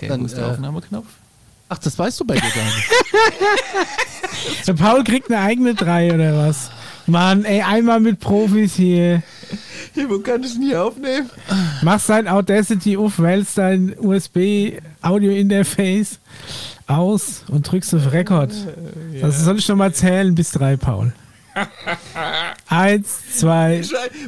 Okay, Dann, wo ist der äh, Aufnahmeknopf? Ach, das weißt du bei dir gar nicht. Der Paul kriegt eine eigene 3 oder was? Mann, ey, einmal mit Profis hier. Hey, wo kann ich denn hier aufnehmen? Machst dein Audacity auf, wählst dein USB-Audio-Interface aus und drückst auf Record. Das soll ich noch mal zählen bis drei, Paul. Eins, zwei.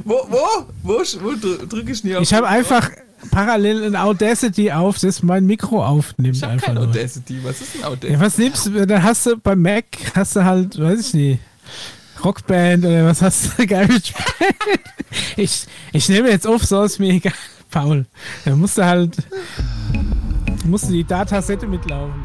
Wo, wo? Wo, wo dr- drücke ich nie auf? Ich habe einfach parallel ein Audacity auf, das mein Mikro aufnimmt. Ich habe einfach kein nur. Audacity. Was ist ein Audacity? Ja, was nimmst du? Dann hast du beim Mac, hast du halt, weiß ich nicht, Rockband oder was hast du gespielt? Ich, ich nehme jetzt auf, so ist mir egal, Paul. Dann musst du halt, musst du die Datasette mitlaufen.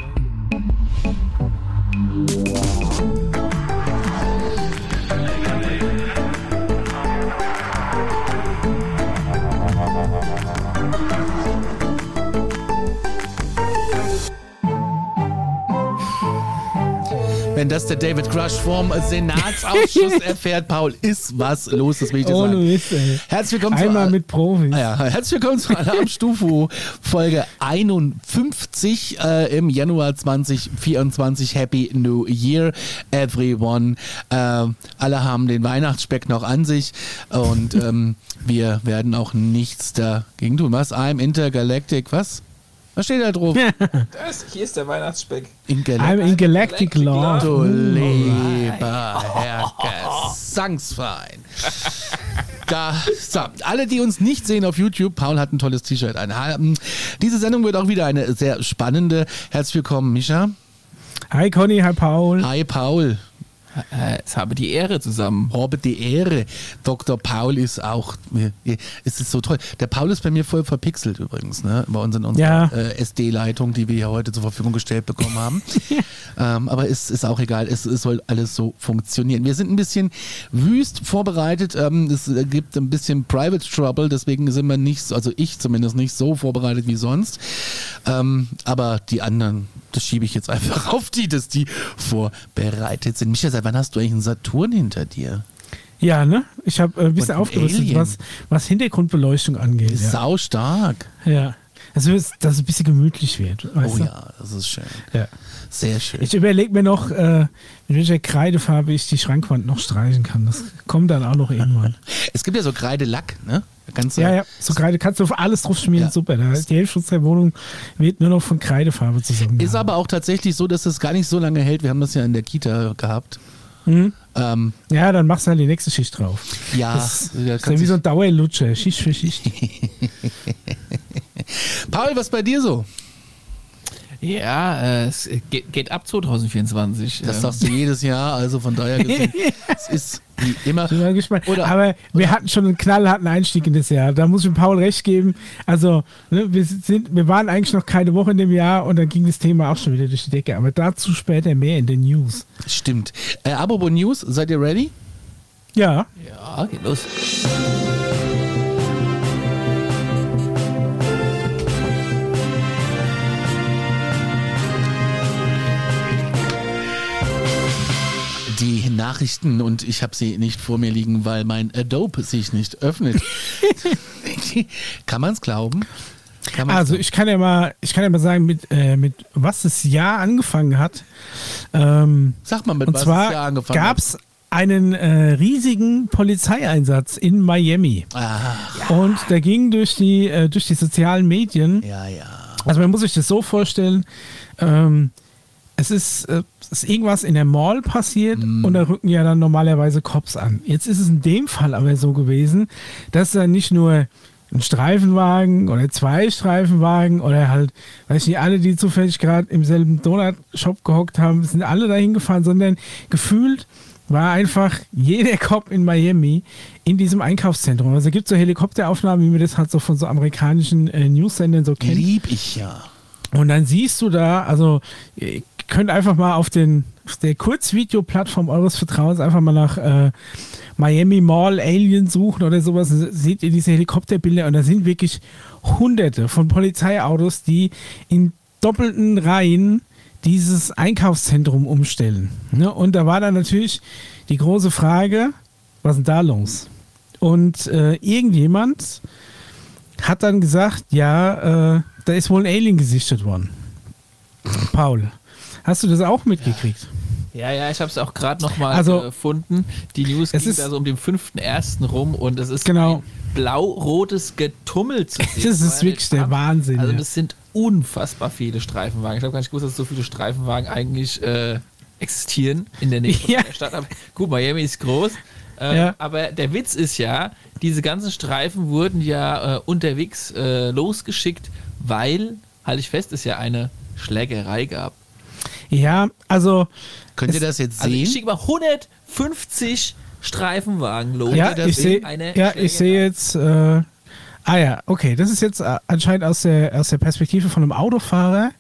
Wenn das der David Crush vom Senatsausschuss erfährt, Paul, ist was los, das will ich dir Ohne sagen. Mist, ey. Herzlich willkommen Einmal zu, mit Profis. Ah ja, herzlich willkommen zu Alarmstufe Folge 51 äh, im Januar 2024. Happy New Year, everyone. Äh, alle haben den Weihnachtsspeck noch an sich und ähm, wir werden auch nichts dagegen tun. Was? I'm intergalactic, was? Was steht da drauf? Das, hier ist der Weihnachtsspeck. I'm Intergalactic. in Galactic Law. Du lieber Herr Gesangsverein. Da, so, alle, die uns nicht sehen auf YouTube, Paul hat ein tolles T-Shirt an. Ähm, Diese Sendung wird auch wieder eine sehr spannende. Herzlich willkommen, Mischa. Hi Conny, hi Paul. Hi, Paul. Äh, es habe die Ehre zusammen. Habe die Ehre. Dr. Paul ist auch, es ist so toll. Der Paul ist bei mir voll verpixelt übrigens, ne? Bei uns in unserer Ja. äh, SD-Leitung, die wir hier heute zur Verfügung gestellt bekommen haben. ähm, aber es ist auch egal, es, es soll alles so funktionieren. Wir sind ein bisschen wüst vorbereitet. Ähm, es äh, gibt ein bisschen Private Trouble, deswegen sind wir nicht, so- also ich zumindest nicht so vorbereitet wie sonst. Ähm, aber die anderen, das schiebe ich jetzt einfach auf die, dass die vorbereitet sind. Micha, seit wann hast du eigentlich einen Saturn hinter dir? Ja, ne? Ich habe äh, ein bisschen aufgerüstet, was, was Hintergrundbeleuchtung angeht. Ja. Sau stark. ja. Also, dass es ein bisschen gemütlich wird. Oh du? ja, das ist schön. ja. Sehr schön. Ich überlege mir noch, äh, mit welcher Kreidefarbe ich die Schrankwand noch streichen kann. Das kommt dann auch noch irgendwann. Es gibt ja so Kreidelack, ne? Kannst du, ja, ja, so Kreide kannst du auf alles drauf schmieren, Ja. super. Da ist die Hälfte der Wohnung wird nur noch von Kreidefarbe zusammen. Ist aber auch tatsächlich so, dass es gar nicht so lange hält. Wir haben das ja in der Kita gehabt. Mhm. Ähm, Ja, dann machst du halt die nächste Schicht drauf. ja, Das da ist ja wie so ein Dauerlutscher, Schicht für Schicht. Paul, was bei dir so? Ja, äh, es geht, geht ab 2024. Das Ähm, sagst du jedes Jahr, also von daher gesehen, es ist wie immer. Bin mal gespannt. Oder- Aber wir hatten schon einen knallharten Einstieg in das Jahr. Da muss ich dem Paul recht geben. Also, ne, wir, sind, wir waren eigentlich noch keine Woche in dem Jahr und dann ging das Thema auch schon wieder durch die Decke. Aber dazu später mehr in den News. Stimmt. Äh, apropos News, seid ihr ready? Ja, Ja, geht los. Nachrichten und ich habe sie nicht vor mir liegen, weil mein Adobe sich nicht öffnet. Kann man es glauben? Also ich kann ja mal, ich kann ja mal sagen, mit, äh, mit was das Jahr angefangen hat. Ähm, Sag mal, mit und was es ja zwar angefangen gab es einen äh, riesigen Polizeieinsatz in Miami. hat. Ah, Und der ging durch die, äh, durch die sozialen Medien. ja, ja. Also man muss sich das so vorstellen, ähm, es ist, äh, ist irgendwas in der Mall passiert und da rücken ja dann normalerweise Cops an. Jetzt ist es in dem Fall aber so gewesen, dass da nicht nur ein Streifenwagen oder zwei Streifenwagen oder halt, weiß ich nicht, alle, die zufällig gerade im selben Donut-Shop gehockt haben, sind alle dahin gefahren, sondern gefühlt war einfach jeder Cop in Miami in diesem Einkaufszentrum. Also es gibt so Helikopteraufnahmen, wie man das halt so von so amerikanischen äh, News-Sendern so kennt. Lieb ich ja. Und dann siehst du da, also ihr könnt einfach mal auf, den, auf der Kurzvideoplattform eures Vertrauens einfach mal nach äh, Miami Mall Alien suchen oder sowas. Seht ihr diese Helikopterbilder und da sind wirklich hunderte von Polizeiautos, die in doppelten Reihen dieses Einkaufszentrum umstellen. Ne? Und da war dann natürlich die große Frage, was ist denn da los? Und äh, irgendjemand hat dann gesagt, ja, äh, da ist wohl ein Alien gesichtet worden. Paul, hast du das auch mitgekriegt? Ja, ja, ich habe es auch gerade nochmal Also, gefunden. Die News es ging ist- da so um den 5.1. rum und es ist Genau. ein blau-rotes Getummel zu sehen. Das ist wirklich der Wahnsinn, Also das sind unfassbar viele Streifenwagen. Ich habe gar nicht gewusst, dass so viele Streifenwagen eigentlich äh, existieren in der Nähe Ja. der Stadt. Aber gut, Miami ist groß. Äh, Ja. Aber der Witz ist ja, diese ganzen Streifen wurden ja äh, unterwegs äh, losgeschickt, weil, halte ich fest, es ja eine Schlägerei gab. Ja, also, Könnt ihr das jetzt Also ich schicke mal 150 Streifenwagen los. ja, Das ich sehe ja, ich sehe Schlägerei. jetzt, äh, ah ja, okay, das ist jetzt äh, anscheinend aus der, aus der Perspektive von einem Autofahrer,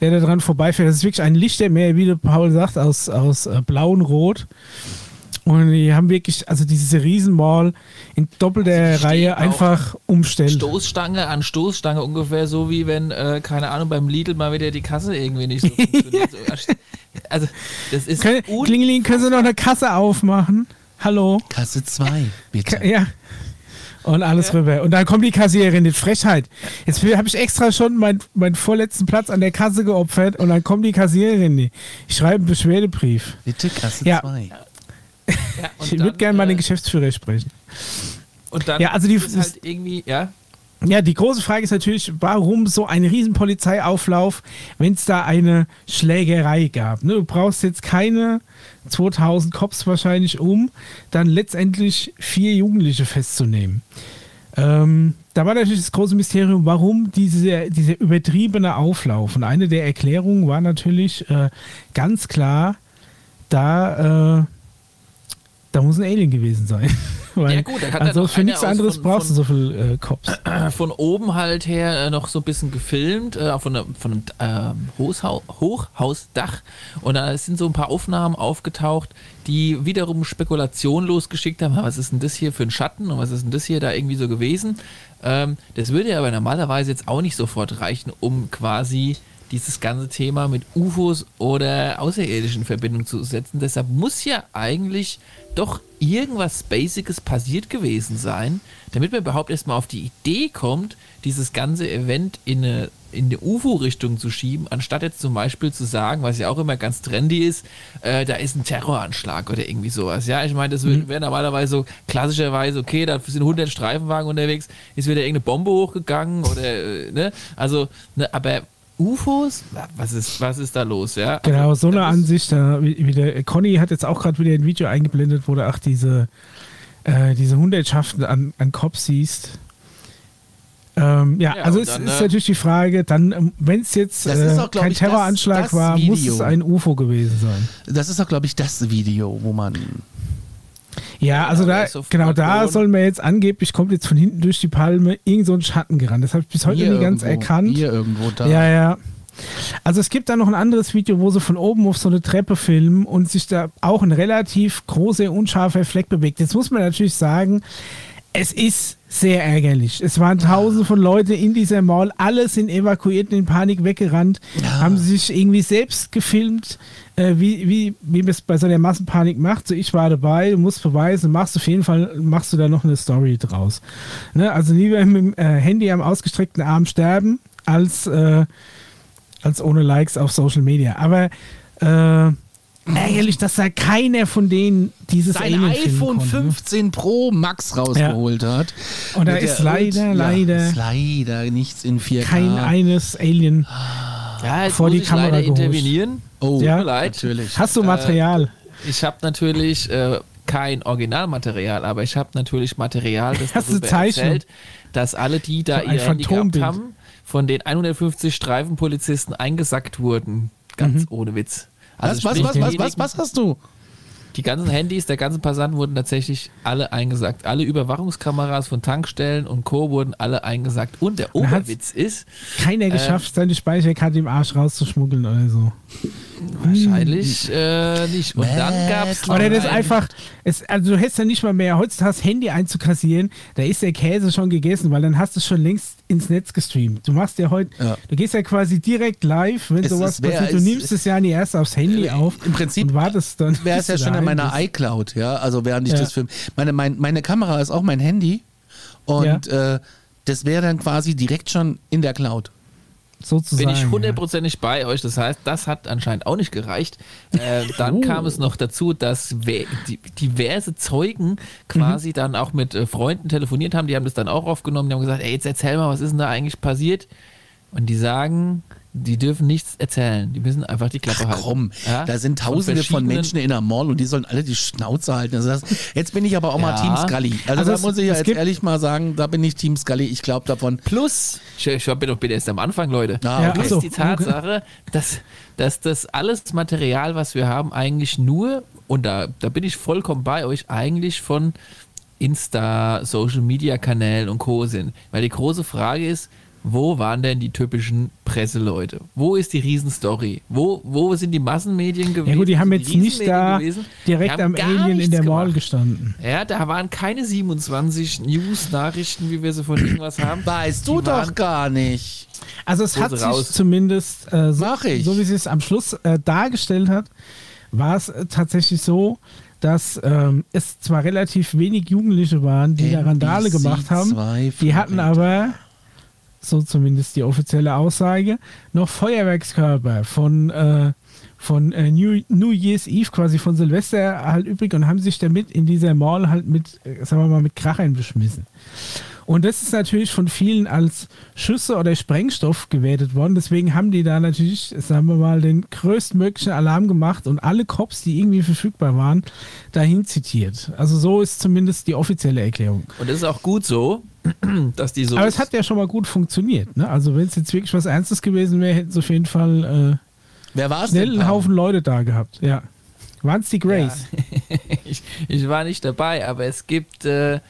der da dran vorbeifährt. Das ist wirklich ein Lichtermeer, wie der Paul sagt, aus, aus äh, blau und rot. Und die haben wirklich, also diese Riesenmall in doppelter Also Reihe einfach umstellt. Stoßstange an Stoßstange ungefähr so wie wenn, äh, keine Ahnung, beim Lidl mal wieder die Kasse irgendwie nicht so funktioniert. So, also das ist Können, Klingeling, können Sie noch eine Kasse aufmachen? Hallo? Kasse 2, bitte. Ka- Ja. Und alles rüber. Und dann kommt die Kassiererin, die Frechheit. Jetzt habe ich extra schon meinen meinen vorletzten Platz an der Kasse geopfert und dann kommt die Kassiererin. die- Ich schreibe einen Beschwerdebrief. Bitte Kasse Ja. 2. ja, und Ich würde gerne mal äh, den Geschäftsführer sprechen. Und dann Ja, also die- ist halt irgendwie, ja, Ja, die große Frage ist natürlich, warum so ein riesen Polizeiauflauf, wenn es da eine Schlägerei gab. Ne, du brauchst jetzt keine 2000 Cops wahrscheinlich, um dann letztendlich vier Jugendliche festzunehmen. Ähm, da war natürlich das große Mysterium, warum diese, dieser übertriebene Auflauf. Und eine der Erklärungen war natürlich äh, ganz klar, da, äh, da muss ein Alien gewesen sein. Ja gut, da dann also für nichts anderes von- brauchst du so viel äh, Cops. von oben halt her äh, noch so ein bisschen gefilmt, äh, von, einem- von einem ähm, Hochhau Hochhausdach. Und da sind so ein paar Aufnahmen aufgetaucht, die wiederum Spekulationen losgeschickt haben. "Ah, Was ist denn das hier für ein Schatten und was ist denn das hier da irgendwie so gewesen? Ähm, das würde ja aber normalerweise jetzt auch nicht sofort reichen, um quasi dieses ganze Thema mit UFOs oder Außerirdischen in Verbindung zu setzen. Deshalb muss ja eigentlich doch irgendwas Basices passiert gewesen sein, damit man überhaupt erstmal auf die Idee kommt, dieses ganze Event in eine, in eine UFO-Richtung zu schieben, anstatt jetzt zum Beispiel zu sagen, was ja auch immer ganz trendy ist, äh, da ist ein Terroranschlag oder irgendwie sowas. Ja, ich meine, das wäre wär normalerweise so klassischerweise, okay, da sind 100 Streifenwagen unterwegs, ist wieder irgendeine Bombe hochgegangen oder, äh, ne, also, ne, aber UFOs, was ist, was ist da los, ja? Genau, Also, so eine Ansicht. Da, wie, wie der, Conny hat jetzt auch gerade wieder ein Video eingeblendet, wo du auch diese, äh, diese Hundertschaften an, an Cops siehst. Ähm, ja, Ja, also es dann, ist äh, natürlich die Frage, dann, wenn es jetzt Das äh, auch, kein ich, das- Terroranschlag das war, muss Video. es ein UFO gewesen sein. Das ist doch, glaube ich, das Video, wo man. Ja, also da, genau da soll man jetzt angeblich, kommt jetzt von hinten durch die Palme irgend so ein Schatten gerannt. Das habe ich bis heute hier nie ganz irgendwo, erkannt. Hier irgendwo da. Ja, ja. Also es gibt da noch ein anderes Video, wo sie von oben auf so eine Treppe filmen und sich da auch ein relativ großer, unscharfer Fleck bewegt. Jetzt muss man natürlich sagen, es ist sehr ärgerlich. Es waren tausende von Leuten in dieser Mall, alle sind evakuiert und in Panik weggerannt, haben sich irgendwie selbst gefilmt, äh, wie, wie, wie man es bei so einer Massenpanik macht. So, ich war dabei, du musst beweisen, machst auf jeden Fall, machst du da noch eine Story draus. Ne? Also lieber mit dem äh, Handy am ausgestreckten Arm sterben, als äh, als ohne Likes auf Social Media. Aber äh, ärgerlich, dass da keiner von denen dieses Sein Alien iPhone konnte, ne? 15 Pro Max rausgeholt hat. Und da Mit ist der leider, Ult- leider Ja, ist leider nichts in 4K. kein eines Alien. Ja, vor die ich Kamera leider geholt. intervenieren. Oh, Ja. Natürlich. Hast du Material? Ich habe natürlich äh, kein Originalmaterial, aber ich habe natürlich Material, das Hast du darüber erzählt, dass alle, die da So ihr Handy gehabt haben, von den 150 Streifenpolizisten eingesackt wurden. Ganz Mhm. ohne Witz. was, Also was, was, was, was, diejenigen- was hast du? Die ganzen Handys der ganzen Passanten wurden tatsächlich alle eingesackt. Alle Überwachungskameras von Tankstellen und Co. wurden alle eingesackt. Und der Oberwitz ist, Keiner geschafft, seine Speicherkarte im Arsch rauszuschmuggeln oder so. wahrscheinlich äh, nicht. Und dann gab es Oder das einfach, es, also du hättest ja nicht mal mehr, heutzutage das Handy einzukassieren, da ist der Käse schon gegessen, weil dann hast du es schon längst ins Netz gestreamt. Du machst ja heute, Ja. du gehst ja quasi direkt live, wenn Es sowas ist- wär- passiert. Du nimmst es ja nie erst aufs Handy auf. Im Prinzip und wartest dann. wäre es ja schon daheim meiner iCloud, ja, also während ich Ja. das film. Meine, mein, meine Kamera ist auch mein Handy und äh, das wäre dann quasi direkt schon in der Cloud. Sozusagen. Bin ich ja. hundertprozentig bei euch. Das heißt, das hat anscheinend auch nicht gereicht. Äh, dann Oh. kam es noch dazu, dass die, diverse Zeugen quasi dann auch mit äh, Freunden telefoniert haben. Die haben das dann auch aufgenommen. Die haben gesagt, ey, jetzt erzähl mal, was ist denn da eigentlich passiert? Und die sagen, die dürfen nichts erzählen. Die müssen einfach die Klappe Ach halten. komm, Ja? da sind tausende von, verschiedenen- Menschen in der Mall und die sollen alle die Schnauze halten. Also das, jetzt bin ich aber auch mal Ja. Team Scully. Also, Also da es- muss ich ja jetzt ehrlich mal sagen, da bin ich Team Scully. Ich glaube davon. Plus, ich, ich bin doch bitte erst am Anfang, Leute. Ah, Ja, okay. ach so. ist die Tatsache, dass, dass das alles Material, was wir haben, eigentlich nur, und da, da bin ich vollkommen bei euch, eigentlich von Insta, Social Media Kanälen und Co. sind. Weil die große Frage ist, wo waren denn die typischen Presseleute? Wo ist die Riesenstory? Wo, wo sind die Massenmedien gewesen? Ja gut, die haben jetzt nicht Riesenmedien da gewesen? Die direkt am Alien in der Mall gemacht. gestanden. Ja, da waren keine 27 News-Nachrichten, wie wir sie von irgendwas haben. Weißt du Die doch gar nicht. Also es hat sich raus. zumindest, äh, so, so wie sie es am Schluss äh, dargestellt hat, war es äh, tatsächlich so, dass ähm, es zwar relativ wenig Jugendliche waren, die da Randale NBC gemacht haben, die hatten aber, so zumindest die offizielle Aussage, noch Feuerwerkskörper von, äh, von äh, New, New Year's Eve, quasi von Silvester halt übrig und haben sich damit in dieser Mall halt mit, äh, sagen wir mal, mit Krachern beschmissen. Und das ist natürlich von vielen als Schüsse oder Sprengstoff gewertet worden. Deswegen haben die da natürlich, sagen wir mal, den größtmöglichen Alarm gemacht und alle Cops, die irgendwie verfügbar waren, dahin zitiert. Also so ist zumindest die offizielle Erklärung. Und das ist auch gut so, dass die so. Aber es hat ja schon mal gut funktioniert. Ne? Also wenn es jetzt wirklich was Ernstes gewesen wäre, hätten sie auf jeden Fall äh, schnell einen Haufen Leute da gehabt. Ja. Waren es die Grays? ich, ich war nicht dabei, aber es gibt äh,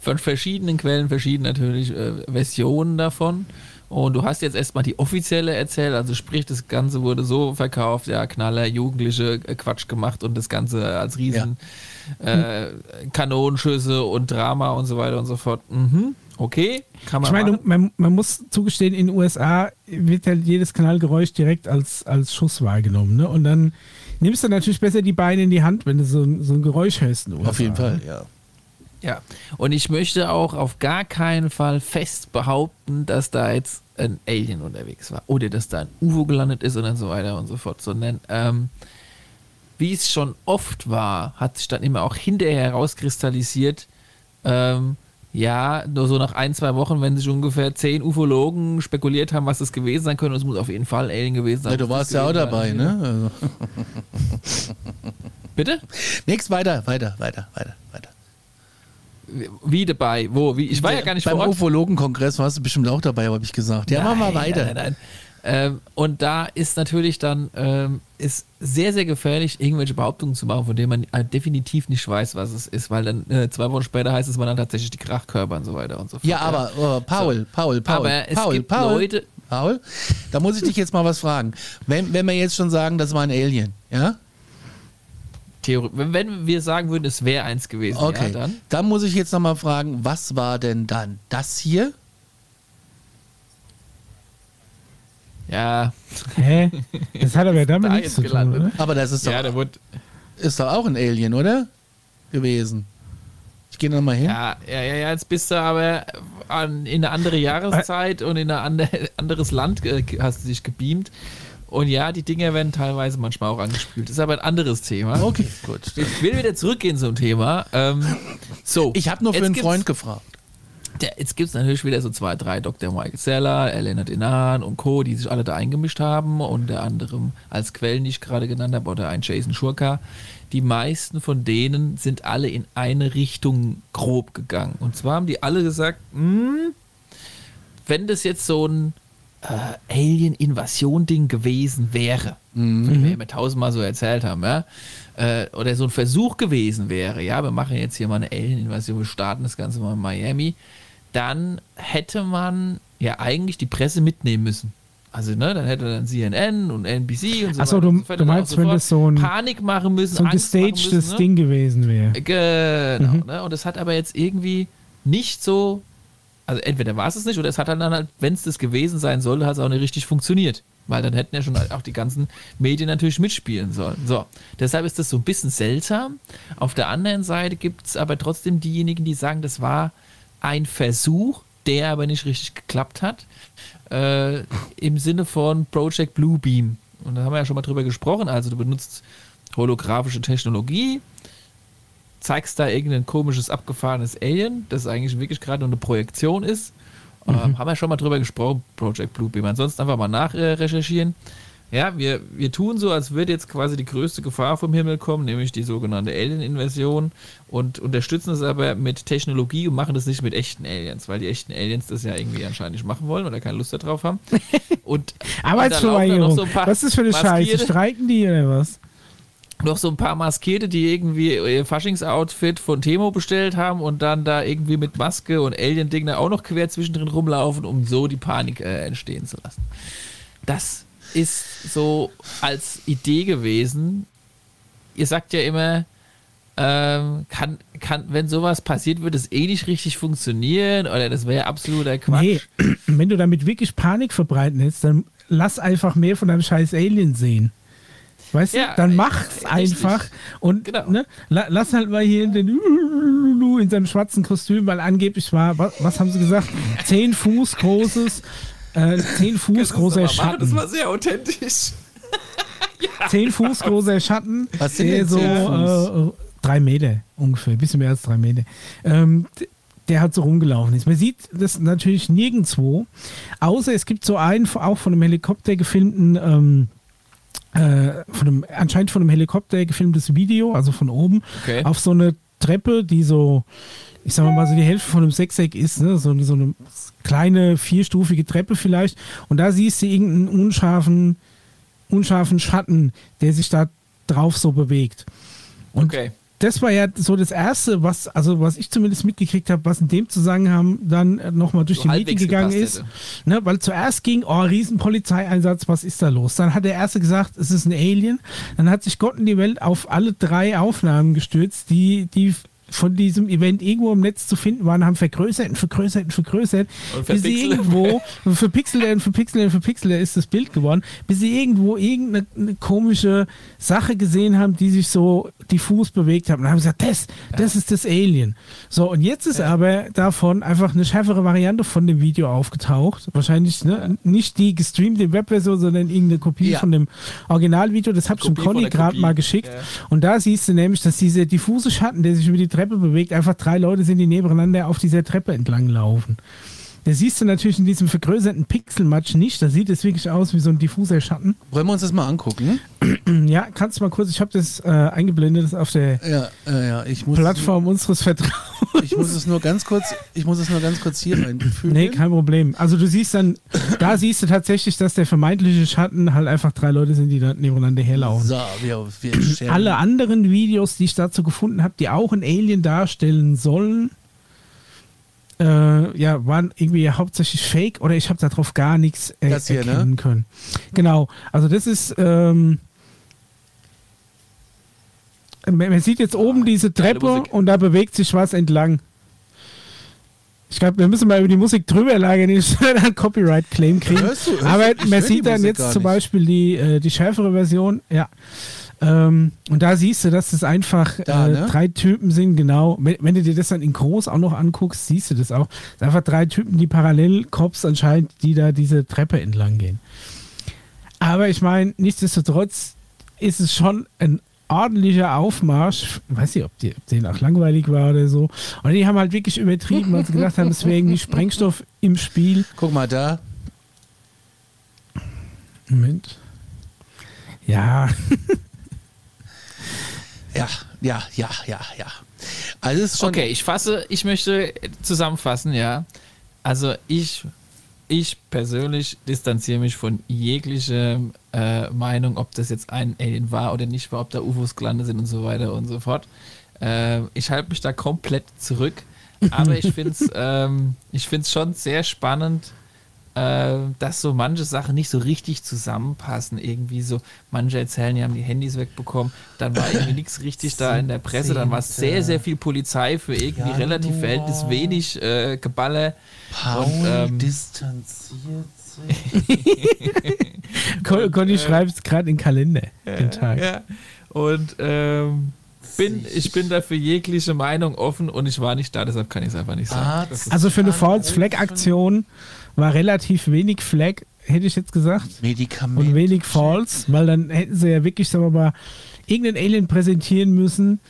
von verschiedenen Quellen verschiedene natürlich äh, Versionen davon. Und du hast jetzt erstmal die offizielle erzählt, also sprich, das Ganze wurde so verkauft, ja, Knaller, Jugendliche äh, Quatsch gemacht und das Ganze als riesen äh, Kanonenschüsse und Drama und so weiter und so fort. Mhm, okay, kann man Ich meine, man, man muss zugestehen, in den USA wird halt jedes Knallgeräusch direkt als, als Schuss wahrgenommen. Ne? Und dann nimmst du natürlich besser die Beine in die Hand, wenn du so, ein- so ein Geräusch hörst. in den Auf jeden USA. Fall, ja. Ja, und ich möchte auch auf gar keinen Fall fest behaupten, dass da jetzt ein Alien unterwegs war oder dass da ein UFO gelandet ist und dann so weiter und so fort, sondern ähm, wie es schon oft war, hat sich dann immer auch hinterher herauskristallisiert, ähm, ja, nur so nach ein, zwei Wochen, wenn sich ungefähr zehn Ufologen spekuliert haben, was das gewesen sein könnte, und es muss auf jeden Fall Alien gewesen sein. ja du warst ja auch dabei, sein. ne? Also, Bitte? nix weiter, weiter, weiter, weiter, weiter. Wie dabei? Wo? Wie? Ich war ja gar nicht Beim. Ufologenkongress warst du bestimmt auch dabei, habe ich gesagt. Ja, mach mal Nein, weiter. Nein, nein, Ähm, und da ist natürlich dann ähm, ist sehr, sehr gefährlich, irgendwelche Behauptungen zu machen, von denen man äh, definitiv nicht weiß, was es ist, weil dann äh, zwei Wochen später heißt es, man dann tatsächlich die Krachkörper und so weiter und so fort. Ja, aber äh, Paul, Paul, Paul, Aber es Paul, gibt Paul, Leute- Paul, da muss ich dich jetzt mal was fragen. Wenn, wenn wir jetzt schon sagen, das war ein Alien, ja? Theorie, wenn, wir sagen würden, es wäre eins gewesen, Okay. ja, dann. dann muss ich jetzt noch mal fragen, was war denn dann das hier? Ja, Hä? Das hat aber damit Da nichts zu tun, gelandet. oder? Aber das ist doch, ja, der wurde, ist doch auch ein Alien, oder? Gewesen. Ich gehe noch mal hin. ja, ja, ja, ja, jetzt bist du aber an, in eine andere Jahreszeit und in ein ander, anderes Land hast du dich gebeamt. Und ja, die Dinger werden teilweise manchmal auch angespült. Das ist aber ein anderes Thema. Okay, gut. Ich will wieder zurückgehen zum Thema. Ähm, so, Ich habe nur für einen Freund gefragt. Der, jetzt gibt es natürlich wieder so zwei, drei Dr. Michael Seller, Elena Denan und Co., die sich alle da eingemischt haben. Unter anderem als Quellen, die ich gerade genannt habe, oder ein Jason Schurka. Die meisten von denen sind alle in eine Richtung grob gegangen. Und zwar haben die alle gesagt, hm, wenn das jetzt so ein äh, Alien-Invasion-Ding gewesen wäre, wie wir immer tausendmal so erzählt haben, ja, äh, oder so ein Versuch gewesen wäre, ja, wir machen jetzt hier mal eine Alien-Invasion, wir starten das Ganze mal in Miami, dann hätte man ja eigentlich die Presse mitnehmen müssen. Also, ne, dann hätte dann CNN und NBC und so Ach so, weiter du- so du meinst, wenn das so ein- Panik machen müssen, So ein Angst gestagedes müssen, ne? Ding gewesen wäre. Genau, ne? Und das hat aber jetzt irgendwie nicht so. Also entweder war es es nicht oder es hat dann halt, wenn es das gewesen sein sollte, hat es auch nicht richtig funktioniert. Weil dann hätten ja schon auch die ganzen Medien natürlich mitspielen sollen. So, deshalb ist das so ein bisschen seltsam. Auf der anderen Seite gibt es aber trotzdem diejenigen, die sagen, das war ein Versuch, der aber nicht richtig geklappt hat. Äh, Im Sinne von Project Bluebeam. Und da haben wir ja schon mal drüber gesprochen. Also du benutzt holographische Technologie, zeigst da irgendein komisches, abgefahrenes Alien, das eigentlich wirklich gerade nur eine Projektion ist. Mhm. Ähm, haben wir schon mal drüber gesprochen, Project Bluebeam. Ansonsten einfach mal nachrecherchieren. Äh, ja, wir, wir tun so, als würde jetzt quasi die größte Gefahr vom Himmel kommen, nämlich die sogenannte Alien-Invasion und unterstützen es aber mit Technologie und machen das nicht mit echten Aliens, weil die echten Aliens das ja irgendwie anscheinend nicht machen wollen oder keine Lust darauf haben. Und Arbeitsverweigerung. So was ist für eine Scheiße? Streiken die oder was? noch so ein paar Maskierte, die irgendwie ihr Faschings-Outfit von Temo bestellt haben und dann da irgendwie mit Maske und Alien-Ding da auch noch quer zwischendrin rumlaufen, um so die Panik äh, entstehen zu lassen. Das ist so als Idee gewesen. Ihr sagt ja immer, ähm, kann, kann, wenn sowas passiert, wird es eh nicht richtig funktionieren oder das wäre absoluter Quatsch. Nee, wenn du damit wirklich Panik verbreiten willst, dann lass einfach mehr von deinem scheiß Alien sehen. Weißt ja, du, dann mach's einfach und genau. ne, lass halt mal hier den in seinem schwarzen Kostüm, weil angeblich war, was, was haben sie gesagt? Zehn Fuß großes, äh, 10 Fuß großer Schatten. Das war sehr authentisch. ja. 10 Fuß großer Schatten. Was sind denn so äh, drei Meter ungefähr, ein bisschen mehr als drei Meter. Ähm, der hat so rumgelaufen ist. Man sieht das natürlich nirgendwo, außer es gibt so einen, auch von einem Helikopter gefilmten, ähm, äh, von einem, anscheinend von einem Helikopter gefilmtes Video, also von oben, okay. auf so eine Treppe, die so ich sag mal, so die Hälfte von einem Sechseck ist, ne? so, so eine kleine vierstufige Treppe vielleicht. Und da siehst du irgendeinen unscharfen, unscharfen Schatten, der sich da drauf so bewegt. Und okay. Das war ja so das Erste, was, also was ich zumindest mitgekriegt habe, was in dem Zusammenhang dann nochmal durch so die Medien gegangen ist. Ne? Weil zuerst ging, oh, Riesenpolizeieinsatz, was ist da los? Dann hat der Erste gesagt, es ist ein Alien. Dann hat sich Gott in die Welt auf alle drei Aufnahmen gestürzt, die, die von diesem Event irgendwo im Netz zu finden waren, haben vergrößert und vergrößert und vergrößert, und bis sie irgendwo, verpixelt und verpixelt und verpixelt ist das Bild geworden, bis sie irgendwo irgendeine komische Sache gesehen haben, die sich so diffus bewegt haben. Und haben gesagt, das, das ist das Alien. So, und jetzt ist ja. aber davon einfach eine schärfere Variante von dem Video aufgetaucht. Wahrscheinlich ne, ja. nicht die gestreamte Webversion, sondern irgendeine Kopie ja. von dem Originalvideo. Das habe ich dem Conny gerade mal geschickt. Und da siehst du nämlich, dass dieser diffuse Schatten, der sich über die Treppe bewegt, einfach drei Leute sind, die nebeneinander auf dieser Treppe entlang laufen. Der siehst du natürlich in diesem vergrößerten Pixelmatch nicht. Da sieht es wirklich aus wie so ein diffuser Schatten. Wollen wir uns das mal angucken? Ja, kannst du mal kurz, ich habe das äh, eingeblendet auf der ja, äh, ja, Plattform unseres Vertrauens. Ich muss es nur ganz kurz, ich muss es nur ganz kurz hier reinfügen. Nee, kein Problem. Also du siehst dann, da siehst du tatsächlich, dass der vermeintliche Schatten halt einfach drei Leute sind, die da nebeneinander herlaufen. So, wir, wir Alle anderen Videos, die ich dazu gefunden habe, die auch ein Alien darstellen sollen, äh, ja, waren irgendwie hauptsächlich fake oder ich habe darauf gar nichts äh, hier, ne? erkennen ne? können. Genau, also das ist, ähm, man sieht jetzt oben diese Treppe und da bewegt sich was entlang. Ich glaube, wir müssen mal über die Musik drüber lagern, nicht einen Copyright-Claim kriegen. Hörst du, hörst Aber man sieht dann jetzt zum Beispiel die, äh, die schärfere Version, ja. Ähm, und da siehst du, dass es einfach da, äh, ne? drei Typen sind, genau. Wenn, wenn, du dir das dann in groß auch noch anguckst, siehst du das auch. Es sind einfach drei Typen, die parallel Cops anscheinend, die da diese Treppe entlang gehen. Aber ich meine, nichtsdestotrotz ist es schon ein ordentlicher Aufmarsch. Ich weiß nicht, ob, die, ob denen auch langweilig war oder so. Und die haben halt wirklich übertrieben, weil sie gedacht haben, es wäre irgendwie Sprengstoff im Spiel. Guck mal da. Moment. Ja. Ja, ja, ja, ja, ja. Also ist schon okay, ich fasse, ich möchte zusammenfassen, ja. Also ich, ich persönlich distanziere mich von jeglicher äh, Meinung, ob das jetzt ein Alien war oder nicht war, ob da UFOs gelandet sind und so weiter und so fort. Äh, ich halte mich da komplett zurück. Aber ich finde es ähm, schon sehr spannend, äh, dass so manche Sachen nicht so richtig zusammenpassen. Irgendwie so, manche erzählen, die haben die Handys wegbekommen, dann war irgendwie nichts richtig da in der Presse, dann war es sehr, sehr viel Polizei für irgendwie Januar. relativ verhältnis wenig äh, Geballe. Paul und, ähm, distanziert sich. Conny schreibt es gerade in den Kalender, den Tag. Ja. Und ähm, bin, ich bin da für jegliche Meinung offen und ich war nicht da, deshalb kann ich es einfach nicht sagen. Ah, Also für eine False Flag Aktion war relativ wenig Flag, hätte ich jetzt gesagt. Medikament. Und wenig False, weil dann hätten sie ja wirklich, sagen wir mal, irgendein Alien präsentieren müssen,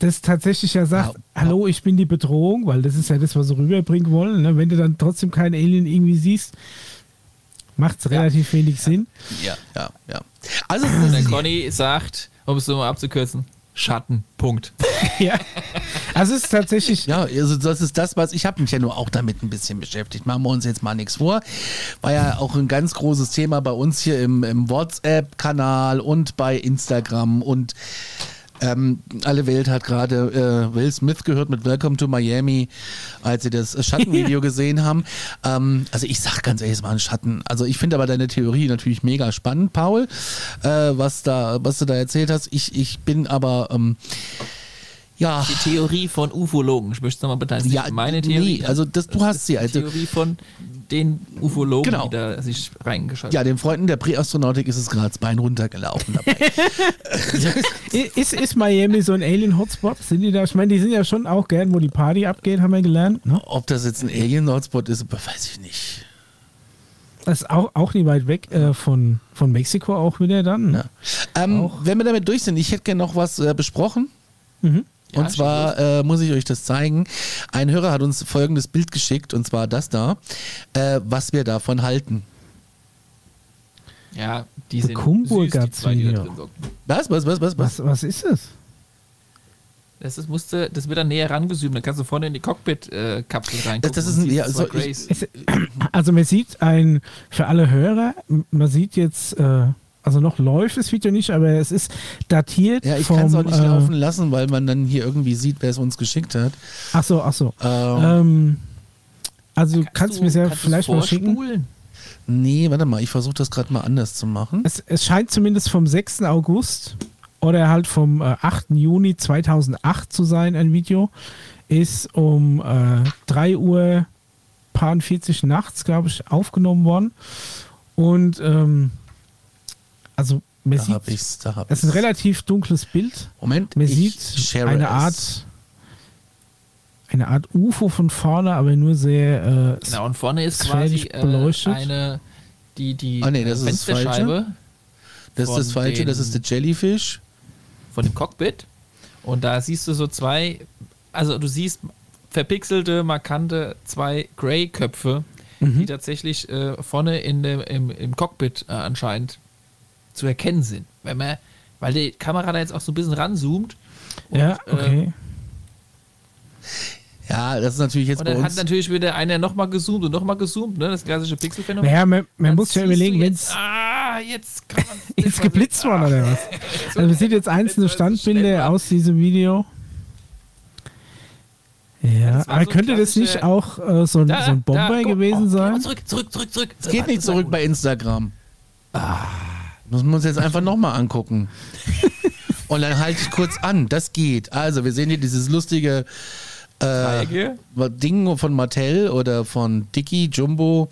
das tatsächlich ja sagt, Ja. hallo, ich bin die Bedrohung, weil das ist ja das, was sie rüberbringen wollen. Ne? Wenn du dann trotzdem keinen Alien irgendwie siehst, macht es relativ wenig Sinn. Ja, ja, ja. Also, der das, Conny sagt, um es so mal abzukürzen, Schatten. Punkt. ja. Also es ist tatsächlich, ja, also das ist das, was ich habe mich ja nur auch damit ein bisschen beschäftigt. Machen wir uns jetzt mal nichts vor. War ja auch ein ganz großes Thema bei uns hier im, im WhatsApp-Kanal und bei Instagram und ähm, alle Welt hat gerade äh, Will Smith gehört mit Welcome to Miami, als sie das Schattenvideo gesehen haben. Ähm, also ich sag ganz ehrlich, es war ein Schatten. Also ich finde aber deine Theorie natürlich mega spannend, Paul, äh, was da, was du da erzählt hast. Ich, ich bin aber ähm, ja. Die Theorie von Ufologen. Ich möchte es nochmal betonen. Ja, meine Theorie. nee, also das- du Das hast sie, Die also- Theorie von den Ufologen, Genau. die da sich reingeschaltet Ja, den Freunden der Präastronautik ist es gerade das Bein runtergelaufen dabei. ist, ist Miami so ein Alien-Hotspot? Sind die da? Ich meine, die sind ja schon auch gern, wo die Party abgeht, haben wir gelernt. Ne? Ob das jetzt ein Alien-Hotspot ist, weiß ich nicht. Das ist auch, auch nicht weit weg äh, von, von Mexiko auch wieder dann. Ne? Ähm, Auch. wenn wir damit durch sind, ich hätte gerne noch was äh, besprochen. Mhm. Ja, und zwar äh, muss ich euch das zeigen. Ein Hörer hat uns folgendes Bild geschickt, und zwar das da, äh, was wir davon halten. Ja, die Der sind Kumburger süß, die zwei, die da Zwiebel. drin socken. Was, was, was, was, was? Was, was ist es? Das, ist, musste, das wird dann näher rangezoomt. Dann kannst du vorne in die Cockpit-Kapsel reingucken. Das- das ist ein- ja, so- ich- also man sieht ein, für alle Hörer, man sieht jetzt, äh, also noch läuft das Video nicht, aber es ist datiert Ja, ich kann es auch nicht äh, laufen lassen, weil man dann hier irgendwie sieht, wer es uns geschickt hat. Ach so, ach so. Ähm, Ähm, also du kannst mir ja kannst vielleicht mal schicken. nee, warte mal, ich versuche das gerade mal anders zu machen. Es, es scheint zumindest vom 6. August oder halt vom äh, 8. Juni 2008 zu sein, ein Video. Ist um äh, 3 Uhr paar 40 nachts, glaube ich, aufgenommen worden. Und ähm, also man Da sieht, ich's, da hab es ist ein relativ dunkles Bild. Moment, Man ich sieht share eine es. Art eine Art UFO von vorne, aber nur sehr äh, Genau, und vorne ist quasi äh, beleuchtet. eine, die, die Ah, nee, das äh, ist das Fensterscheibe Das ist von das Falsche, das den- ist der Jellyfish. von dem Cockpit. Und da siehst du so zwei, also du siehst verpixelte, markante zwei Grey-Köpfe, Mhm. die tatsächlich äh, vorne in dem, im, im Cockpit äh, anscheinend zu erkennen sind. Wenn man, weil die Kamera da jetzt auch so ein bisschen ranzoomt. Und, ja, äh, okay. Ja, das ist natürlich jetzt Und bei dann hat natürlich wieder einer nochmal gezoomt und nochmal gezoomt, ne? Das klassische Pixelphänomen. Naja, man, man muss ja überlegen, wenn jetzt, es Ah, jetzt kann man. Ist geblitzt worden oder was? Also man sieht jetzt einzelne Jetzt Standbilder aus diesem Video. Ja, das war aber so könnte das nicht auch äh, so, ein, Da, so ein Bomber da, gewesen oh, sein? Zurück, zurück, zurück, zurück. Es geht nicht zurück bei Instagram. Müssen wir uns jetzt einfach nochmal angucken. Und dann halte ich kurz an. Das geht. Also, wir sehen hier dieses lustige äh. Ding von Mattel oder von Dicky, Jumbo.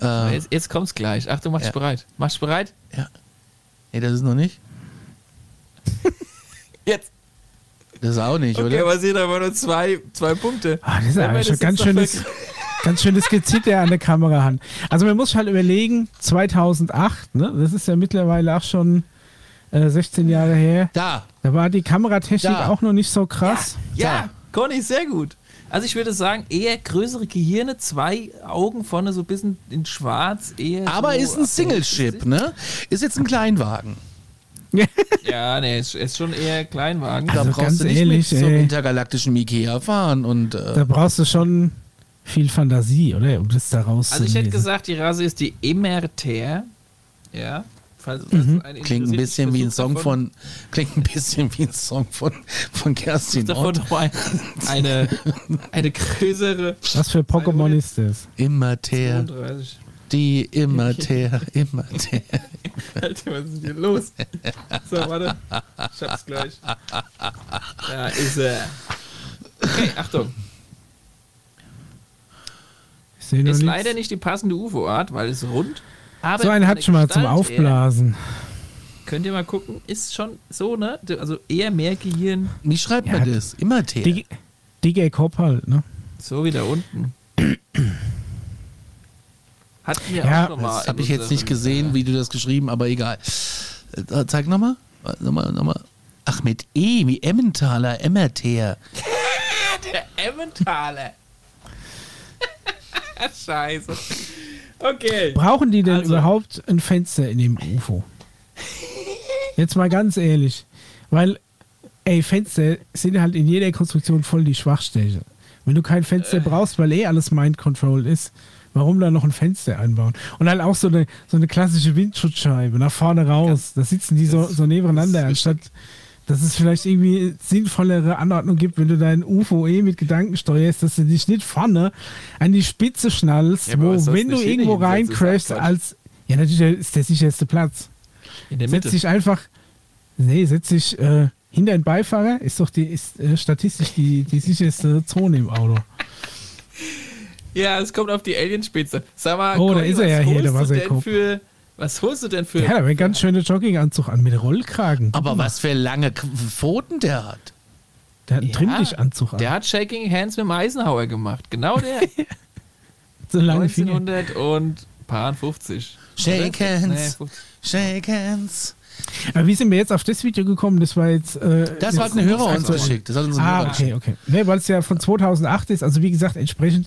Äh, Jetzt, jetzt kommt's gleich. Achtung, mach dich Ja. bereit. Mach dich bereit? nee, das ist noch nicht. Jetzt. Das ist auch nicht, Okay, oder? aber sehen aber nur zwei, zwei Punkte. Ah, das ist aber schon ganz schönes, ganz schönes Gezitter an der Kamera haben. Also man muss halt überlegen, 2008, ne? das ist ja mittlerweile auch schon äh, 16 Jahre her, Da. da war die Kameratechnik Da. auch noch nicht so krass. Ja, Conny, sehr gut. Also ich würde sagen, eher größere Gehirne, zwei Augen vorne so ein bisschen in schwarz, eher Aber so ist ein Single-Ship, ne? Ist jetzt ein Kleinwagen. Ja, nee, ist, ist schon eher Kleinwagen. Da Also brauchst ganz du nicht ehrlich, mit zum ey. intergalaktischen Ikea fahren und Da äh, brauchst du schon viel Fantasie, oder? Um das da raus Also ich hätte gesagt, die Rasse ist die Emerter. Ja. Falls das Mhm. klingt ein bisschen wie ein Song davon- von klingt ein bisschen wie ein Song von von Kerstin davon ein, eine, eine größere Was für Pokémon ist das? Immater, 32. die Immater, Immater. Alter, was ist hier los? So, warte. Ich hab's gleich. Da ist er. Okay, Achtung. Sehe Ist nichts. leider nicht die passende UFO-Art, weil es rund. Aber So einen hat schon mal zum Aufblasen. Könnt ihr mal gucken, ist schon so, ne? Also eher mehr Gehirn, Wie schreibt Ja, man das? Immer T. Dig- Cop halt, ne? so wie da unten. Hatten wir Ja, auch schon mal. Das habe ich jetzt nicht gesehen, äh, wie du das geschrieben, aber egal. Äh, Zeig nochmal. Nochmal, nochmal. Ach, mit E, wie Emmentaler, Emmerteer. Der Emmentaler. Scheiße. Okay. Brauchen die denn Also- überhaupt ein Fenster in dem UFO? Jetzt mal ganz ehrlich. Weil, ey, Fenster sind halt in jeder Konstruktion voll die Schwachstelle. Wenn du kein Fenster brauchst, weil eh alles Mind Control ist, warum dann noch ein Fenster einbauen? Und dann auch so eine, so eine klassische Windschutzscheibe nach vorne raus. Da sitzen die so, so nebeneinander, anstatt dass es vielleicht irgendwie sinnvollere Anordnung gibt, wenn du dein UFO eh mit Gedanken steuerst, dass du dich nicht vorne an die Spitze schnallst, Ja, wo, wenn du irgendwo reincrashst, als. Ja, natürlich ist der sicherste Platz. In der Setz Mitte. dich einfach. Nee, setz dich äh, hinter den Beifahrer, ist doch die, ist, äh, statistisch die, die sicherste Zone im Auto. Ja, es kommt auf die Alienspitze. Sag mal, Oh, da ist er ja hier, der du denn Wasserkopf. für Was holst du denn für. Der hat aber einen ganz schönen Jogginganzug an mit Rollkragen. Aber was für lange Pfoten der hat. Der hat einen Ja, Trimmdichanzug an. Der hat Shaking Hands mit dem Eisenhower gemacht. Genau der. so lange Finger. 1900 und paar 50. Shake hands. Nee, 50. Shake hands. Aber wie sind wir jetzt auf das Video gekommen? Das war jetzt. Äh, Das hat ein Hörer uns aktuell. geschickt. Das hat uns ein Ah, Hörer okay, okay. Ne, Weil es ja von 2008 ist, also wie gesagt, entsprechend,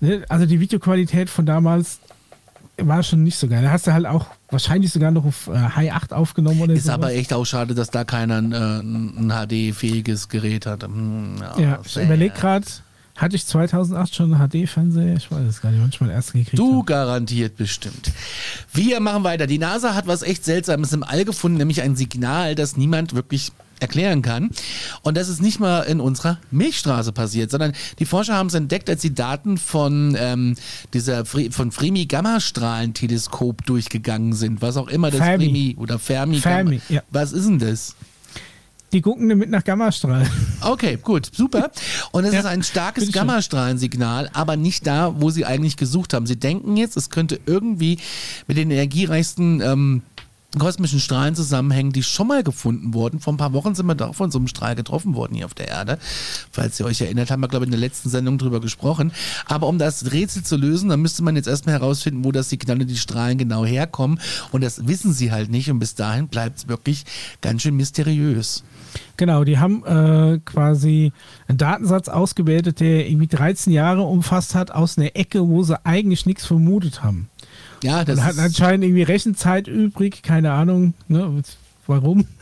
ne, also die Videoqualität von damals war schon nicht so geil. Da hast du halt auch wahrscheinlich sogar noch auf äh, High 8 aufgenommen oder Ist so. aber echt auch schade, dass da keiner ein, äh, ein HD-fähiges Gerät hat. Hm, Ja, ich sehr. überleg gerade, hatte ich 2008 schon einen HD-Fernseher? Ich weiß es gar nicht, manchmal erst gekriegt. Du hab. garantiert bestimmt. Wir machen weiter. Die NASA hat was echt Seltsames im All gefunden, nämlich ein Signal, das niemand wirklich erklären kann. Und das ist nicht mal in unserer Milchstraße passiert, sondern die Forscher haben es entdeckt, als sie Daten von ähm, dieser Fre von Fremi Gammastrahlenteleskop durchgegangen sind, was auch immer das Fermi. Fremi oder Fermi. Fermi, Gamma- ja. Was ist denn das? Die gucken damit nach Gammastrahlen. Okay, gut, super. Und es Ja, ist ein starkes. Gammastrahlensignal, aber nicht da, wo sie eigentlich gesucht haben. Sie denken jetzt, es könnte irgendwie mit den energiereichsten ähm, kosmischen Strahlen zusammenhängen, die schon mal gefunden wurden. Vor ein paar Wochen sind wir da auch von so einem Strahl getroffen worden hier auf der Erde. Falls ihr euch erinnert, haben wir, glaube ich, in der letzten Sendung drüber gesprochen. Aber um das Rätsel zu lösen, dann müsste man jetzt erstmal herausfinden, wo das Signal und die Strahlen genau herkommen. Und das wissen sie halt nicht. Und bis dahin bleibt es wirklich ganz schön mysteriös. Genau, die haben äh, quasi einen Datensatz ausgewertet, der irgendwie 13 Jahre umfasst hat, aus einer Ecke, wo sie eigentlich nichts vermutet haben. Ja, das Und ist, anscheinend irgendwie Rechenzeit übrig, keine Ahnung, ne, warum.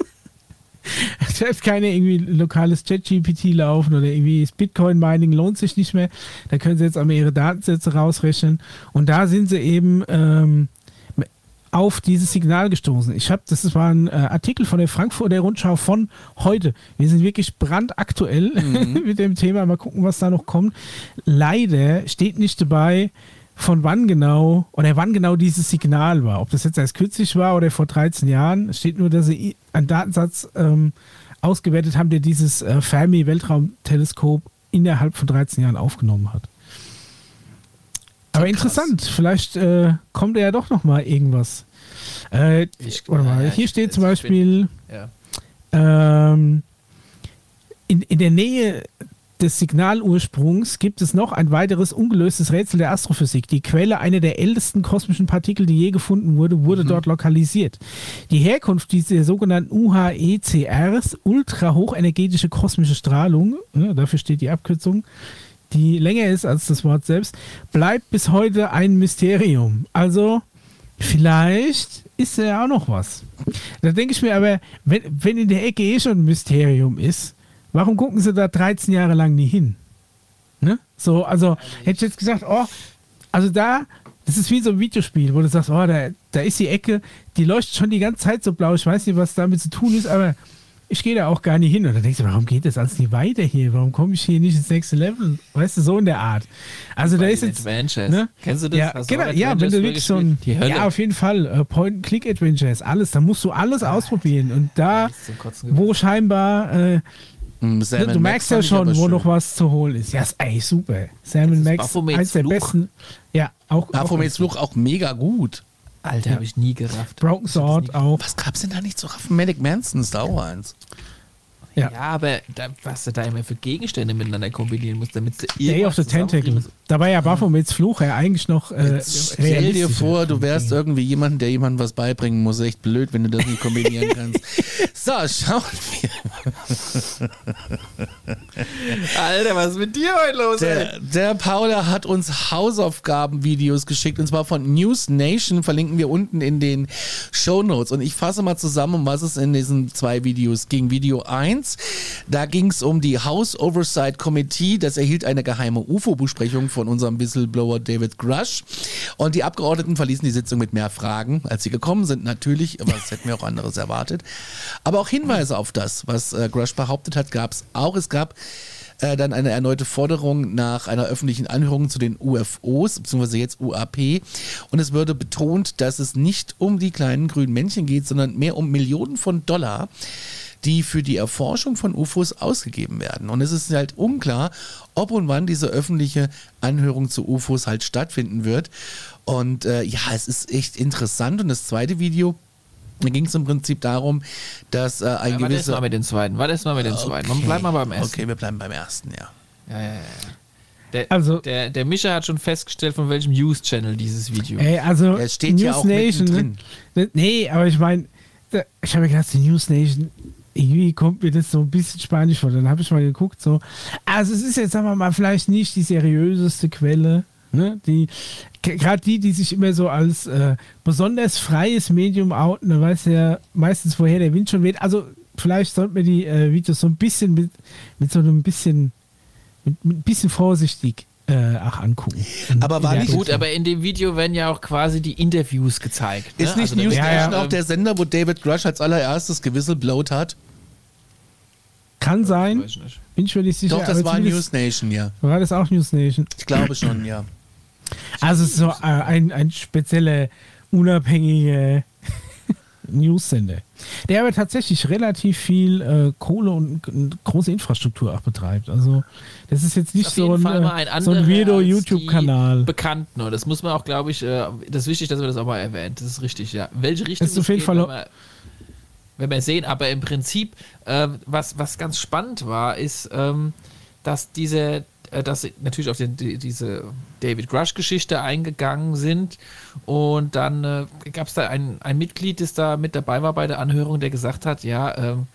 Es hat keine irgendwie lokales Chat-GPT laufen oder irgendwie das Bitcoin-Mining lohnt sich nicht mehr. Da können sie jetzt aber ihre Datensätze rausrechnen. Und da sind sie eben ähm, auf dieses Signal gestoßen. Ich habe, das war ein äh, Artikel von der Frankfurter Rundschau von heute. Wir sind wirklich brandaktuell mit dem Thema. Mal gucken, was da noch kommt. Leider steht nicht dabei, von wann genau oder wann genau dieses Signal war. Ob das jetzt erst kürzlich war oder vor 13 Jahren. Steht nur, dass sie einen Datensatz ähm, ausgewertet haben, der dieses äh, Fermi-Weltraumteleskop innerhalb von 13 Jahren aufgenommen hat. Aber krass. interessant, vielleicht äh, kommt ja doch noch mal irgendwas. Äh, Ich- warte mal, ja, hier ich- steht zum Beispiel, Ja. ähm, in, in der Nähe des Signalursprungs gibt es noch ein weiteres ungelöstes Rätsel der Astrophysik. Die Quelle einer der ältesten kosmischen Partikel, die je gefunden wurde, wurde dort lokalisiert. Die Herkunft dieser sogenannten UHECRs, ultrahochenergetische kosmische Strahlung, ja, dafür steht die Abkürzung, die länger ist als das Wort selbst, bleibt bis heute ein Mysterium. Also vielleicht ist da ja auch noch was. Da denke ich mir aber, wenn, wenn in der Ecke eh schon ein Mysterium ist, warum gucken sie da 13 Jahre lang nie hin? Ne? So, also hätte ich jetzt gesagt, oh, also da, das ist wie so ein Videospiel, wo du sagst, oh, da, da ist die Ecke, die leuchtet schon die ganze Zeit so blau, ich weiß nicht, was damit zu tun ist, aber ich gehe da auch gar nicht hin. Und dann denkst du, warum geht das alles nicht weiter hier? Warum komme ich hier nicht ins nächste Level? Weißt du, so in der Art. Also da Bei ist den jetzt. Adventures. Ne? Kennst du das? Ja, genau, ja, wenn du wirklich so ein. Ja, auf jeden Fall. Äh, Point-and-Click-Adventures, alles. Da musst du alles ausprobieren. Und da, ist wo scheinbar. Äh, Sam du Max merkst ja fand ich schon, wo schön. noch was zu holen ist. Ja, ist eigentlich super. Sam Max, eins der Fluch. besten. Ja, auch. auch Baphomets Fluch auch mega gut. Alter, Ja. habe ich nie gerafft. Broken Sword auch. Was gab's denn da nicht zu raffen? Manic Manson ist da auch eins. Ja. Ja, aber da, was du da immer für Gegenstände miteinander kombinieren musst, damit du Day of the Tentacle. Da war ja Baphomets Fluch ja eigentlich noch äh, Jetzt stell dir vor, du wärst irgendwie jemand, der jemandem was beibringen muss. Echt blöd, wenn du das nicht kombinieren kannst. So, schauen wir. Alter, was ist mit dir heute los, Der, der Paula hat uns Hausaufgabenvideos geschickt und zwar von News Nation, verlinken wir unten in den Show Notes. Und ich fasse mal zusammen, um was es in diesen zwei Videos ging. Video 1, da ging es um die House Oversight Committee, das erhielt eine geheime UFO-Besprechung von unserem Whistleblower David Grush. Und die Abgeordneten verließen die Sitzung mit mehr Fragen, als sie gekommen sind, natürlich, aber das hätten wir auch anderes erwartet. Aber auch Hinweise auf das, was äh, Grush behauptet hat, gab es auch. Es gab äh, dann eine erneute Forderung nach einer öffentlichen Anhörung zu den UFOs, beziehungsweise jetzt UAP. Und es würde betont, dass es nicht um die kleinen grünen Männchen geht, sondern mehr um Millionen von Dollar, die für die Erforschung von UFOs ausgegeben werden. Und es ist halt unklar, ob und wann diese öffentliche Anhörung zu UFOs halt stattfinden wird. Und äh, ja, es ist echt interessant. Und das zweite Video, da ging es im Prinzip darum, dass äh, ein Ja, warte gewisser... mal mit den zweiten. Warte erst mal mit den zweiten. Man bleibt mal beim ersten. Okay, wir bleiben beim ersten, ja. Ja, ja, ja. ja. Der, Also- der, der Mischer hat schon festgestellt, von welchem News-Channel dieses Video. Ey, also Es steht ja auch mittendrin. Ne? Nee, aber ich meine, ich habe mir gedacht, die News Nation, irgendwie kommt mir das so ein bisschen spanisch vor. Dann habe ich mal geguckt, so. Also es ist jetzt, sagen wir mal, vielleicht nicht die seriöseste Quelle. Ne? Die, gerade die, die sich immer so als äh, besonders freies Medium outen, da weiß ja meistens, woher der Wind schon weht. Also vielleicht sollten wir die äh, Videos so ein bisschen mit, mit so einem bisschen, mit, mit ein bisschen vorsichtig äh, auch angucken. In- Aber in war nicht- Gut, Richtung. aber in dem Video werden ja auch quasi die Interviews gezeigt. Ne? Ist nicht Also News Nation ja. auch der Sender, wo David Grush als allererstes gewissblowt hat? Kann sein. Weiß ich nicht. Bin ich mir nicht sicher. Doch, das aber war News Nation, ja. War das auch News Nation? Ich glaube schon, ja. Also es ist so äh, ein, ein spezieller, unabhängiger News-Sender. Der aber tatsächlich relativ viel äh, Kohle und, und große Infrastruktur auch betreibt. Also das ist jetzt nicht Auf so ein, mal ein äh, so ein als die Weirdo-YouTube-Kanal. Bekannten. Und das muss man auch, glaube ich, äh, das ist wichtig, dass wir das auch mal erwähnt. Das ist richtig, ja. Welche Richtung Das ist auf jeden geht, Fall- wenn wir, wenn wir sehen. Aber im Prinzip, äh, was, was ganz spannend war, ist, ähm, dass diese, äh, dass sie natürlich auf den, die, diese David Grush-Geschichte eingegangen sind. Und dann äh, gab es da ein, ein Mitglied, das da mit dabei war bei der Anhörung, der gesagt hat, ja, ähm,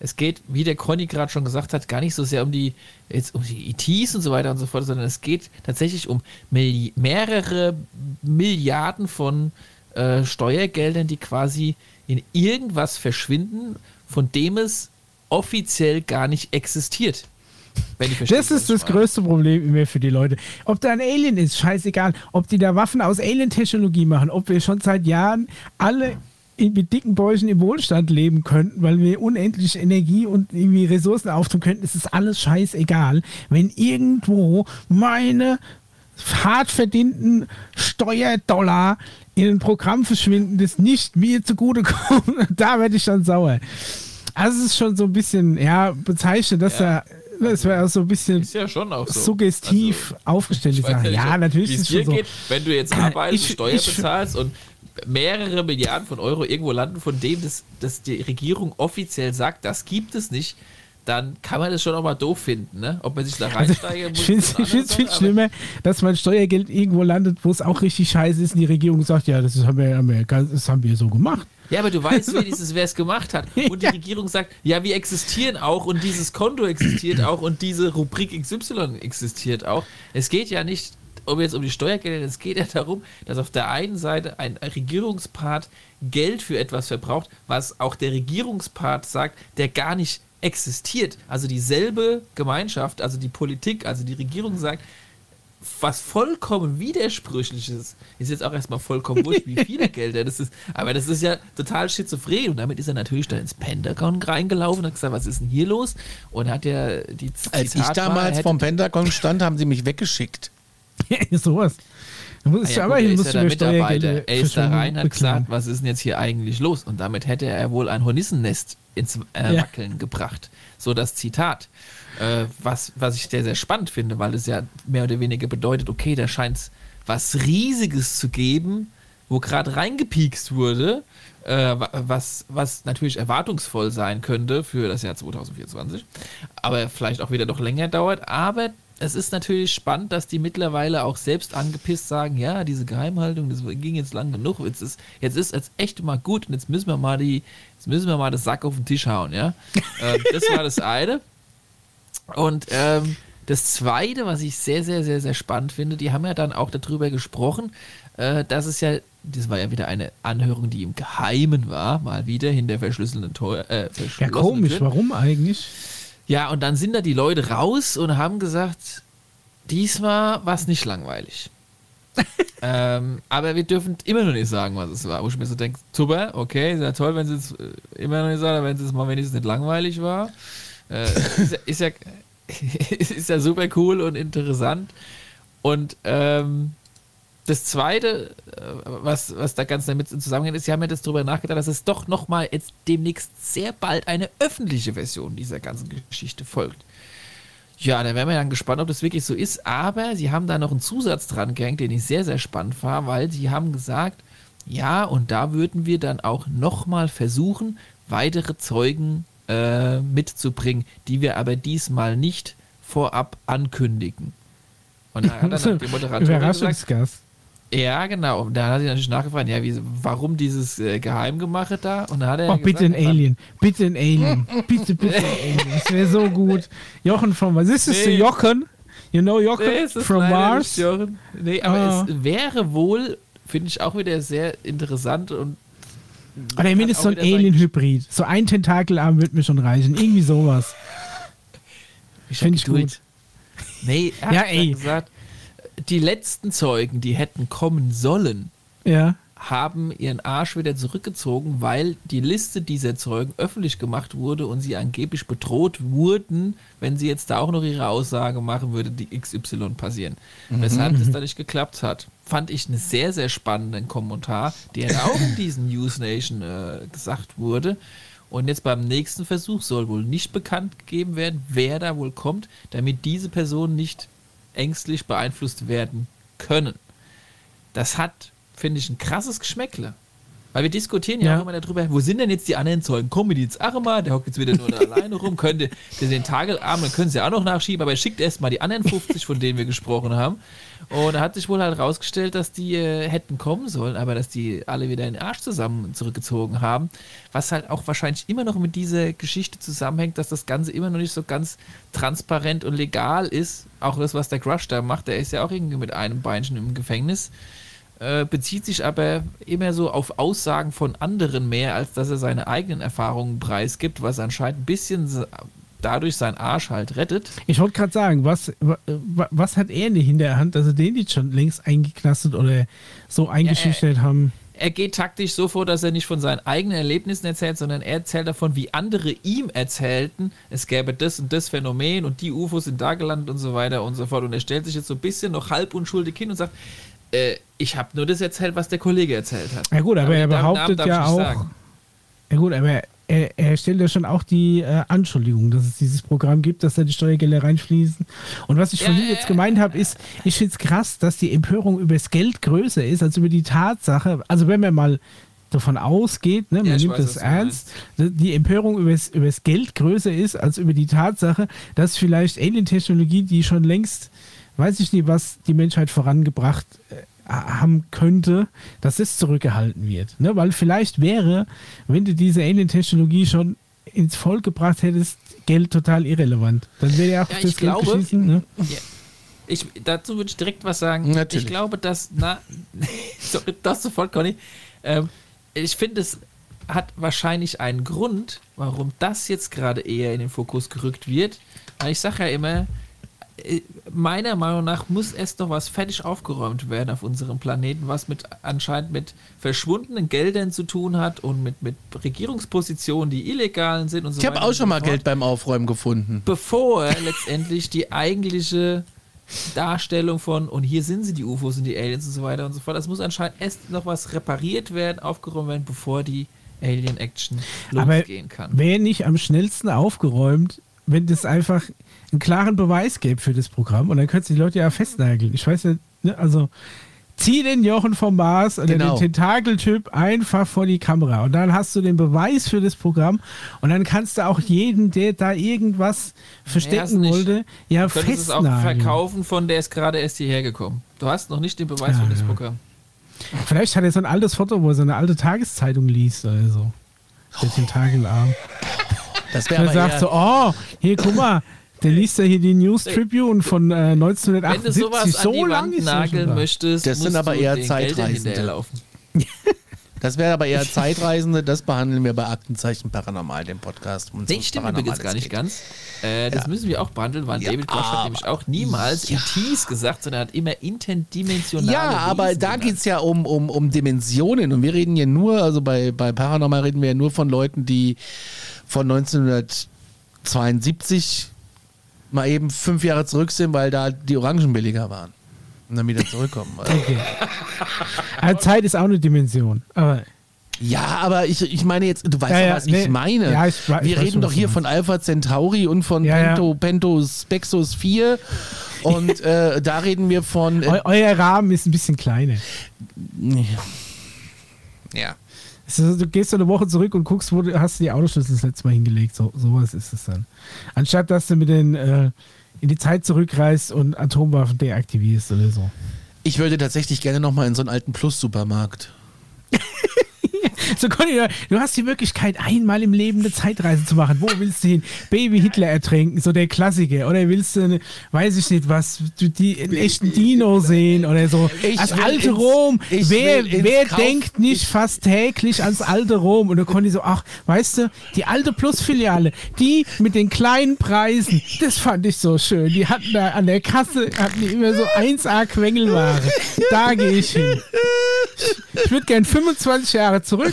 es geht, wie der Conny gerade schon gesagt hat, gar nicht so sehr um die, jetzt um die ETs und so weiter und so fort, sondern es geht tatsächlich um Milli mehrere Milliarden von äh, Steuergeldern, die quasi in irgendwas verschwinden, von dem es offiziell gar nicht existiert. Das ist das größte Problem immer für die Leute. Ob da ein Alien ist, scheißegal. Ob die da Waffen aus Alien-Technologie machen, ob wir schon seit Jahren alle in, mit dicken Bäuchen im Wohlstand leben könnten, weil wir unendlich Energie und irgendwie Ressourcen auftun könnten, ist es alles scheißegal. Wenn irgendwo meine hart verdienten Steuerdollar in ein Programm verschwinden, das nicht mir zugutekommt, da werde ich dann sauer. Also es ist schon so ein bisschen, ja, bezeichnet, dass Ja. er, das wäre auch so ein bisschen Ist ja schon auch so. suggestiv Also, aufgestellt. ich weiß ja, natürlich ist es schon so. geht, wenn du jetzt arbeitest, Ich- Steuer ich- bezahlst und mehrere Milliarden von Euro irgendwo landen, von dem das, das die Regierung offiziell sagt, das gibt es nicht, dann kann man das schon auch mal doof finden, ne? Ob man sich da Also, reinsteigern muss. ich finde es viel schlimmer, dass mein Steuergeld irgendwo landet, wo es auch richtig scheiße ist und die Regierung sagt, ja, das haben wir, haben wir, das haben wir so gemacht. Ja, aber du weißt wenigstens, wer es gemacht hat. Und die Regierung sagt, ja, wir existieren auch und dieses Konto existiert auch und diese Rubrik XY existiert auch. Es geht ja nicht um jetzt um die Steuergelder, es geht ja darum, dass auf der einen Seite ein Regierungspart Geld für etwas verbraucht, was auch der Regierungspart sagt, der gar nicht existiert. Also dieselbe Gemeinschaft, also die Politik, also die Regierung sagt, was vollkommen widersprüchliches ist jetzt auch erstmal vollkommen wurscht, wie viele Gelder das ist. Aber das ist ja total schizophren. Und damit ist er natürlich dann ins Pentagon reingelaufen und hat gesagt, was ist denn hier los? Und hat er die Z- Als ich Zitat war, er damals hätte- vom Pentagon stand, haben sie mich weggeschickt. Sowas. Da muss Ah ich ja, aber gut, er hin, ist musst ja der Mitarbeiter. Er ist da rein, hat gesagt, was ist denn jetzt hier eigentlich los? Und damit hätte er wohl ein Hornissennest ins äh, Ja. Wackeln gebracht. So das Zitat. Äh, was, was ich sehr, sehr spannend finde, weil es ja mehr oder weniger bedeutet, okay, da scheint es was Riesiges zu geben, wo gerade reingepiekst wurde, äh, was, was natürlich erwartungsvoll sein könnte für das Jahr 2024, aber vielleicht auch wieder noch länger dauert. Aber es ist natürlich spannend, dass die mittlerweile auch selbst angepisst sagen, ja, diese Geheimhaltung, das ging jetzt lang genug, jetzt ist jetzt ist jetzt echt mal gut und jetzt müssen wir mal die, jetzt müssen wir mal das Sack auf den Tisch hauen, ja. äh, das war das eine. Und ähm, das zweite, was ich sehr, sehr, sehr, sehr spannend finde, die haben ja dann auch darüber gesprochen, äh, dass es ja, das war ja wieder eine Anhörung, die im Geheimen war, mal wieder hinter verschlüsselten Tor. Äh, ja, komisch, Türen. warum eigentlich? Ja, und dann sind da die Leute raus und haben gesagt, diesmal war es nicht langweilig. ähm, aber wir dürfen immer noch nicht sagen, was es war. Wo ich mir so denke, super, okay, ist ja toll, wenn sie es äh, immer noch nicht sagen, wenn es mal wenigstens nicht langweilig war. Äh, ist, ja, ist, ja, ist ja super cool und interessant. Und ähm, das Zweite, äh, was, was da ganz damit zusammenhängt, ist, sie haben ja das darüber nachgedacht, dass es doch nochmal jetzt demnächst sehr bald eine öffentliche Version dieser ganzen Geschichte folgt. Ja, da wären wir dann gespannt, ob das wirklich so ist. Aber sie haben da noch einen Zusatz dran gehängt, den ich sehr, sehr spannend war, weil sie haben gesagt, ja, und da würden wir dann auch nochmal versuchen, weitere Zeugen äh, mitzubringen, die wir aber diesmal nicht vorab ankündigen. Und da hat dann die Moderatorin Überraschungsgast. Ja, genau. Und da hat sie natürlich nachgefragt, ja, wie, warum dieses äh, Geheimgemache da? Und dann hat er oh, gesagt, bitte ein Alien, bitte ein Alien, bitte, bitte ein Alien. Das wäre so gut. Jochen von, was ist das? Nee. Jochen? You know Jochen nee, from Mars? Jochen. Nee, aber ah. es wäre wohl, finde ich auch wieder sehr interessant und oder zumindest so ein Alien-Hybrid. So ein Tentakelarm wird mir schon reichen. Irgendwie sowas. Ich finde ich gut. Nee, er hat ja, ey. gesagt, die letzten Zeugen, die hätten kommen sollen, ja. haben ihren Arsch wieder zurückgezogen, weil die Liste dieser Zeugen öffentlich gemacht wurde und sie angeblich bedroht wurden, wenn sie jetzt da auch noch ihre Aussage machen würde, die XY passieren. Mhm. Weshalb das da nicht geklappt hat. Fand ich einen sehr, sehr spannenden Kommentar, der auch in diesen News Nation äh, gesagt wurde. Und jetzt beim nächsten Versuch soll wohl nicht bekannt gegeben werden, wer da wohl kommt, damit diese Person nicht ängstlich beeinflusst werden können. Das hat, finde ich, ein krasses Geschmäckle. Weil wir diskutieren ja, ja, auch immer darüber, wo sind denn jetzt die anderen Zeugen? Kommen die jetzt auch immer? Der hockt jetzt wieder nur alleine rum, könnte den Tagelarm, dann können sie auch noch nachschieben, aber er schickt erstmal die anderen 50, von denen wir gesprochen haben. Und da hat sich wohl halt rausgestellt, dass die äh, hätten kommen sollen, aber dass die alle wieder in den Arsch zusammen zurückgezogen haben. Was halt auch wahrscheinlich immer noch mit dieser Geschichte zusammenhängt, dass das Ganze immer noch nicht so ganz transparent und legal ist. Auch das, was der Crush da macht, der ist ja auch irgendwie mit einem Beinchen im Gefängnis. Äh, bezieht sich aber immer so auf Aussagen von anderen mehr, als dass er seine eigenen Erfahrungen preisgibt, was anscheinend ein bisschen dadurch seinen Arsch halt rettet. Ich wollte gerade sagen, was, was hat er in der Hinterhand, dass er den jetzt schon längst eingeknastet oder so eingeschüchtert ja, haben? Er geht taktisch so vor, dass er nicht von seinen eigenen Erlebnissen erzählt, sondern er erzählt davon, wie andere ihm erzählten, es gäbe das und das Phänomen und die UFOs sind da gelandet und so weiter und so fort. Und er stellt sich jetzt so ein bisschen noch halb unschuldig hin und sagt, äh, ich habe nur das erzählt, was der Kollege erzählt hat. Ja gut, aber, aber er behauptet ja auch. Ja gut, aber er, er, stellt ja schon auch die äh, Anschuldigung, dass es dieses Programm gibt, dass da die Steuergelder reinfließen. Und was ich ja, vorhin jetzt gemeint habe, ist, ich finde es krass, dass die Empörung über das Geld größer ist als über die Tatsache. Also wenn man mal davon ausgeht, ne, man ja, nimmt das ernst, die Empörung über das Geld größer ist als über die Tatsache, dass vielleicht Alien-Technologie, die schon längst weiß ich nicht, was die Menschheit vorangebracht äh, haben könnte, dass es zurückgehalten wird. Ne? Weil vielleicht wäre, wenn du diese Alien-Technologie schon ins Volk gebracht hättest, Geld total irrelevant. Dann wäre ja auch ja, das Geld geschissen. Ne? Ja. Ich, dazu würde ich direkt was sagen. Natürlich. Ich glaube, dass, na, sorry, das sofort, Conny. Ähm, ich finde, es hat wahrscheinlich einen Grund, warum das jetzt gerade eher in den Fokus gerückt wird. Weil ich sage ja immer, meiner Meinung nach muss erst noch was fertig aufgeräumt werden auf unserem Planeten, was mit anscheinend mit verschwundenen Geldern zu tun hat und mit, mit Regierungspositionen, die illegalen sind und so ich weiter. Ich habe auch schon mal Geld beim Aufräumen gefunden. Bevor letztendlich die eigentliche Darstellung von und hier sind sie, die UFOs und die Aliens und so weiter und so fort. Das muss anscheinend erst noch was repariert werden, aufgeräumt werden, bevor die Alien-Action losgehen kann. Wäre nicht am schnellsten aufgeräumt, wenn das einfach einen klaren Beweis gäbe für das Programm und dann könntest du die Leute ja festnageln. Ich weiß ja, ne, also zieh den Jochen vom Mars oder Genau. den Tentakeltyp einfach vor die Kamera. Und dann hast du den Beweis für das Programm. Und dann kannst du auch jeden, der da irgendwas verstecken erst nicht. wollte, ja Du könntest es auch festnageln. verkaufen von der ist gerade erst hierher gekommen. Du hast noch nicht den Beweis Ja, für das ja. Programm. Vielleicht hat er so ein altes Foto, wo er so eine alte Tageszeitung liest oder so. Der Tentakelarm. Das wäre sagt eher, so, oh, hier, guck mal, der liest ja hier die News Tribune von äh, Wenn du 1978. sowas so an die lang Wand nageln da. möchtest, Das sind aber du eher Zeitreisende. das wäre aber eher Zeitreisende, das behandeln wir bei Aktenzeichen Paranormal, dem Podcast. es Nee, stimmt übrigens gar nicht geht. ganz. Äh, das Ja. müssen wir auch behandeln, weil Ja, David aber- hat nämlich auch niemals Ja. ETs gesagt, sondern er hat immer interdimensionale Ja, aber Wesen da genannt. geht es ja um, um, um Dimensionen und wir reden ja nur, also bei, bei Paranormal reden wir ja nur von Leuten, die von 1972 mal eben fünf Jahre zurück sind, weil da die Orangen billiger waren. Und dann wieder zurückkommen. Also, Okay. Also Zeit ist auch eine Dimension. Aber ja, aber ich, ich meine jetzt, du weißt Ja, ja, was nee. ich meine. Ja, ich ich wir reden doch hier von Alpha Centauri und von Ja, ja. Pento, Pento Spexus 4 und äh, da reden wir von... eu Äh, euer Rahmen ist ein bisschen kleiner. ja. Du gehst so eine Woche zurück und guckst, wo du hast du die Autoschlüssel das letzte Mal hingelegt. So sowas ist es dann. Anstatt dass du mit den äh, in die Zeit zurückreist und Atomwaffen deaktivierst oder so. Ich würde tatsächlich gerne nochmal in so einen alten Plus-Supermarkt. So Conny, du hast die Möglichkeit, einmal im Leben eine Zeitreise zu machen. Wo willst du hin? Baby Hitler ertränken, so der Klassiker. Oder willst du, weiß ich nicht, was, die, einen echten Dino sehen oder so. Ich das alte ins- Rom. Wer, wer denkt nicht fast täglich ans alte Rom? Und du Conny so, ach, weißt du, die alte Plus-Filiale, die mit den kleinen Preisen, das fand ich so schön. Die hatten da an der Kasse, hatten die immer so 1A Quengelware. Da gehe ich hin. Ich würde gern 25 Jahre zurück.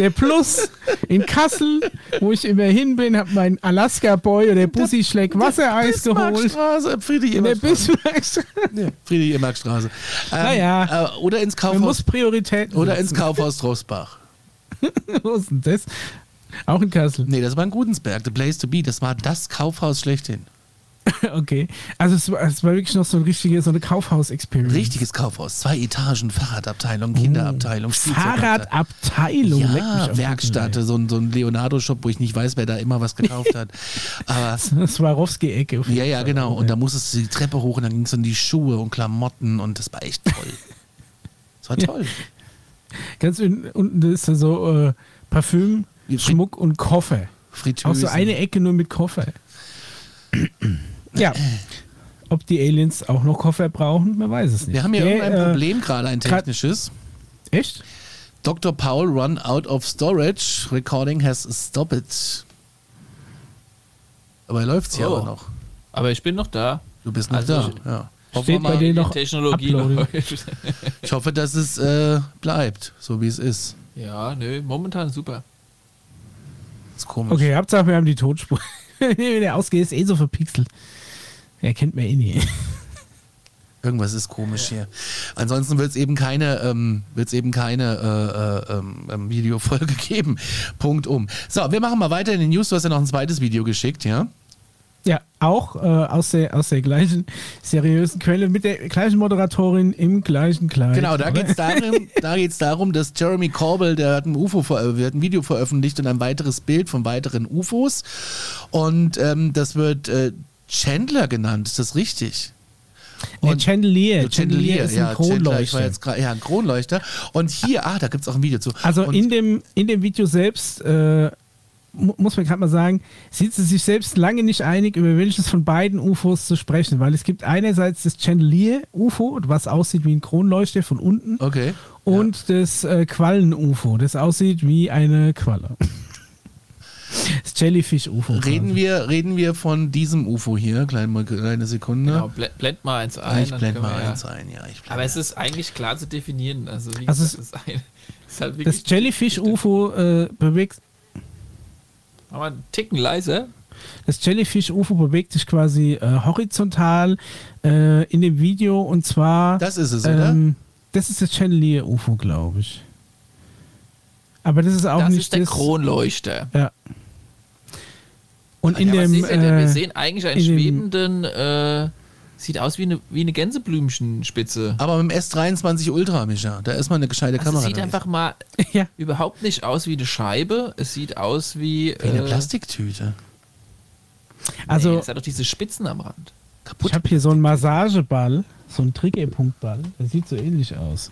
Der Plus in Kassel, wo ich immer hin bin, habe mein Alaska Boy oder Bussi Schleck Wassereis geholt. Bismarckstraße, friedrich In der Immerstraße. Bismarck. Nee, friedrich Immerstraße. Ähm, Naja. äh, oder ins Man muss Kaufhaus, Prioritäten oder ins. Kaufhaus Trostbach. Wo ist denn das? Auch in Kassel. Nee, das war in Gudensberg, the place to be. Das war das Kaufhaus schlechthin. Okay. Also es war, es war wirklich noch so ein richtige, so eine Kaufhaus-Experience. Richtiges Kaufhaus. Zwei Etagen, Fahrradabteilung, Kinderabteilung, Spielzeugabteilung. Fahrradabteilung. Ja, Werkstatt, so ein, so ein Leonardo-Shop, wo ich nicht weiß, wer da immer was gekauft hat. Aber. Swarovski-Ecke. ja, ja, genau. Und da musstest du die Treppe hoch und dann ging es um die Schuhe und Klamotten und das war echt toll. Das war toll. Ganz un- unten ist da so äh, Parfüm, Schmuck und Koffer. Auch Fritteusen. so eine Ecke nur mit Koffer. ja. Ob die Aliens auch noch Koffer brauchen, man weiß es nicht. Wir haben hier irgendein äh, Problem gerade, ein technisches. Echt? Dr. Paul run out of storage. Recording has stopped. Aber er läuft hier Oh. aber noch. Aber ich bin noch da. Du bist noch Also, da. Ja. Steht bei denen noch Technologie ich hoffe, dass es äh, bleibt, so wie es ist. Ja, nö, momentan super. ist komisch. Okay, Hauptsache wir haben die Tonspur. Wenn der ausgeht, ist eh so verpixelt. Er kennt mir eh nie. Irgendwas ist komisch hier. Ansonsten wird es eben keine, ähm, wird's eben keine äh, äh, ähm, Videofolge geben. Punkt um. So, wir machen mal weiter in den News. Du hast ja noch ein zweites Video geschickt, ja? Ja, auch äh, aus, der, aus der gleichen seriösen Quelle mit der gleichen Moderatorin im gleichen Kleid. Genau, da geht es darum, da geht's darum, dass Jeremy Corbell, der hat ein UFO, der hat ein Video veröffentlicht und ein weiteres Bild von weiteren UFOs. Und ähm, das wird äh, Chandler genannt, ist das richtig? Nee, Und- Chandelier. Chandelier, ist ein ja, Chandler, ich war Kronleuchter. jetzt gerade, ja, ein Kronleuchter. Und hier, ah, da gibt es auch ein Video zu. Also und, in dem, in dem Video selbst, äh, mu muss man gerade mal sagen, sind sie sich selbst lange nicht einig, über welches von beiden UFOs zu sprechen, weil es gibt einerseits das Chandelier-UFO, was aussieht wie ein Kronleuchter von unten, Okay. und das äh, Quallen-UFO, das aussieht wie eine Qualle. Das Jellyfish-UFO. Reden wir, reden wir von diesem UFO hier, kleine, mal- kleine Sekunde. Genau, blend, blend mal eins ein. ich können mal wir ja- eins ein, ja. Aber es ist eigentlich klar zu definieren. Also, wie Also gesagt, es ist, ein, ist halt. Das Jellyfish-UFO äh, bewegt Aber einen Ticken leiser. Das Jellyfish-UFO bewegt sich quasi äh, horizontal äh, in dem Video und zwar. Das ist es, oder? ähm, das ist das Chandelier-UFO, glaube ich. Aber das ist auch das nicht ist der das. Kronleuchter. Ja. Und in ja, dem. sehen wir, denn? wir äh, sehen eigentlich einen dem- schwebenden äh, Sieht aus wie eine, wie eine Gänseblümchenspitze. Aber mit dem S23 Ultra, Micha, da ist mal eine gescheite Also Kamera. es sieht einfach mal Ja. überhaupt nicht aus wie eine Scheibe. Es sieht aus wie. wie eine äh, Plastiktüte. Also, nee, es hat doch diese Spitzen am Rand. Kaputt. ich habe hier so einen Massageball, so einen Triggerpunktball. Der sieht so ähnlich aus.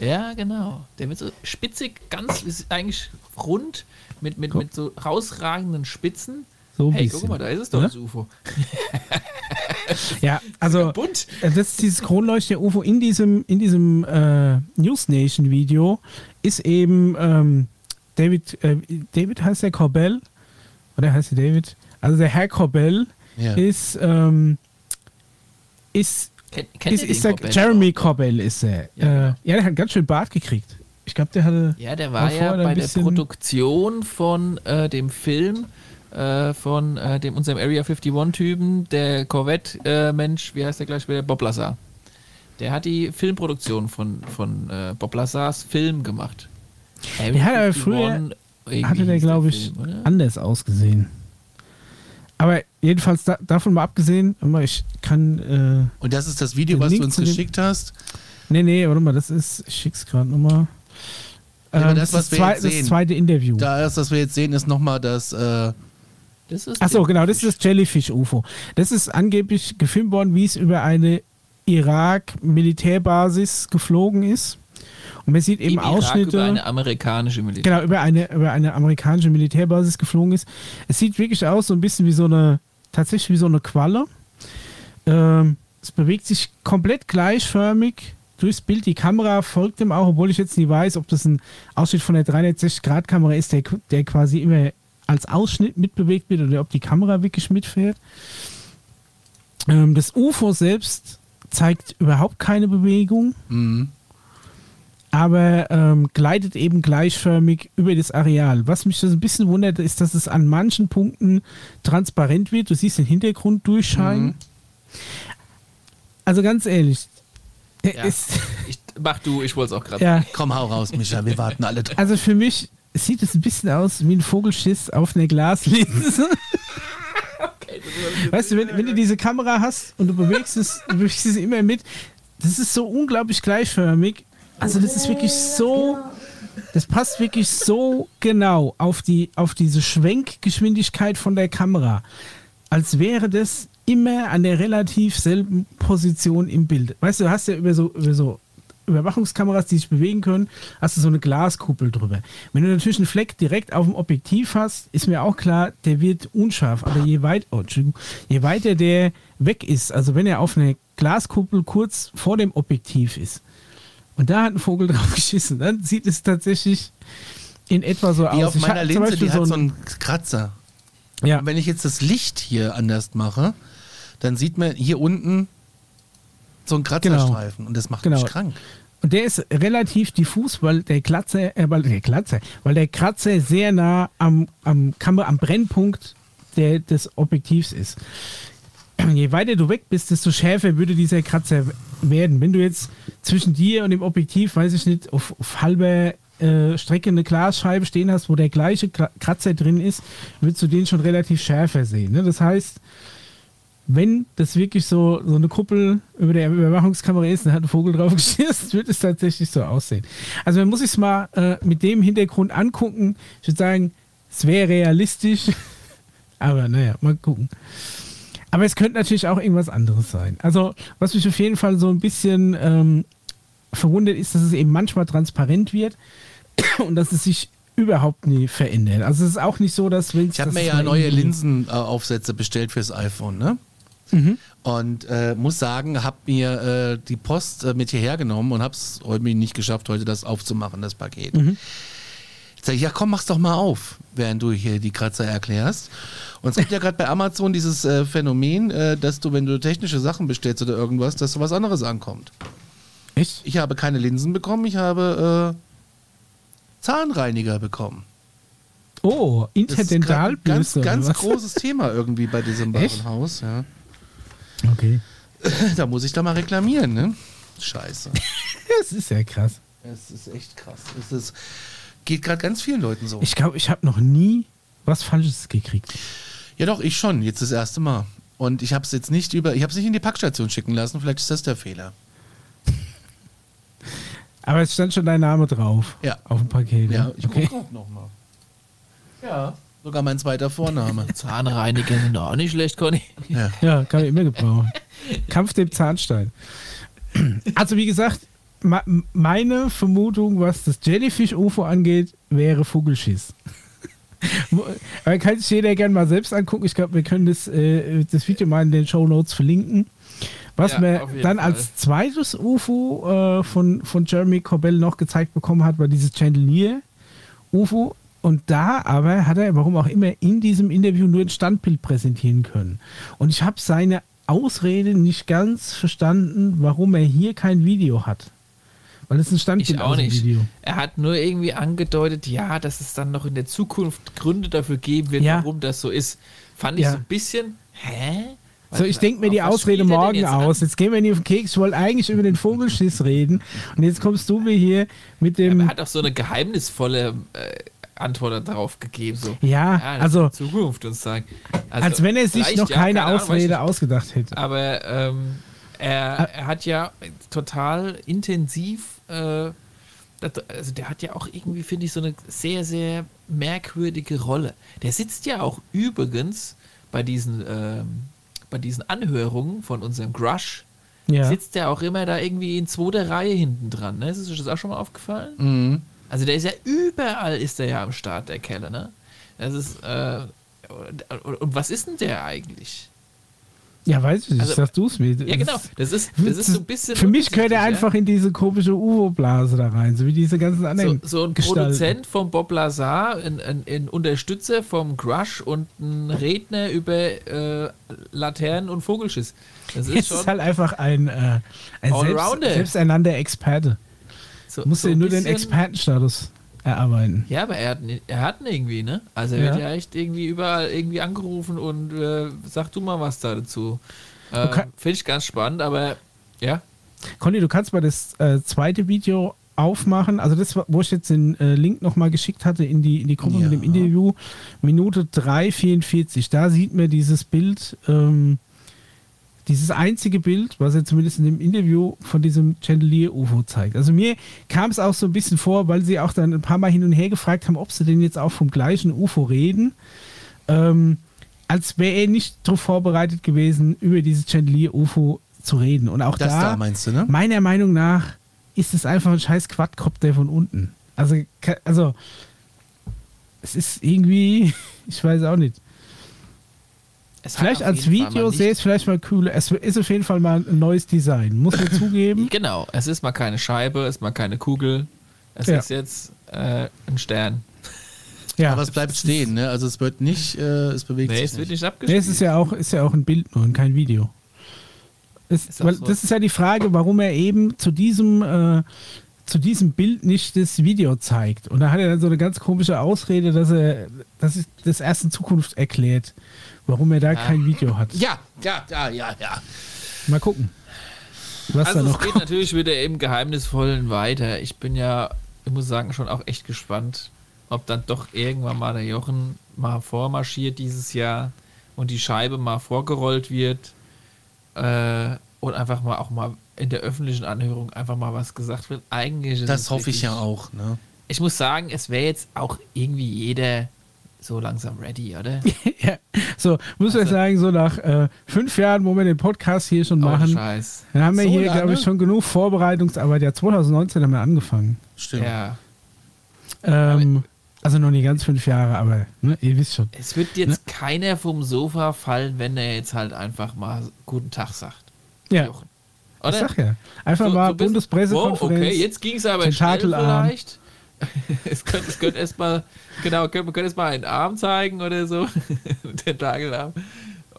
Ja, genau. Der wird so spitzig, ganz ist eigentlich rund mit, mit, mit so rausragenden Spitzen. So Hey, bisschen. guck mal, da ist es doch, Oder? das UFO. Ja, also Bunt. äh, das ist dieses Kronleuchter-UFO in diesem, in diesem äh, News Nation-Video ist eben ähm, David, äh, David heißt der Corbell, oder heißt der David? Also der Herr Corbell Ja. ist, ähm, ist, Ken, ist, ist der Corbett Jeremy? Corbell ist er. Ja, äh, genau. ja, der hat ganz schön Bart gekriegt. Ich glaube, der hatte. Ja, der war ja bei der Produktion von äh, dem Film äh, von äh, dem unserem Area 51-Typen, der Corvette-Mensch, wie heißt der gleich wieder? Bob Lazar. Der hat die Filmproduktion von, von äh, Bob Lazars Film gemacht. Area Ja, aber 51, früher hatte der, glaube ich, Film, anders ausgesehen. Aber jedenfalls da, davon mal abgesehen, ich kann. Äh, Und das ist das Video, was Link du uns geschickt hast. nee, nee, warte mal, das ist. Ich schick's gerade nochmal. Ja, aber Ähm, das, was ist wir zwei, jetzt das zweite Interview. Da ist, was wir jetzt sehen, ist nochmal das. Äh, Das ist Achso, genau, das ist das Jellyfish-UFO. Das ist angeblich gefilmt worden, wie es über eine Irak-Militärbasis geflogen ist. Und man sieht im eben Irak Ausschnitte. über eine amerikanische Militär. Genau, über eine, über eine amerikanische Militärbasis geflogen ist. Es sieht wirklich aus, so ein bisschen wie so eine, tatsächlich wie so eine Qualle. Ähm, es bewegt sich komplett gleichförmig durchs Bild. Die Kamera folgt dem auch, obwohl ich jetzt nie weiß, ob das ein Ausschnitt von der 360-Grad-Kamera ist, der, der quasi immer als Ausschnitt mitbewegt wird oder ob die Kamera wirklich mitfährt. Ähm, das UFO selbst zeigt überhaupt keine Bewegung mh. aber ähm, gleitet eben gleichförmig über das Areal. Was mich das ein bisschen wundert, ist, dass es an manchen Punkten transparent wird. Du siehst den Hintergrund durchscheinen. Mhm. Also ganz ehrlich, Ja. ist, Ich, mach du, ich wollte es auch gerade. ja, Komm, hau raus, Micha, wir warten alle drauf. also für mich sieht es ein bisschen aus wie ein Vogelschiss auf einer Glaslinse. Weißt du, wenn, wenn du diese Kamera hast und du bewegst es, du bewegst es immer mit, das ist so unglaublich gleichförmig. Also das ist wirklich so, das passt wirklich so genau auf die, auf diese Schwenkgeschwindigkeit von der Kamera, als wäre das immer an der relativ selben Position im Bild. Weißt du, du hast ja über so, über so Überwachungskameras, die sich bewegen können, hast du so eine Glaskuppel drüber. Wenn du natürlich einen Fleck direkt auf dem Objektiv hast, ist mir auch klar, der wird unscharf. Aber je, weit, oh, je weiter der weg ist, also wenn er auf einer Glaskuppel kurz vor dem Objektiv ist, und da hat ein Vogel drauf geschissen, dann sieht es tatsächlich in etwa so Die aus. auf Ich meiner Linse, die Beispiel hat so ein- einen Kratzer. ja, Und wenn ich jetzt das Licht hier anders mache, dann sieht man hier unten so einen Kratzerstreifen. Und das macht Genau. mich krank. Und der ist relativ diffus, weil der Kratzer, äh, weil der Kratzer, weil der Kratzer sehr nah am, am, Kamera, am Brennpunkt der, des Objektivs ist. Je weiter du weg bist, desto schärfer würde dieser Kratzer werden. Wenn du jetzt zwischen dir und dem Objektiv, weiß ich nicht, auf, auf halber äh, Strecke eine Glasscheibe stehen hast, wo der gleiche Kra- Kratzer drin ist, würdest du den schon relativ schärfer sehen. Ne? Das heißt, wenn das wirklich so, so eine Kuppel über der Überwachungskamera ist, dann hat ein Vogel drauf geschissen, wird es tatsächlich so aussehen. Also man muss sich mal äh, mit dem Hintergrund angucken. Ich würde sagen, es wäre realistisch, aber naja, mal gucken. Aber es könnte natürlich auch irgendwas anderes sein. Also, was mich auf jeden Fall so ein bisschen ähm, verwundert, ist, dass es eben manchmal transparent wird und dass es sich überhaupt nie verändert. Also, es ist auch nicht so, dass wenn Ich habe mir ja neue Linsenaufsätze bestellt fürs iPhone, ne? Mhm. Und äh, muss sagen, habe mir äh, die Post äh, mit hierher genommen und habe es heute nicht geschafft, heute das aufzumachen, das Paket. Mhm. Ich sage, ja komm, mach's doch mal auf, während du hier die Kratzer erklärst. Und es gibt ja gerade bei Amazon dieses äh, Phänomen, äh, dass du, wenn du technische Sachen bestellst oder irgendwas, dass so was anderes ankommt. Echt? Ich habe keine Linsen bekommen, ich habe äh, Zahnreiniger bekommen. Oh, ein ganz, ganz großes Thema irgendwie bei diesem? Warenhaus. Ja. Okay. Da muss ich da mal reklamieren, ne? Scheiße. Das ist ja krass. Es ist echt krass. Es ist, geht gerade ganz vielen Leuten so. Ich glaube, ich habe noch nie was Falsches gekriegt. ja doch, ich schon. Jetzt das erste Mal. Und ich habe es jetzt nicht über, ich habe es nicht in die Packstation schicken lassen. Vielleicht ist das der Fehler. Aber es stand schon dein Name drauf. Ja. Auf dem Paket. Ja, ne? ich okay. gucke nochmal. Ja. Sogar mein zweiter Vorname. Zahnreiniger sind auch nicht schlecht, Conny. ja. Ja, kann man immer gebrauchen. Kampf dem Zahnstein. Also wie gesagt, meine Vermutung, was das Jellyfish-UFO angeht, wäre Vogelschiss. Aber kann sich jeder gerne mal selbst angucken. Ich glaube, wir können das, äh, das Video mal in den Show Notes verlinken. Was Ja, jeden dann Fall. als zweites UFO äh, von, von Jeremy Corbell noch gezeigt bekommen hat, war dieses Chandelier-UFO. Und da aber hat er, warum auch immer, in diesem Interview nur ein Standbild präsentieren können. Und ich habe seine Ausrede nicht ganz verstanden, warum er hier kein Video hat. Weil es ein Standbild Ich auch nicht. Video. Er hat nur irgendwie angedeutet, ja, dass es dann noch in der Zukunft Gründe dafür geben wird, Ja. warum das so ist. Fand ich Ja. so ein bisschen, hä? So, ich denke mir die Ausrede morgen jetzt aus. Jetzt gehen wir nicht auf den Keks. Ich wollte eigentlich über den Vogelschiss reden. Und jetzt kommst du mir hier mit Aber dem. er hat auch so eine geheimnisvolle äh, Antwort darauf gegeben. So. Ja, das also- Zukunft uns sagen. Also, als wenn er sich noch ja, keine Ahnung, weiß Ausrede nicht. ausgedacht hätte. Aber ähm, er, Ah. er hat ja total intensiv, äh, das, also der hat ja auch irgendwie, finde ich, so eine sehr, sehr merkwürdige Rolle. Der sitzt ja auch übrigens bei diesen, ähm, bei diesen Anhörungen von unserem Grush, Ja. sitzt der auch immer da irgendwie in zweiter Reihe hinten dran. Ne? Ist euch das auch schon mal aufgefallen? Mhm. Also der ist ja überall ist der ja am Start, der Keller, ne? Das ist, äh, und, was ist denn der eigentlich? ja, weiß ich nicht. Also- Sag du es mir. Ja, genau. Das ist, das ist so ein bisschen. Für mich gehört er einfach in diese komische UFO-Blase da rein, so wie diese ganzen anderen. So, so ein Gestalten. Produzent vom Bob Lazar, ein, ein, ein Unterstützer vom Grush und ein Redner über äh, Laternen und Vogelschiss. Das ist ist halt einfach ein, äh, ein selbst, Allrounder. So, Musst so ein nur den bisschen- Expertenstatus erarbeiten. Ja, aber er hat, ihn- er hat ihn irgendwie, ne? Also er Ja. wird ja echt irgendwie überall irgendwie angerufen und äh, sag du mal was da dazu. Äh, Okay. Finde ich ganz spannend, aber ja. Conny, du kannst mal das äh, zweite Video aufmachen. Also das, wo ich jetzt den äh, Link nochmal geschickt hatte in die, in die Gruppe Ja. mit dem Interview, Minute 3,44. Da sieht man dieses Bild, ähm, dieses einzige Bild, was er zumindest in dem Interview von diesem Chandelier-UFO zeigt. Also mir kam es auch so ein bisschen vor, weil sie auch dann ein paar Mal hin und her gefragt haben, ob sie denn jetzt auch vom gleichen UFO reden. Ähm, als wäre er nicht darauf vorbereitet gewesen, über dieses Chandelier-UFO zu reden. Und auch Das da, da meinst du, ne? meiner Meinung nach ist es einfach ein scheiß Quadcopter von unten. Also, also es ist irgendwie, ich weiß auch nicht. Es Vielleicht als Video sehe ich es vielleicht mal cooler. Es ist auf jeden Fall mal ein neues Design, muss man zugeben. nicht- Genau, es ist mal keine Scheibe, es ist mal keine Kugel. Es Ja. ist jetzt äh, ein Stern. Ja, Aber es bleibt stehen, ne? Also es wird nicht, äh, es bewegt Nee, sich es wird nicht. nicht Nee, abgespielt. es ist ja auch, ist ja auch ein Bild nur und kein Video. Es, Ist weil so. Das ist ja die Frage, warum er eben zu diesem, äh, zu diesem Bild nicht das Video zeigt. Und da hat er dann so eine ganz komische Ausrede, dass er dass das erst in Zukunft erklärt, warum er da kein Video hat. Ja, ja, ja, ja, ja. Mal gucken. Was Also da es noch geht natürlich wieder im Geheimnisvollen weiter. Ich bin ja, ich muss sagen, schon auch echt gespannt, ob dann doch irgendwann mal der Jochen mal vormarschiert dieses Jahr und die Scheibe mal vorgerollt wird äh, und einfach mal auch mal in der öffentlichen Anhörung einfach mal was gesagt wird. Eigentlich ist Das es hoffe ich ja auch, ne? Ich muss sagen, es wäre jetzt auch irgendwie jeder so langsam ready, oder? ja. So, muss Also- sagen, so nach äh, fünf Jahren, wo wir den Podcast hier schon Ohne machen, Scheiß. dann haben wir So hier, glaube ich, schon genug Vorbereitungsarbeit. Ja, 2019 haben wir angefangen. Stimmt. Ja. Ähm, also noch nicht ganz fünf Jahre, aber ne, ihr wisst schon. Es wird jetzt keiner vom Sofa fallen, wenn er jetzt halt einfach mal guten Tag sagt. Ja, Jochen. ich Oder? sag ja. Einfach So- mal so Bundespressekonferenz. Wow, okay, jetzt ging es aber schnell vielleicht. es könnte, es könnte erstmal, genau, könnte, man könnte erstmal einen Arm zeigen oder so. Tentakelarm.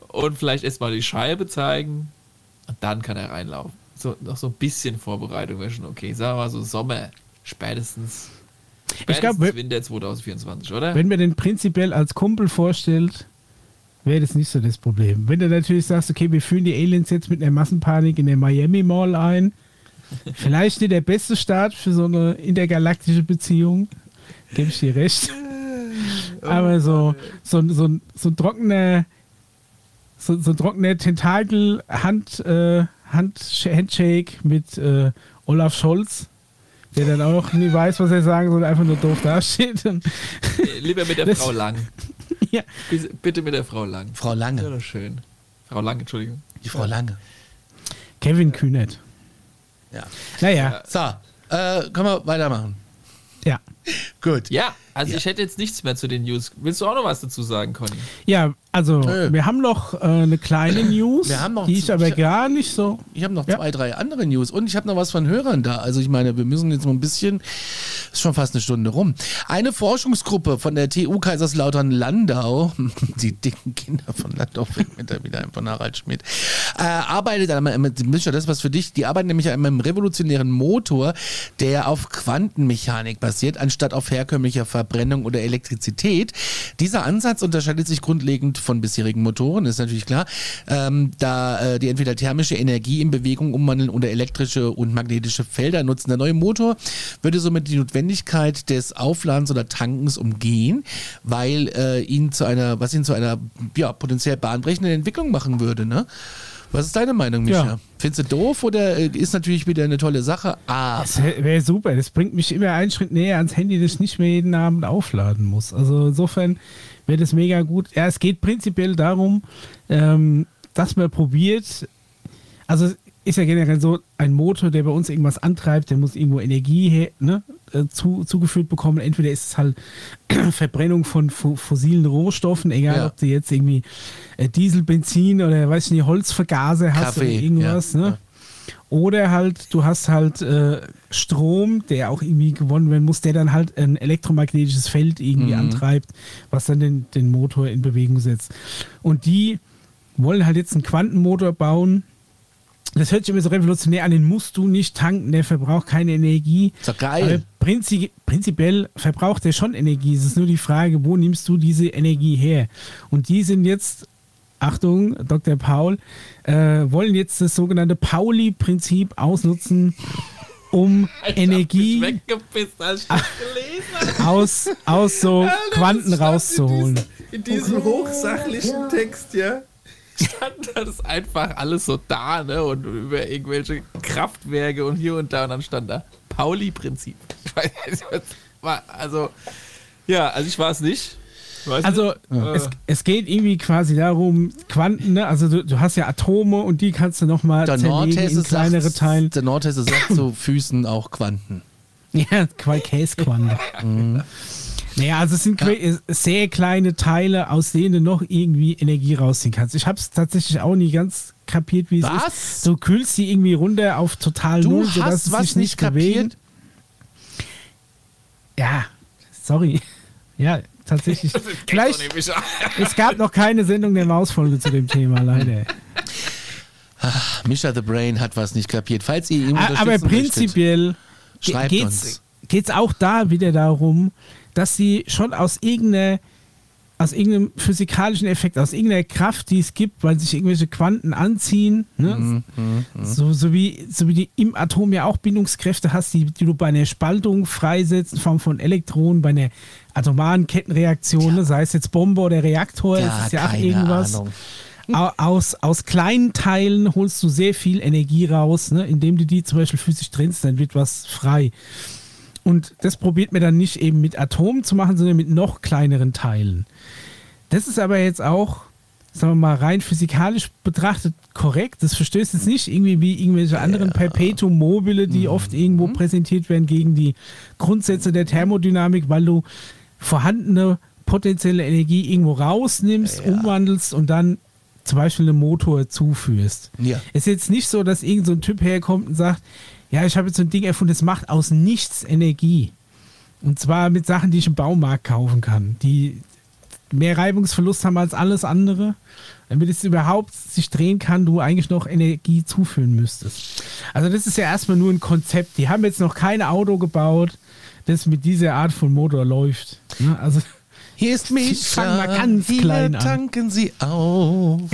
Und vielleicht erstmal die Scheibe zeigen. Und dann kann er reinlaufen. So, noch so ein bisschen Vorbereitung wäre schon okay. Sagen wir mal so Sommer, spätestens. Ich glaub, spätestens wenn- Winter 2024, oder? Wenn man den prinzipiell als Kumpel vorstellt, wäre das nicht so das Problem. Wenn du natürlich sagst, okay, wir führen die Aliens jetzt mit einer Massenpanik in der Miami Mall ein, vielleicht nicht der beste Start für so eine intergalaktische Beziehung, gebe ich dir recht. Aber so, so, so, ein- so ein trockener, so, so ein trockener Tentakel, Hand, äh, Hand, Handshake mit äh, Olaf Scholz, der dann auch noch nie weiß, was er sagen soll, einfach nur doof dasteht. Lieber mit der Das- Frau Lang. ja. Bitte, mit der Frau Lang. Frau Ja, Lange. doch schön. Frau Lang, Entschuldigung. Die Frau Lange. Kevin Kühnert. Ja. Naja, So, äh, können wir weitermachen. ja. Gut. Ja, also ich hätte jetzt nichts mehr zu den News. Willst du auch noch was dazu sagen, Conny? Ja, also Nö. wir haben noch äh, eine kleine News, Wir haben noch die ist aber ich- gar nicht so. Ich habe noch Ja. zwei, drei andere News und ich habe noch was von Hörern da. Also ich meine, wir müssen jetzt mal ein bisschen, ist schon fast eine Stunde rum. Eine Forschungsgruppe von der TU Kaiserslautern-Landau, die dicken Kinder von Landau, mir da wieder ein von Harald Schmidt, äh, arbeitet an einem, Mischa, das ist was für dich, die arbeiten nämlich an einem revolutionären Motor, der auf Quantenmechanik basiert, anstatt auf herkömmlicher Verbrennung oder Elektrizität. Dieser Ansatz unterscheidet sich grundlegend von bisherigen Motoren, ist natürlich klar, ähm, da äh, die entweder thermische Energie in Bewegung umwandeln oder elektrische und magnetische Felder nutzen. Der neue Motor würde somit die Notwendigkeit des Aufladens oder Tankens umgehen, weil äh, ihn zu einer, was ihn zu einer ja, potenziell bahnbrechenden Entwicklung machen würde. Ne? Was ist deine Meinung, Micha? Ja. Findest du doof oder äh, ist natürlich wieder eine tolle Sache? Ah, Das wäre super. Das bringt mich immer einen Schritt näher ans Handy, das ich nicht mehr jeden Abend aufladen muss. Also insofern wäre das mega gut. Ja, es geht prinzipiell darum, ähm, dass man probiert, also ist ja generell so, ein Motor, der bei uns irgendwas antreibt, der muss irgendwo Energie her, ne, äh, zu, zugeführt bekommen. Entweder ist es halt Verbrennung von fo- fossilen Rohstoffen, egal Ja. ob du jetzt irgendwie äh, Diesel, Benzin oder weiß ich nicht, Holzvergaser hast Kaffee, oder irgendwas, ja, ne? ja. Oder halt, du hast halt äh, Strom, der auch irgendwie gewonnen werden muss, der dann halt ein elektromagnetisches Feld irgendwie Mhm. antreibt, was dann den, den Motor in Bewegung setzt. Und die wollen halt jetzt einen Quantenmotor bauen. Das hört sich immer so revolutionär an, den musst du nicht tanken, der verbraucht keine Energie. ist doch Aber geil. prinzi prinzipiell verbraucht der schon Energie. Es ist nur die Frage, wo nimmst du diese Energie her? Und die sind jetzt, Achtung, Dr. Paul, äh, wollen jetzt das sogenannte Pauli-Prinzip ausnutzen, um Energie weggepisst, als ich habe. aus, aus so Quanten rauszuholen. In diesem hochsachlichen Text, ja. Stand das einfach alles so da, ne? Und über irgendwelche Kraftwerke und hier und da. Und dann stand da Pauli-Prinzip. Ich weiß nicht, was war. Also, ja, also ich war es nicht. Weiß Also nicht. es, es geht irgendwie quasi darum, Quanten, ne? also du, du hast ja Atome und die kannst du nochmal in kleinere sagt, Teile. der Nordhesse sagt zu Füßen auch Quanten. Ja, Qual- Käsequanten. Naja, also es sind que- sehr kleine Teile, aus denen du noch irgendwie Energie rausziehen kannst. Ich habe es tatsächlich auch nie ganz kapiert, wie es Was? ist. Du kühlst die irgendwie runter auf total Du null, sodass hast sie was sich nicht bewegen. kapiert? Ja, sorry. Ja, tatsächlich. Vielleicht, es gab noch keine Sendung der Mausfolge zu dem Thema, leider. Misha the Brain hat was nicht kapiert. Falls ihr ihn A- Aber prinzipiell ge- Schreibt geht's, uns. geht's auch da wieder darum, dass sie schon aus irgendeiner aus irgendeinem physikalischen Effekt, aus irgendeiner Kraft, die es gibt, weil sich irgendwelche Quanten anziehen, ne? Mhm, so, so, wie, so wie du im Atom ja auch Bindungskräfte hast, die, die du bei einer Spaltung freisetzt in Form von Elektronen, bei einer atomaren Kettenreaktion, ne? sei es jetzt Bombe oder Reaktor, Ja, ist ja auch irgendwas. Ahnung. Aus, aus kleinen Teilen holst du sehr viel Energie raus, ne? indem du die zum Beispiel physisch trennst, dann wird was frei. Und das probiert man dann nicht eben mit Atomen zu machen, sondern mit noch kleineren Teilen. Das ist aber jetzt auch, sagen wir mal, rein physikalisch betrachtet korrekt. Das verstößt jetzt nicht irgendwie wie irgendwelche anderen Perpetuum mobile, die oft irgendwo präsentiert werden gegen die Grundsätze der Thermodynamik, weil du vorhandene potenzielle Energie irgendwo rausnimmst, umwandelst und dann zum Beispiel einem Motor zuführst. Ja. Es ist jetzt nicht so, dass irgend so ein Typ herkommt und sagt, ja, ich habe jetzt so ein Ding erfunden, das macht aus nichts Energie. Und zwar mit Sachen, die ich im Baumarkt kaufen kann, die mehr Reibungsverlust haben als alles andere. Damit es überhaupt sich drehen kann, du eigentlich noch Energie zuführen müsstest. Also das ist ja erstmal nur ein Konzept. Die haben jetzt noch kein Auto gebaut, das mit dieser Art von Motor läuft. Ne? Also Hier ist Mischa. fangen mal ganz Hier klein an. tanken Sie auf.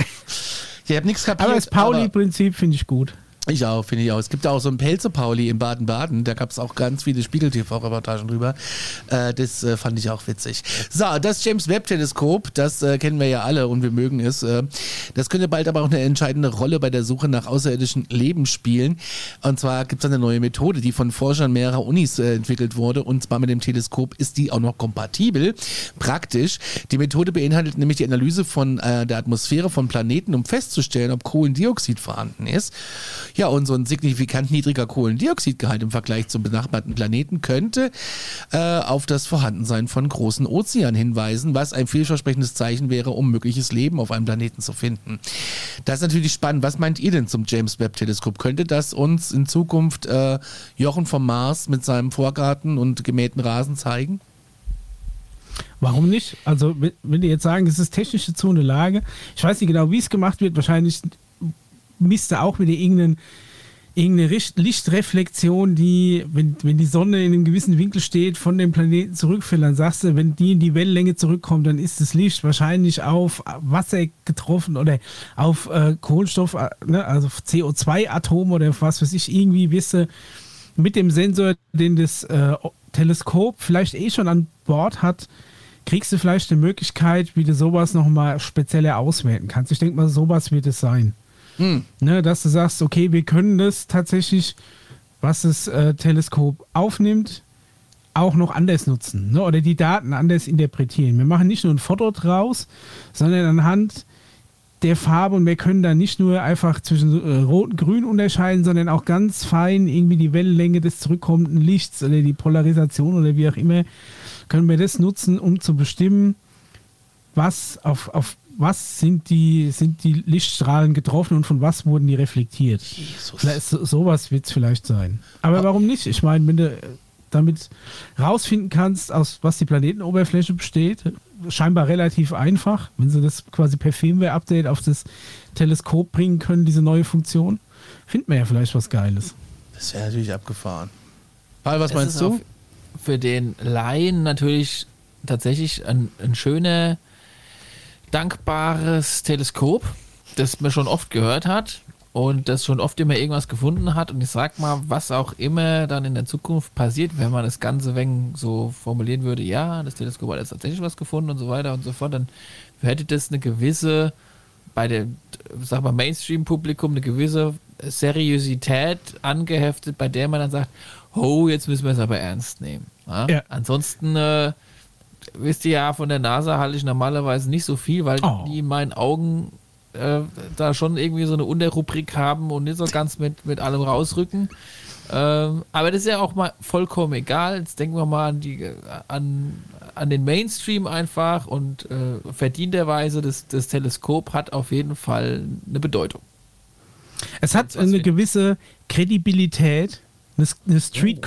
Ich habe nichts kapiert. aber das Pauli-Prinzip finde ich gut. Ich auch, finde ich auch. Es gibt auch so einen Pelze-Pauli in Baden-Baden, da gab es auch ganz viele Spiegel-TV-Reportagen drüber. Äh, das äh, fand ich auch witzig. So, das James Webb-Teleskop, das äh, kennen wir ja alle und wir mögen es. Äh, das könnte bald aber auch eine entscheidende Rolle bei der Suche nach außerirdischen Leben spielen. Und zwar gibt es eine neue Methode, die von Forschern mehrerer Unis äh, entwickelt wurde. Und zwar mit dem Teleskop ist die auch noch kompatibel. Praktisch. Die Methode beinhaltet nämlich die Analyse von äh, der Atmosphäre von Planeten, um festzustellen, ob Kohlendioxid vorhanden ist. Ja, und so ein signifikant niedriger Kohlendioxidgehalt im Vergleich zum benachbarten Planeten könnte äh, auf das Vorhandensein von großen Ozeanen hinweisen, was ein vielversprechendes Zeichen wäre, um mögliches Leben auf einem Planeten zu finden. Das ist natürlich spannend. Was meint ihr denn zum James Webb Teleskop? Könnte das uns in Zukunft äh, Jochen vom Mars mit seinem Vorgarten und gemähten Rasen zeigen? Warum nicht? Also, wenn die jetzt sagen, es ist technische Zone Lage, ich weiß nicht genau, wie es gemacht wird, wahrscheinlich misst er auch wieder irgendeinen irgendeine Lichtreflexion, die, wenn, wenn die Sonne in einem gewissen Winkel steht, von dem Planeten zurückfällt, dann sagst du, wenn die in die Wellenlänge zurückkommt, dann ist das Licht wahrscheinlich auf Wasser getroffen oder auf äh, Kohlenstoff, äh, ne, also CO2-Atom oder was weiß ich, irgendwie du mit dem Sensor, den das äh, Teleskop vielleicht eh schon an Bord hat, kriegst du vielleicht eine Möglichkeit, wie du sowas nochmal spezieller auswerten kannst. Ich denke mal, sowas wird es sein. Hm. Ne, dass du sagst, okay, wir können das tatsächlich, was das äh, Teleskop aufnimmt, auch noch anders nutzen ne? oder die Daten anders interpretieren. Wir machen nicht nur ein Foto draus, sondern anhand der Farbe und wir können da nicht nur einfach zwischen äh, Rot und Grün unterscheiden, sondern auch ganz fein irgendwie die Wellenlänge des zurückkommenden Lichts oder die Polarisation oder wie auch immer, können wir das nutzen, um zu bestimmen, was auf, auf was sind die, sind die Lichtstrahlen getroffen und von was wurden die reflektiert? Jesus. Vielleicht, so, sowas wird es vielleicht sein. Aber ah. warum nicht? Ich meine, wenn du damit rausfinden kannst, aus was die Planetenoberfläche besteht, scheinbar relativ einfach, wenn sie das quasi per Firmware-Update auf das Teleskop bringen können, diese neue Funktion, findet man ja vielleicht was Geiles. Das wäre natürlich abgefahren. Paul, was es meinst du? Für den Laien natürlich tatsächlich ein, ein schöner dankbares Teleskop, das man schon oft gehört hat und das schon oft immer irgendwas gefunden hat. Und ich sag mal, was auch immer dann in der Zukunft passiert, wenn man das Ganze wenn so formulieren würde, ja, das Teleskop hat jetzt tatsächlich was gefunden und so weiter und so fort, dann hätte das eine gewisse, bei dem, sag mal, Mainstream-Publikum eine gewisse Seriosität angeheftet, bei der man dann sagt, oh, jetzt müssen wir es aber ernst nehmen. Ja? Ja. Ansonsten äh, wisst ihr ja, von der NASA halte ich normalerweise nicht so viel, weil oh. die in meinen Augen äh, da schon irgendwie so eine Unterrubrik haben und nicht so ganz mit, mit allem rausrücken. Ähm, aber das ist ja auch mal vollkommen egal. Jetzt denken wir mal an, die, an, an den Mainstream einfach und äh, verdienterweise das, das Teleskop hat auf jeden Fall eine Bedeutung. Es hat eine gewisse Kredibilität, eine, eine Street oh.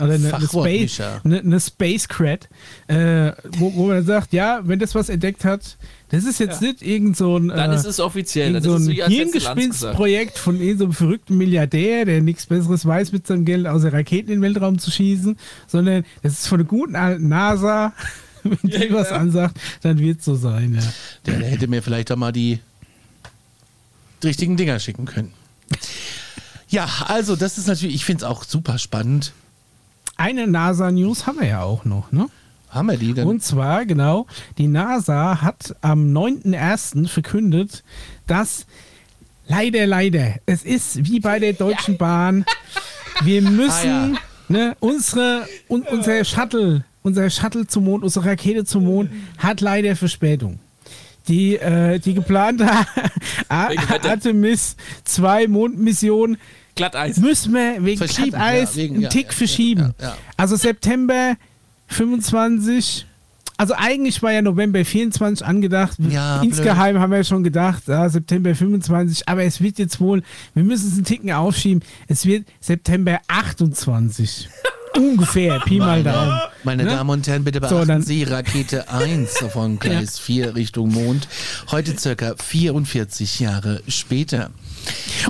Oder eine, eine, Space, eine, eine Space Cred, äh, wo, wo man sagt, ja, wenn das was entdeckt hat, das ist jetzt ja. nicht irgend so ein, dann äh, ist es offiziell, dann so ein Hirngespinstprojekt von so einem verrückten Milliardär, der nichts Besseres weiß, mit seinem Geld außer Raketen in den Weltraum zu schießen, sondern das ist von der guten alten NASA. Wenn die ja, was ansagt, dann wird es so sein. Ja. Der, der hätte mir vielleicht da mal die richtigen Dinger schicken können. Ja, also das ist natürlich, ich finde es auch super spannend eine NASA-News haben wir ja auch noch, ne? Haben wir die denn? Und zwar, genau, die NASA hat am 9.01. verkündet, dass leider, leider, es ist wie bei der Deutschen Bahn, wir müssen ah, ja. ne, unsere, un, unser Shuttle, unser Shuttle zum Mond, unsere Rakete zum Mond hat leider Verspätung. Die, äh, die geplante Artemis 2 Mondmission Glatteis. Müssen wir wegen Glatteis ja, wegen, einen Tick ja, verschieben. Ja, also September 25. Also eigentlich war ja November 24 angedacht. Insgeheim blöd. haben wir schon gedacht, ja, September 25. Aber es wird jetzt wohl, wir müssen es einen Ticken aufschieben. Es wird September 28. Ungefähr, Pi mal Daumen. Meine Ne? Damen und Herren, bitte So, beachten dann- Sie Rakete 1 von Gleis 4 Richtung Mond. Heute circa 44 Jahre später.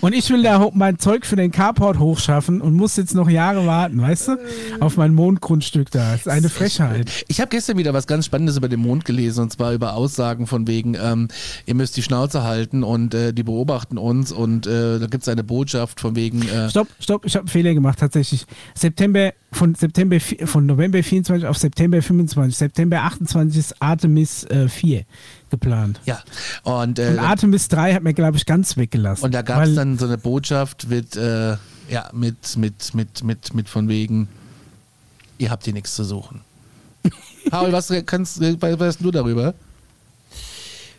Und ich will da mein Zeug für den Carport hochschaffen und muss jetzt noch Jahre warten, weißt du? Auf mein Mondgrundstück da. Das ist eine Frechheit. Ich habe gestern wieder was ganz Spannendes über den Mond gelesen und zwar über Aussagen von wegen, ähm, ihr müsst die Schnauze halten und äh, die beobachten uns und äh, da gibt es eine Botschaft von wegen, äh, Stopp, stopp, ich habe einen Fehler gemacht tatsächlich. September von September von November 24 auf September 25. September 28 ist Artemis äh, 4 geplant. ja, und, äh, Und Artemis 3 hat mir, glaube ich, ganz weggelassen. und da gab es dann so eine Botschaft mit, äh, ja, mit, mit, mit, mit, mit von wegen, ihr habt hier nichts zu suchen. Paul, was kannst, was weißt du darüber?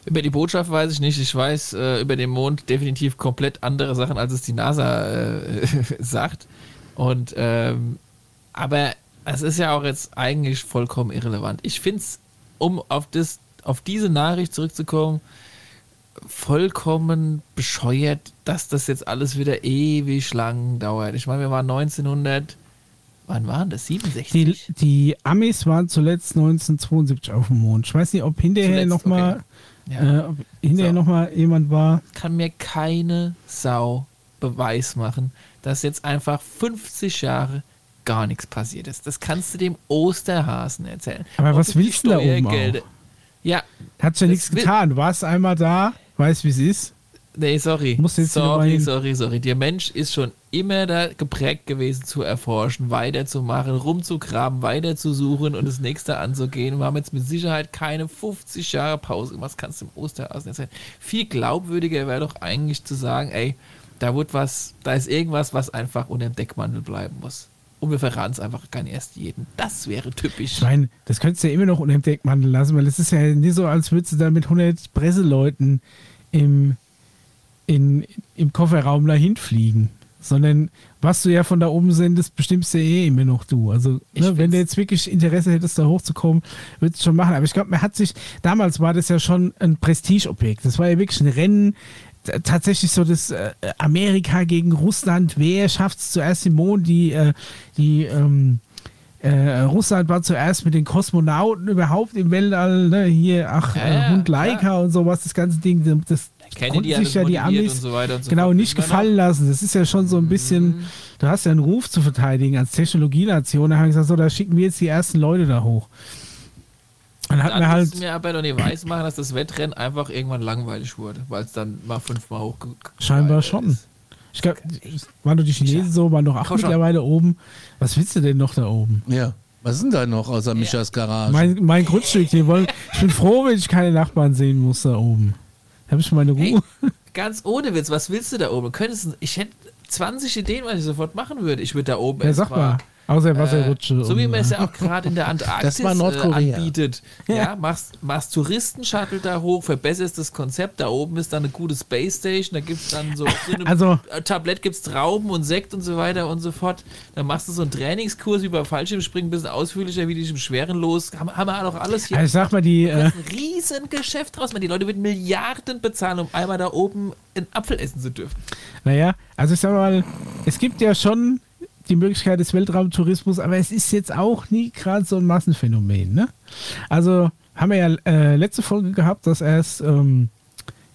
Über die Botschaft weiß ich nicht. Ich weiß äh, über den Mond definitiv komplett andere Sachen, als es die NASA äh, sagt. Und ähm, aber es ist ja auch jetzt eigentlich vollkommen irrelevant. Ich finde es, um auf das, auf diese Nachricht zurückzukommen, vollkommen bescheuert, dass das jetzt alles wieder ewig lang dauert. Ich meine, wir waren 1900, wann waren das? 67? Die, die Amis waren zuletzt 1972 auf dem Mond. Ich weiß nicht, ob hinterher nochmal Ja. äh, ob hinterher So. noch mal jemand war. kann mir keine Sau Beweis machen, dass jetzt einfach 50 Jahre gar nichts passiert ist. Das kannst du dem Osterhasen erzählen. Aber Und was willst du da oben Steuergelder- Ja, Hat ja nichts getan. Du warst einmal da, weißt wie es ist. nee, sorry. Musst jetzt sorry, sorry, sorry. Der Mensch ist schon immer da geprägt gewesen, zu erforschen, weiterzumachen, rumzugraben, weiterzusuchen und das nächste anzugehen. Wir haben jetzt mit Sicherheit keine 50 Jahre Pause gemacht. Das kannst du im Osterhasen erzählen. Viel glaubwürdiger wäre doch eigentlich zu sagen, ey, da wird was, da ist irgendwas, was einfach unter dem Deckmantel bleiben muss. Und wir verraten es einfach gar nicht erst jedem. Das wäre typisch. Ich meine, das könntest du ja immer noch unter dem Deckmantel lassen, weil es ist ja nicht so, als würdest du da mit 100 Presseleuten im, in, im Kofferraum dahin fliegen. Sondern was du ja von da oben sendest, bestimmst ja eh immer noch du. Also, ne, wenn du jetzt wirklich Interesse hättest, da hochzukommen, würdest du schon machen. Aber ich glaube, man hat sich, damals war das ja schon ein Prestigeobjekt. Das war ja wirklich ein Rennen, tatsächlich so das äh, Amerika gegen Russland. Wer schafft es zuerst den Mond? Die, äh, die, ähm, äh, Russland war zuerst mit den Kosmonauten überhaupt im Weltall, ne? hier, ach, Ja, äh, ja, Hund Laika klar. und sowas, das ganze Ding, das konnten hat sich ja die Amis und so weiter und so genau fort. nicht gefallen lassen. Das ist ja schon so ein bisschen, du hast ja einen Ruf zu verteidigen als Technologienation. Da haben wir gesagt, so, da schicken wir jetzt die ersten Leute da hoch. Dann hatten Dann halt müssen wir aber doch nicht weiß machen, dass das Wettrennen einfach irgendwann langweilig wurde, weil es dann mal fünfmal hoch scheinbar schon. Ich glaube, waren doch die Chinesen so, waren doch Komm schon. mittlerweile oben. Was willst du denn noch da oben? Ja. Was ist denn da noch außer Mischas Garage? Mein, mein Grundstück, die wollen, ich bin froh, wenn ich keine Nachbarn sehen muss da oben. Da habe ich meine Ruhe. Hey, ganz ohne Witz, was willst du da oben? Könntest, ich hätte 20 Ideen, was ich sofort machen würde. Ich würde da oben Ja, sag erstmal- mal. Außer Wasserrutsche. Äh, so wie man es äh, ja auch gerade in der Antarktis Das war Nordkorea. Äh, anbietet. Ja, machst, machst Touristenshuttle da hoch, verbesserst das Konzept. Da oben ist dann eine gute Space Station. Da gibt es dann so, so eine Also- äh, Tablett gibt es Trauben und Sekt und so weiter und so fort. Dann machst du so einen Trainingskurs wie beim Fallschirmspringen, ein bisschen ausführlicher wie dich im Schwerenlos. Haben, haben wir auch alles hier. Also ich sag mal, die, äh, ein Riesengeschäft draus. Man, Die Leute würden Milliarden bezahlen, um einmal da oben einen Apfel essen zu dürfen. Naja, also ich sag mal, es gibt ja schon die Möglichkeit des Weltraumtourismus, aber es ist jetzt auch nie gerade so ein Massenphänomen. Ne? Also haben wir ja äh, letzte Folge gehabt, dass erst ähm,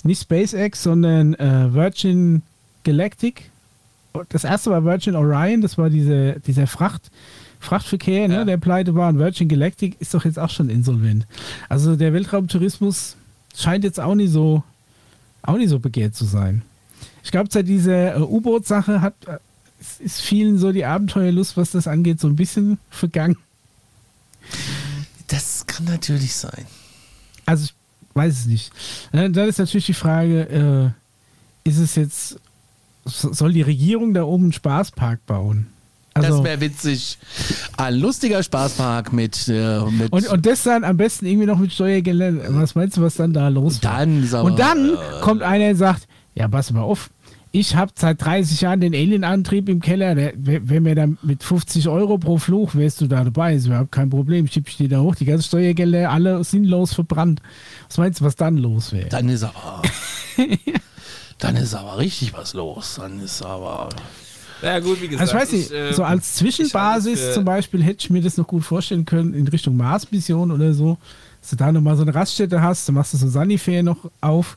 nicht SpaceX, sondern äh, Virgin Galactic. Das erste war Virgin Orion, das war diese, dieser Fracht, Frachtverkehr, Ja. ne, der pleite war. Und Virgin Galactic ist doch jetzt auch schon insolvent. Also der Weltraumtourismus scheint jetzt auch nicht so, auch nicht so begehrt zu sein. Ich glaube, seit dieser äh, U-Boot-Sache hat äh, es ist vielen so die Abenteuerlust, was das angeht, so ein bisschen vergangen. Das kann natürlich sein. Also ich weiß es nicht. Äh, Dann ist natürlich die Frage, äh, ist es jetzt, so- soll die Regierung da oben einen Spaßpark bauen? das Also, wäre witzig. Ein lustiger Spaßpark mit. Äh, mit und, und das dann am besten irgendwie noch mit Steuergeldern. Was meinst du, was dann da los dann ist aber, Und dann äh, kommt einer und sagt, ja, pass mal auf, ich habe seit 30 Jahren den Alien-Antrieb im Keller, der, wenn mir dann mit 50 Euro pro Flug wärst du da dabei, ist überhaupt kein Problem, schieb ich dir da hoch, die ganzen Steuergelder alle sinnlos verbrannt. Was meinst du, was dann los wäre? Dann ist aber. dann ist aber richtig was los. Dann ist aber. Ja, gut, wie gesagt. Also ich weiß nicht, ich, äh, so als Zwischenbasis für- zum Beispiel hätte ich mir das noch gut vorstellen können, in Richtung Mars-Mission oder so, dass du da nochmal so eine Raststätte hast, dann machst du so Sanifair noch auf,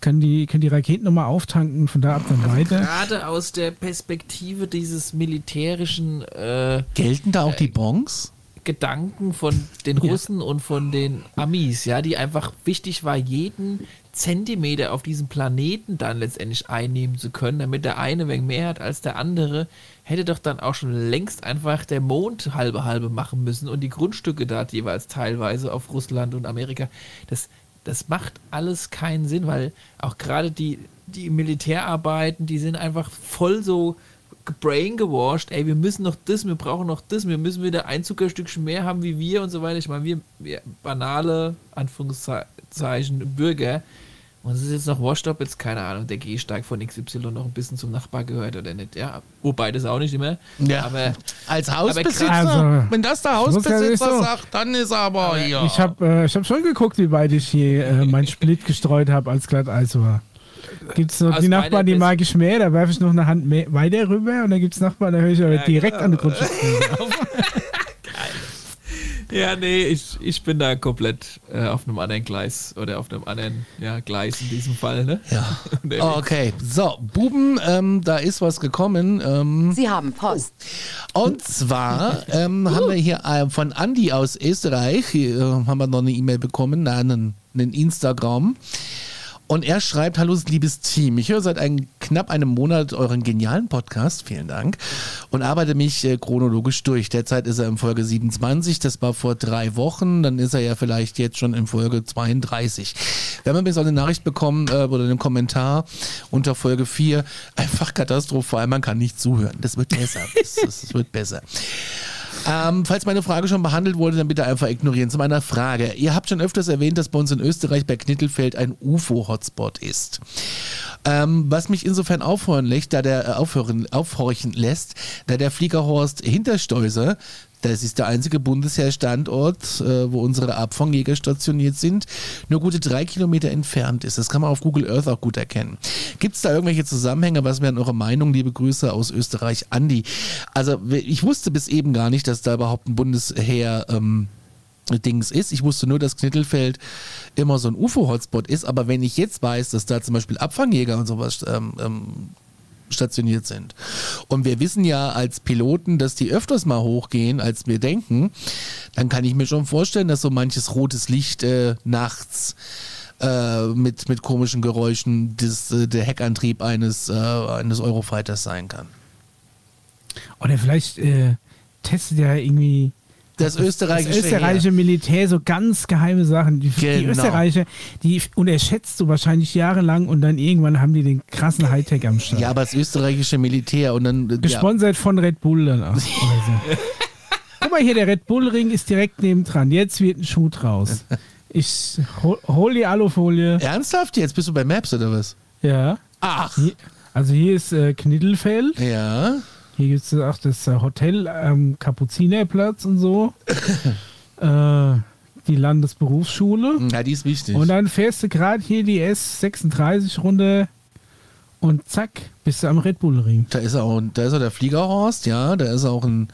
können die, können die Raketen nochmal auftanken, von da ab dann weiter. Gerade aus der Perspektive dieses militärischen äh, Gelten da auch die Bons? Gedanken von den Russen und von den Amis, ja, die einfach wichtig war, jeden Zentimeter auf diesem Planeten dann letztendlich einnehmen zu können, damit der eine wenig mehr hat als der andere, hätte doch dann auch schon längst einfach der Mond halbe halbe machen müssen und die Grundstücke da jeweils teilweise auf Russland und Amerika. Das, das macht alles keinen Sinn, weil auch gerade die, die Militärarbeiten, die sind einfach voll so gebraingewashed, ey, wir müssen noch das, wir brauchen noch das, wir müssen wieder ein Zuckerstückchen mehr haben wie wir und so weiter. Ich meine, wir, wir banale, Anführungszeichen, Bürger. Und es ist jetzt noch washed up, jetzt keine Ahnung, der Gehsteig von XY noch ein bisschen zum Nachbar gehört oder nicht. Ja, wobei das auch nicht immer. Ja. Aber Als Hausbesitzer, Also, wenn das der ja Hausbesitzer so. sagt, dann ist er aber hier. Ich habe äh, ich hab schon geguckt, wie weit ich hier äh, mein Split gestreut habe, als Glatteis war. Gibt es noch Aus die meiner Nachbarn, die mag ich mehr, da werfe ich noch eine Hand mehr, weiter rüber und dann gibt es Nachbarn, da höre ich aber Ja, direkt genau. an die Grundstück. ja, nee, ich, ich bin da komplett äh, auf einem anderen Gleis oder auf einem anderen ja, Gleis in diesem Fall. Ne? Ja. Unterwegs. Okay, so, Buben, ähm, da ist was gekommen. Ähm, Sie haben Post. und zwar ähm, haben wir hier äh, von Andi aus Österreich, hier, äh, haben wir noch eine E-Mail bekommen, nein, einen, einen Instagram. Und er schreibt, hallo liebes Team, ich höre seit ein, knapp einem Monat euren genialen Podcast, vielen Dank, und arbeite mich äh, chronologisch durch. Derzeit ist er in Folge 27, das war vor drei Wochen, dann ist er ja vielleicht jetzt schon in Folge 32. Wir haben auch eine Nachricht bekommen äh, oder einen Kommentar unter Folge 4, einfach katastrophal, man kann nicht zuhören. Das wird besser, das, das wird besser. Ähm, falls meine Frage schon behandelt wurde, dann bitte einfach ignorieren. Zu meiner Frage. Ihr habt schon öfters erwähnt, dass bei uns in Österreich bei Knittelfeld ein UFO-Hotspot ist. Ähm, was mich insofern aufhören lässt, da der äh, aufhören, aufhorchen lässt, da der Fliegerhorst Hintersteuser, das ist der einzige Bundesheerstandort, äh, wo unsere Abfangjäger stationiert sind, nur gute drei Kilometer entfernt ist. Das kann man auf Google Earth auch gut erkennen. Gibt es da irgendwelche Zusammenhänge? Was wären eure Meinung, liebe Grüße aus Österreich, Andi? Also ich wusste bis eben gar nicht, dass da überhaupt ein Bundesheer ähm, Dings ist. Ich wusste nur, dass Knittelfeld immer so ein UFO-Hotspot ist, aber wenn ich jetzt weiß, dass da zum Beispiel Abfangjäger und sowas ähm, ähm, stationiert sind. Und wir wissen ja als Piloten, dass die öfters mal hochgehen, als wir denken, dann kann ich mir schon vorstellen, dass so manches rotes Licht äh, nachts äh, mit, mit komischen Geräuschen das, äh, der Heckantrieb eines, äh, eines Eurofighters sein kann. Oder vielleicht äh, testet ja irgendwie Das österreichische, das österreichische Militär so ganz geheime Sachen. Die, die Genau. Österreicher, die unterschätzt du wahrscheinlich jahrelang und dann irgendwann haben die den krassen Hightech am Start. Ja, aber das österreichische Militär und dann. äh, Ja. Gesponsert von Red Bull dann auch. Oder so. Guck mal hier, der Red Bull Ring ist direkt nebendran. Jetzt wird ein Schuh draus. Ich hol, hol die Alufolie. Ernsthaft? Jetzt bist du bei Maps oder was? Ja. Ach. Also hier ist äh, Knittelfeld. Ja. Hier gibt es auch das äh, Hotel am Kapuzinerplatz und so. äh, die Landesberufsschule. Ja, die ist wichtig. Und dann fährst du gerade hier die S36 runter und zack, bist du am Red Bull Ring. Da ist auch, da ist auch der Fliegerhorst, ja, da ist auch ein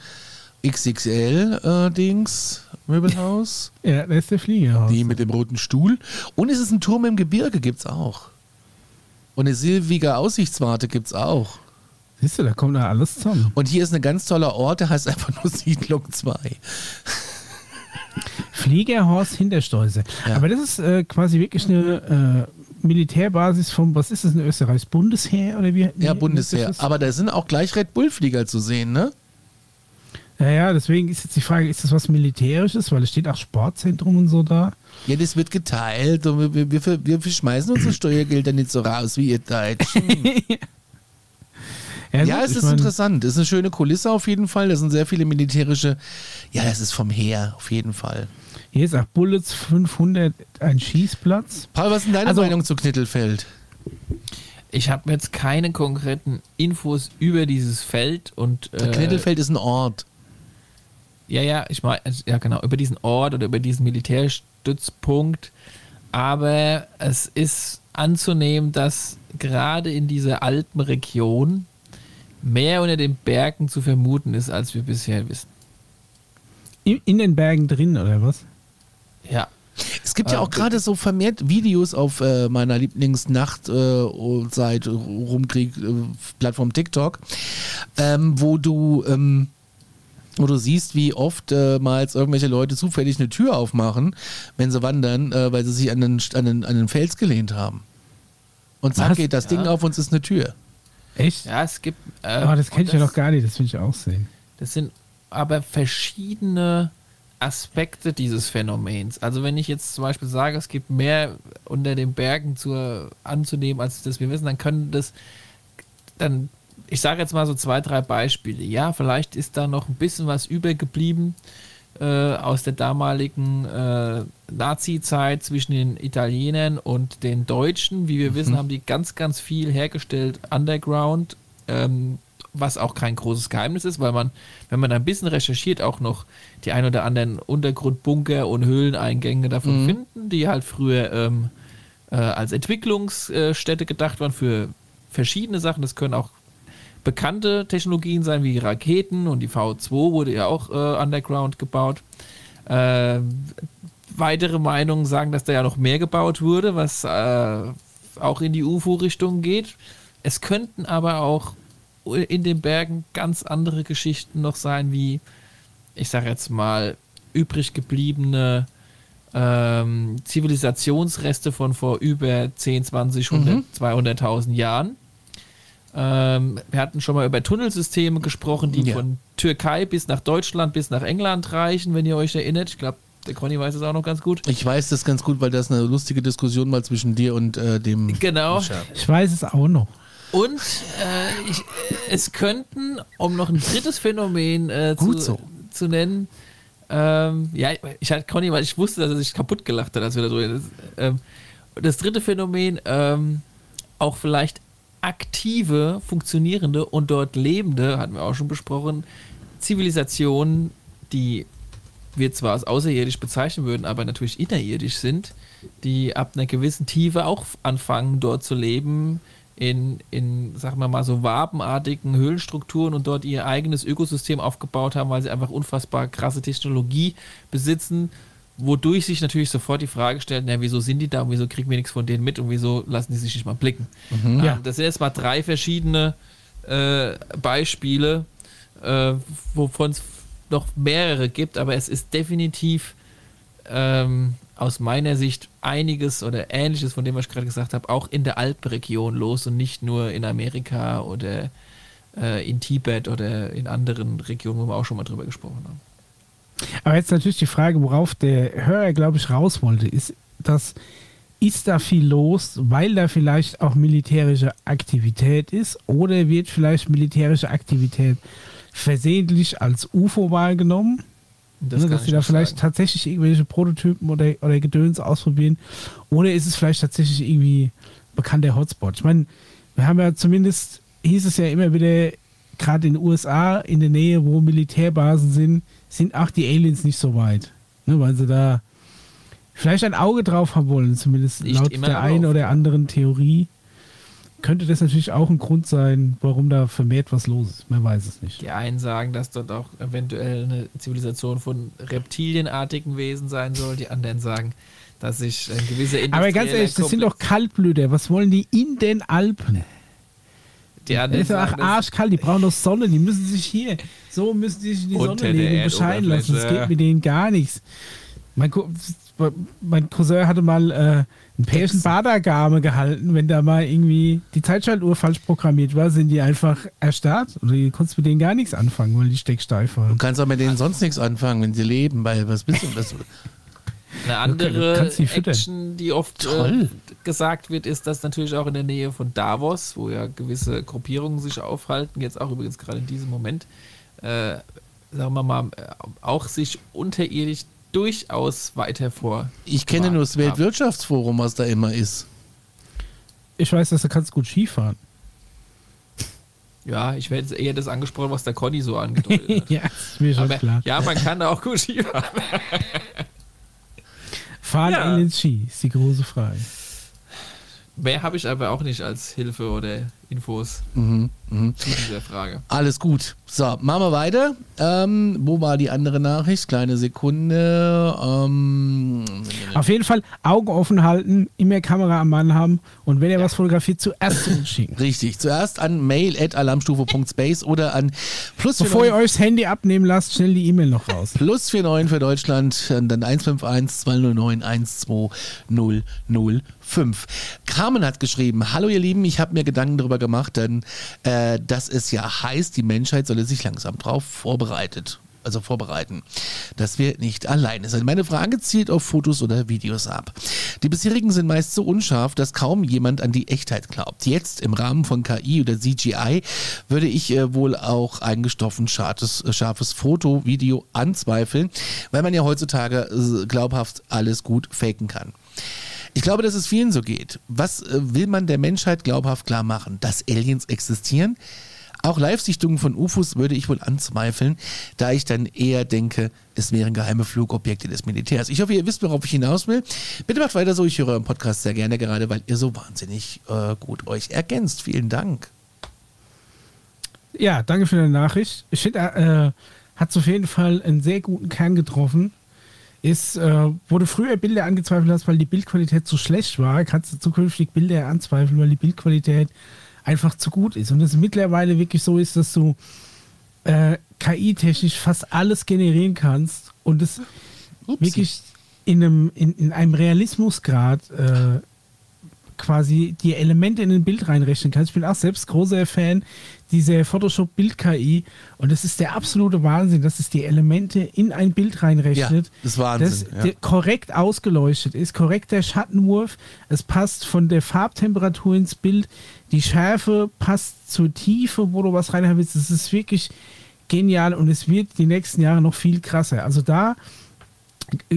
XXL-Dings, Möbelhaus, Ja, da ist der Flieger. die mit dem roten Stuhl. Und es ist ein Turm im Gebirge, gibt's auch. Und eine silvige Aussichtswarte gibt's auch. Siehst du, da kommt da alles zusammen. Und hier ist ein ganz toller Ort, der heißt einfach nur Siedlung 2. Fliegerhorst Hinterstolze. Ja. Aber das ist äh, quasi wirklich eine äh, Militärbasis vom, was ist das in Österreich? Bundesheer oder wie? Ja, wie- Bundesheer. das ist? Aber da sind auch gleich Red Bull-Flieger zu sehen, ne? Ja, ja, deswegen ist jetzt die Frage, ist das was Militärisches? Weil es steht auch Sportzentrum und so da. Ja, das wird geteilt und wir, wir, wir, wir schmeißen unsere Steuergelder nicht so raus wie ihr Deutschen. Ja, gut, es ist mein, interessant. Es ist eine schöne Kulisse auf jeden Fall. Da sind sehr viele militärische. Ja, das ist vom Heer auf jeden Fall. Hier ist auch Bullets 500 ein Schießplatz. Paul, was ist denn deine Also- Meinung zu Knittelfeld? Ich habe jetzt keine konkreten Infos über dieses Feld und äh, Knittelfeld ist ein Ort. Ja, ja, ich meine, ja genau, über diesen Ort oder über diesen Militärstützpunkt. Aber es ist anzunehmen, dass gerade in dieser Alpenregion mehr unter den Bergen zu vermuten ist, als wir bisher wissen. In, in den Bergen drin, oder was? Ja. Es gibt ja auch gerade so vermehrt Videos auf äh, meiner Lieblingsnacht-Seite äh, rumkrieg, äh, Plattform TikTok, ähm, wo du ähm, wo du siehst, wie oft äh, mal irgendwelche Leute zufällig eine Tür aufmachen, wenn sie wandern, äh, weil sie sich an den, an, den, an den Fels gelehnt haben. Und zack Was? geht das Ding Ja. auf und es ist eine Tür. Echt? Ja, es gibt. Äh, Aber das kenne ich ja noch gar nicht, das will ich auch sehen. Das sind aber verschiedene Aspekte dieses Phänomens. Also wenn ich jetzt zum Beispiel sage, es gibt mehr unter den Bergen zu, anzunehmen, als das wir wissen, dann können das, dann, ich sage jetzt mal so zwei, drei Beispiele. Ja, vielleicht ist da noch ein bisschen was übergeblieben äh, aus der damaligen äh, Nazi-Zeit zwischen den Italienern und den Deutschen. Wie wir wissen, haben die ganz, ganz viel hergestellt, Underground, ähm, was auch kein großes Geheimnis ist, weil man, wenn man ein bisschen recherchiert, auch noch die ein oder anderen Untergrundbunker und Höhleneingänge davon Mhm. finden, die halt früher ähm, äh, als Entwicklungsstätte gedacht waren für verschiedene Sachen. Das können auch bekannte Technologien sein, wie Raketen und die V2 wurde ja auch äh, underground gebaut. Äh, weitere Meinungen sagen, dass da ja noch mehr gebaut wurde, was äh, auch in die UFO-Richtung geht. Es könnten aber auch in den Bergen ganz andere Geschichten noch sein, wie, ich sage jetzt mal, übrig gebliebene ähm, Zivilisationsreste von vor über 10, 20, 100, 200.000 Jahren. Ähm, wir hatten schon mal über Tunnelsysteme gesprochen, die Ja. von Türkei bis nach Deutschland bis nach England reichen, wenn ihr euch erinnert. Ich glaube, der Conny weiß es auch noch ganz gut. Ich weiß das ganz gut, weil das eine lustige Diskussion mal zwischen dir und äh, dem. Genau. Ich weiß es auch noch. Und äh, ich, es könnten, um noch ein drittes Phänomen äh, Gut zu, so. zu nennen, ähm, ja, ich hatte Conny, weil ich wusste, dass er sich kaputt gelacht hat, als wir da drüber. Das, ähm, das dritte Phänomen, ähm, auch vielleicht aktive, funktionierende und dort lebende, hatten wir auch schon besprochen, Zivilisationen, die wir zwar als außerirdisch bezeichnen würden, aber natürlich innerirdisch sind, die ab einer gewissen Tiefe auch anfangen, dort zu leben, in, in, sagen wir mal, so wabenartigen Höhlenstrukturen und dort ihr eigenes Ökosystem aufgebaut haben, weil sie einfach unfassbar krasse Technologie besitzen, wodurch sich natürlich sofort die Frage stellt, na, wieso sind die da und wieso kriegen wir nichts von denen mit und wieso lassen die sich nicht mal blicken? Ähm, Ja. Das sind jetzt mal drei verschiedene äh, Beispiele, äh, wovon es noch mehrere gibt, aber es ist definitiv ähm, aus meiner Sicht einiges oder ähnliches von dem, was ich gerade gesagt habe, auch in der Alpenregion los und nicht nur in Amerika oder äh, in Tibet oder in anderen Regionen, wo wir auch schon mal drüber gesprochen haben. Aber jetzt natürlich die Frage, worauf der Hörer, glaube ich, raus wollte, ist, dass ist da viel los, weil da vielleicht auch militärische Aktivität ist oder wird vielleicht militärische Aktivität versehentlich als UFO wahrgenommen? Das ne, dass sie da vielleicht sagen. tatsächlich irgendwelche Prototypen oder, oder Gedöns ausprobieren. Oder ist es vielleicht tatsächlich irgendwie bekannter Hotspot? Ich meine, wir haben ja zumindest, hieß es ja immer wieder, gerade in den USA, in der Nähe, wo Militärbasen sind, sind auch die Aliens nicht so weit. Ne, weil sie da vielleicht ein Auge drauf haben wollen, zumindest Nicht laut der einen oder anderen Theorie. Könnte das natürlich auch ein Grund sein, warum da vermehrt was los ist. Man weiß es nicht. Die einen sagen, dass dort auch eventuell eine Zivilisation von reptilienartigen Wesen sein soll, die anderen sagen, dass sich ein gewisser Aber ganz ehrlich, das sind doch Kaltblüter. Was wollen die in den Alpen? Die Das anderen ist dass- arschkalt, die brauchen doch Sonne, die müssen sich hier, so müssen die sich in die Sonne legen und bescheiden lassen. Das geht mit denen gar nichts. Mein, mein Cousin hatte mal äh, einen Pärchen Badagame gehalten, wenn da mal irgendwie die Zeitschaltuhr falsch programmiert war, sind die einfach erstarrt oder du konntest mit denen gar nichts anfangen, weil die stecksteif Du waren. kannst auch mit denen sonst nichts anfangen, wenn sie leben, weil was bist du? Was, Eine andere du kannst die füttern. Action, die oft äh, gesagt wird, ist, dass natürlich auch in der Nähe von Davos, wo ja gewisse Gruppierungen sich aufhalten, jetzt auch übrigens gerade in diesem Moment, äh, sagen wir mal, äh, auch sich unterirdisch durchaus weiter vor. ich kenne nur das Weltwirtschaftsforum, was da immer ist. Ich weiß, dass du kannst gut Skifahren. Ja, ich werde jetzt eher das angesprochen, was der Conny so angedeutet hat. ja, ist mir schon Aber klar. ja, man kann da auch gut Skifahren. Fahren Ja. in den Ski ist die große Frage. mehr habe ich aber auch nicht als Hilfe oder Infos Mhm, mhm. zu dieser Frage. Alles gut. So, machen wir weiter. Ähm, wo war die andere Nachricht? Kleine Sekunde. Ähm, Auf jeden Fall Augen offen halten, immer Kamera am Mann haben und wenn ihr was fotografiert, zuerst zu uns schicken. richtig. Zuerst an mail.alarmstufe.space oder an plus Bevor ihr euch das Handy abnehmen lasst, schnell die E-Mail noch raus. Plus 49 für Deutschland, dann 151 209 12005. Carmen hat geschrieben, hallo ihr Lieben, ich habe mir Gedanken darüber gemacht, denn äh, dass es ja heißt, die Menschheit solle sich langsam drauf vorbereitet. Also vorbereiten, dass wir nicht alleine sind. Meine Frage zielt auf Fotos oder Videos ab. Die bisherigen sind meist so unscharf, dass kaum jemand an die Echtheit glaubt. Jetzt im Rahmen von KI oder CGI würde ich äh, wohl auch ein gestoffen scharfes, scharfes Foto, Video anzweifeln, weil man ja heutzutage äh, glaubhaft alles gut faken kann. Ich glaube, dass es vielen so geht. Was äh, will man der Menschheit glaubhaft klar machen? Dass Aliens existieren? Auch Live-Sichtungen von UFOs würde ich wohl anzweifeln, da ich dann eher denke, es wären geheime Flugobjekte des Militärs. Ich hoffe, ihr wisst, worauf ich hinaus will. Bitte macht weiter so, ich höre euren Podcast sehr gerne, gerade weil ihr so wahnsinnig äh, gut euch ergänzt. Vielen Dank. Ja, danke für deine Nachricht. Ich finde, er äh, hat auf jeden Fall einen sehr guten Kern getroffen. Ist, äh, wo du früher Bilder angezweifelt hast, weil die Bildqualität zu schlecht war, kannst du zukünftig Bilder anzweifeln, weil die Bildqualität einfach zu gut ist. Und es mittlerweile wirklich so ist, dass du äh, KI-technisch fast alles generieren kannst und es wirklich in einem, in, in einem Realismusgrad äh, quasi die Elemente in ein Bild reinrechnen kannst. Ich bin auch selbst großer Fan dieser Photoshop-Bild-KI und das ist der absolute Wahnsinn, dass es die Elemente in ein Bild reinrechnet. Ja, das ist Wahnsinn, Das ja. der korrekt ausgeleuchtet ist, korrekter Schattenwurf, es passt von der Farbtemperatur ins Bild, die Schärfe passt zur Tiefe, wo du was reinhaben willst. Das ist wirklich genial und es wird die nächsten Jahre noch viel krasser. Also da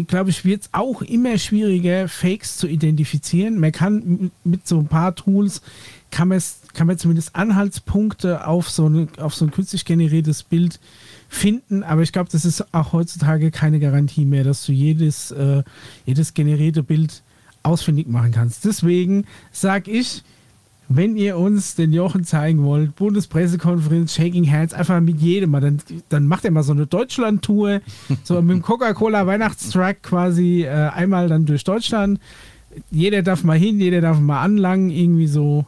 glaube ich, wird es auch immer schwieriger, Fakes zu identifizieren. Man kann mit so ein paar Tools, kann, man's- kann man zumindest Anhaltspunkte auf so, eine, auf so ein künstlich generiertes Bild finden, aber ich glaube, das ist auch heutzutage keine Garantie mehr, dass du jedes, äh, jedes generierte Bild ausfindig machen kannst. Deswegen sage ich, wenn ihr uns den Jochen zeigen wollt, Bundespressekonferenz, Shaking Hands, einfach mit jedem dann, dann macht er mal so eine Deutschland-Tour, so mit dem Coca-Cola Weihnachtstruck quasi äh, einmal dann durch Deutschland. Jeder darf mal hin, jeder darf mal anlangen, irgendwie so.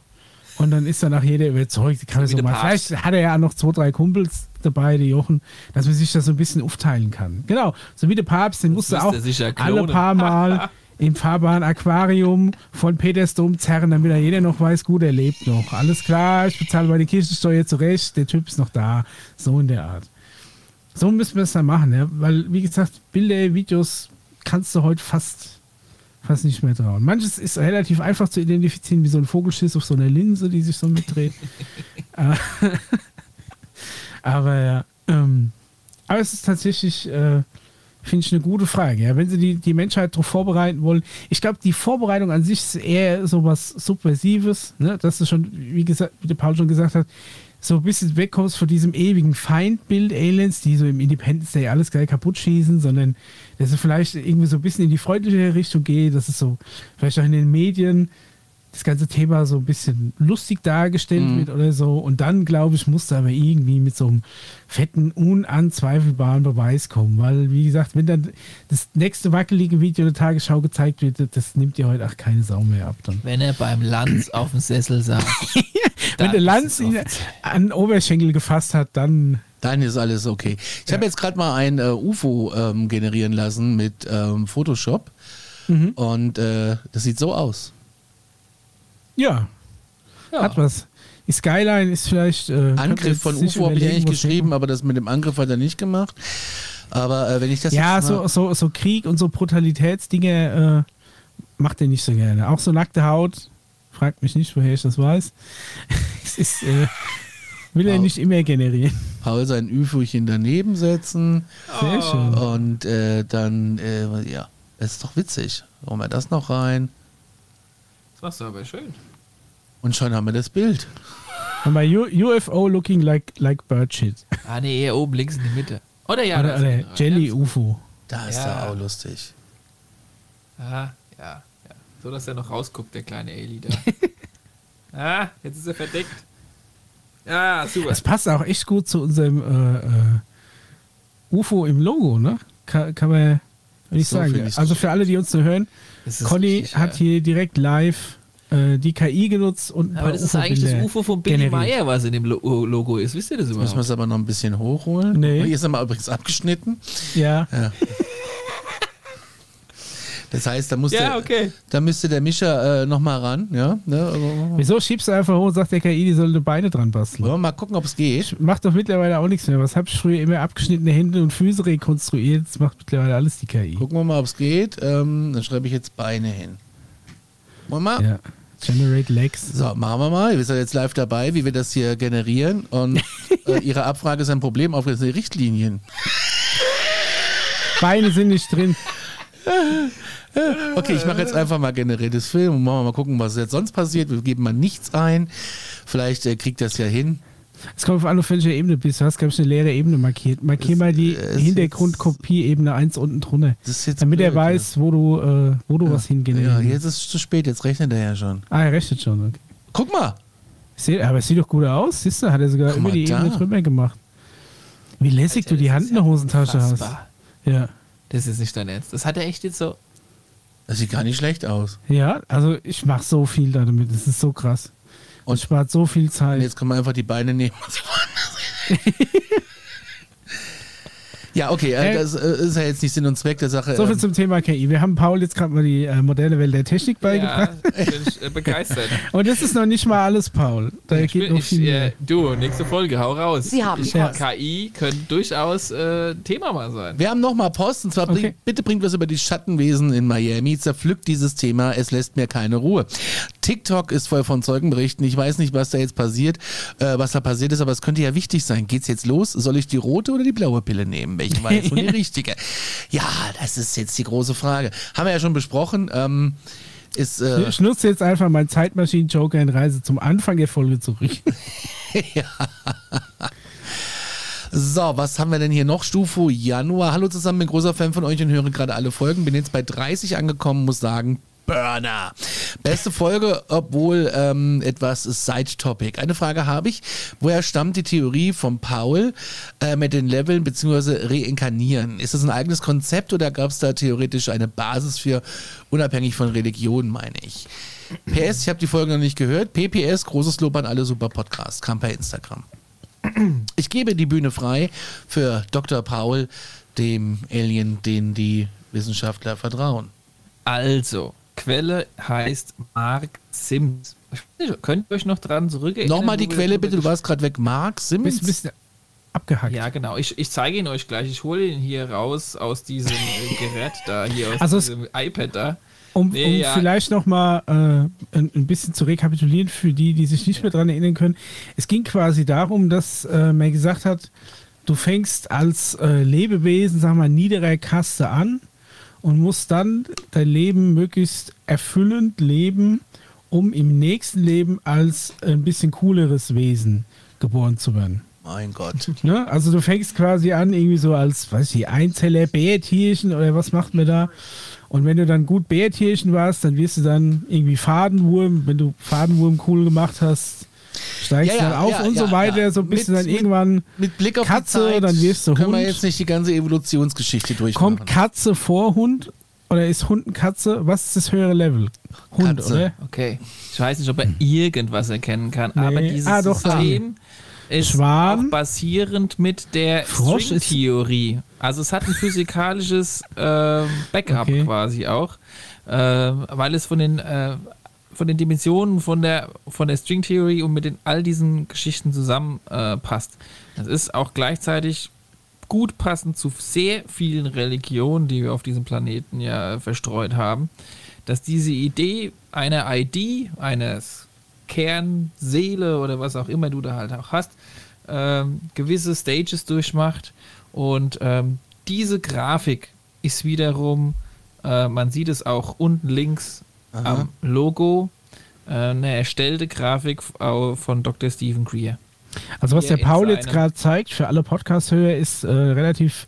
Und dann ist danach jeder überzeugt. Kann so der mal. Vielleicht hat er ja noch zwei, drei Kumpels dabei, die Jochen, dass man sich das so ein bisschen aufteilen kann. Genau, so wie der Papst, den musste auch alle paar Mal im fahrbaren Aquarium von Petersdom zerren, damit er jeder noch weiß, gut, er lebt noch. Alles klar, ich bezahle meine Kirchensteuer zurecht, der Typ ist noch da. So in der Art. So müssen wir es dann machen, ja? weil, wie gesagt, Bilder, Videos kannst du heute fast, fast nicht mehr trauen. Manches ist relativ einfach zu identifizieren, wie so ein Vogelschiss auf so einer Linse, die sich so mitdreht. Äh, aber ja, ähm, aber es ist tatsächlich, äh, finde ich, eine gute Frage. Ja? Wenn sie die, die Menschheit darauf vorbereiten wollen, ich glaube, die Vorbereitung an sich ist eher so was Subversives, ne? dass du schon, wie gesagt, wie der Paul schon gesagt hat, so ein bisschen wegkommst von diesem ewigen Feindbild Aliens, die so im Independence Day alles geil kaputt schießen, sondern dass es vielleicht irgendwie so ein bisschen in die freundliche Richtung geht, dass es so vielleicht auch in den Medien das ganze Thema so ein bisschen lustig dargestellt Mhm. wird oder so. Und dann, glaube ich, musst du aber irgendwie mit so einem fetten, unanzweifelbaren Beweis kommen. Weil, wie gesagt, wenn dann das nächste wackelige Video der Tagesschau gezeigt wird, das nimmt dir heute auch keine Sau mehr ab. Dann. Wenn er beim Lanz auf dem Sessel saß. Wenn der Lanz ihn an den Oberschenkel gefasst hat, dann Dann ist alles okay. Ich habe jetzt gerade mal ein äh, UFO ähm, generieren lassen mit ähm, Photoshop und äh, das sieht so aus. Ja, Ja. hat was. Die Skyline ist vielleicht. Äh, Angriff von UFO habe ich eigentlich geschrieben, aber das mit dem Angriff hat er nicht gemacht. Aber äh, wenn ich das Ja, jetzt so, so, so Krieg und so Brutalitätsdinge äh, macht er nicht so gerne. Auch so nackte Haut, fragt mich nicht, woher ich das weiß. es ist, äh, will er Wow. nicht immer generieren. Paul sein UFOchen daneben setzen Sehr schön. und äh, dann, äh, ja, das ist doch witzig. Hauen wir das noch rein Das du aber schön. und schon haben wir das Bild. Und bei U UFO looking like, like bird shit. Ah, nee, eher oben links in die Mitte. Oder ja, oder ist oder er. Jelly Ja, UFO. Da ist Ja. er auch lustig. Ah, ja, ja. So, dass er noch rausguckt, der kleine Eli da. ah, jetzt ist er verdeckt. Ah, super. Das passt auch echt gut zu unserem äh, äh, UFO im Logo, ne? Kann, kann man nicht So sagen. Also für alle, die uns zu hören, ist Conny richtig, hat ja. hier direkt live äh, die KI genutzt und ein Aber paar das ist eigentlich das UFO von Billy. Meyer, was in dem Lo Logo ist. Wisst ihr das Müssen wir überhaupt? es aber noch ein bisschen hochholen. Nee. Hier ist er mal übrigens abgeschnitten. Ja. Das heißt, da, muss Ja, der, okay. da müsste der Mischer äh, nochmal ran. Ja? Ne? Also, Wieso schiebst du einfach hoch und sagst der KI, die soll Beine dran basteln? wollen wir mal gucken, ob es geht. Macht doch mittlerweile auch nichts mehr. Was hab ich früher immer abgeschnittene Hände und Füße rekonstruiert? Das macht mittlerweile alles die KI. Gucken wir mal, ob es geht. Ähm, dann schreibe ich jetzt Beine hin. Wollen wir mal? Ja. Generate Legs. So, machen wir mal. Wir sind jetzt live dabei, wie wir das hier generieren. Und äh, Ihre Abfrage ist ein Problem auf die Richtlinien. Beine sind nicht drin. Okay, ich mache jetzt einfach mal generiertes Film und machen wir mal gucken, was jetzt sonst passiert. Wir geben mal nichts ein. Vielleicht äh, kriegt das ja hin. Es kommt auf an, auf welcher Ebene bist. Du hast, glaube ich, eine leere Ebene markiert. Markier mal die äh, Hintergrundkopie-Ebene 1 unten drunter. Das ist jetzt Damit er blöd, weiß, wo du, äh, wo du ja. was hingenerieren Ja, jetzt ist es zu spät, jetzt rechnet er ja schon. Ah, er rechnet schon. Okay. Guck mal. Seh, aber es sieht doch gut aus. Siehst du, hat er sogar Guck über mal die da. Ebene drüber gemacht. Wie lässig Alter, du die Hand in der ja Hosentasche hast. unfassbar. Ja. Das ist nicht dein Ernst. Das hat er echt jetzt so. Das sieht gar nicht schlecht aus. Ja, also ich mache so viel damit. Das ist so krass. Und Und- spart so viel Und Zeit. jetzt können wir einfach die Beine nehmen. ja, okay, äh, das äh, ist ja jetzt nicht Sinn und Zweck der Sache. So viel ähm, zum Thema KI. Wir haben Paul jetzt gerade mal die äh, moderne Welt der Technik beigebracht. Ja, bin ich äh, begeistert. Und das ist noch nicht mal alles, Paul. Da Ich geht bin, noch ich, viel mehr. äh, du, nächste Folge, hau raus. Sie haben ich, Post. KI könnte durchaus äh, Thema mal sein. Wir haben nochmal Post und zwar bring, Okay. bitte bringt was über die Schattenwesen in Miami. Zerpflückt dieses Thema, es lässt mir keine Ruhe. TikTok ist voll von Zeugenberichten. Ich weiß nicht, was da jetzt passiert, äh, was da passiert ist, aber es könnte ja wichtig sein. Geht's jetzt los? Soll ich die rote oder die blaue Pille nehmen? Welche war jetzt wohl die richtige? Ja, das ist jetzt die große Frage. Haben wir ja schon besprochen. Ähm, ist, äh, Ich nutze jetzt einfach meinen Zeitmaschinen-Joker in Reise zum Anfang der Folge zurück. So, was haben wir denn hier noch? Stufo Januar. Hallo zusammen, bin großer Fan von euch und höre gerade alle Folgen. Bin jetzt bei 30 angekommen, muss sagen, Burner. Beste Folge, obwohl ähm, etwas Side-Topic. Eine Frage habe ich. Woher stammt die Theorie von Paul äh, mit den Leveln bzw. Reinkarnieren? Ist das ein eigenes Konzept oder gab es da theoretisch eine Basis für, unabhängig von Religion, meine ich? PS, ich habe die Folge noch nicht gehört. PPS, großes Lob an alle super Podcasts. Kam per Instagram. Ich gebe die Bühne frei für Dr. Paul, dem Alien, den die Wissenschaftler vertrauen. Also, Quelle heißt Mark Sims. Könnt ihr euch noch dran zurückerinnern? Nochmal die Quelle bitte, du warst gerade weg. Mark Bist Simmons? ein bisschen abgehackt. Ja, genau. Ich, ich zeige ihn euch gleich. Ich hole ihn hier raus aus diesem äh, Gerät da, hier aus Also es- diesem iPad da. Um, Nee, um ja. vielleicht nochmal äh, ein, ein bisschen zu rekapitulieren für die, die sich nicht mehr daran erinnern können. Es ging quasi darum, dass äh, man gesagt hat, du fängst als äh, Lebewesen, sagen wir mal, niederer Kaste an und musst dann dein Leben möglichst erfüllend leben, um im nächsten Leben als ein bisschen cooleres Wesen geboren zu werden. Mein Gott. Ne? Also du fängst quasi an, irgendwie so als, weiß ich, Einzeller Bärtierchen oder was macht man da? Und wenn du dann gut Bärtierchen warst, dann wirst du dann irgendwie Fadenwurm. Wenn du Fadenwurm cool gemacht hast, steigst Ja, du ja, dann auf ja, und ja, so weiter. ja. So bist du Mit- dann mit- irgendwann Mit Blick auf Katze, die Zeit dann wirst du können wir Hund. jetzt nicht die ganze Evolutionsgeschichte durchmachen. kommt Katze vor Hund oder ist Hund ein Katze? Was ist das höhere Level? Hund, Katze. oder? Okay. Ich weiß nicht, ob er irgendwas erkennen kann, aber dieses Ah, doch, System ist Schwan. auch basierend mit der Stringtheorie. Also es hat ein physikalisches ähm, Backup Okay. quasi auch, ähm, weil es von den äh, von den Dimensionen von der von der Stringtheorie und mit den all diesen Geschichten zusammenpasst. Äh, das ist auch gleichzeitig gut passend zu sehr vielen Religionen, die wir auf diesem Planeten ja verstreut haben, dass diese Idee einer ID, eines Kernseele oder was auch immer du da halt auch hast, ähm, gewisse Stages durchmacht und ähm, diese Grafik ist wiederum, äh, man sieht es auch unten links. Am Logo, äh, eine erstellte Grafik von Dr. Stephen Greer. Also was Hier der Paul jetzt gerade zeigt für alle Podcast-Hörer ist äh, relativ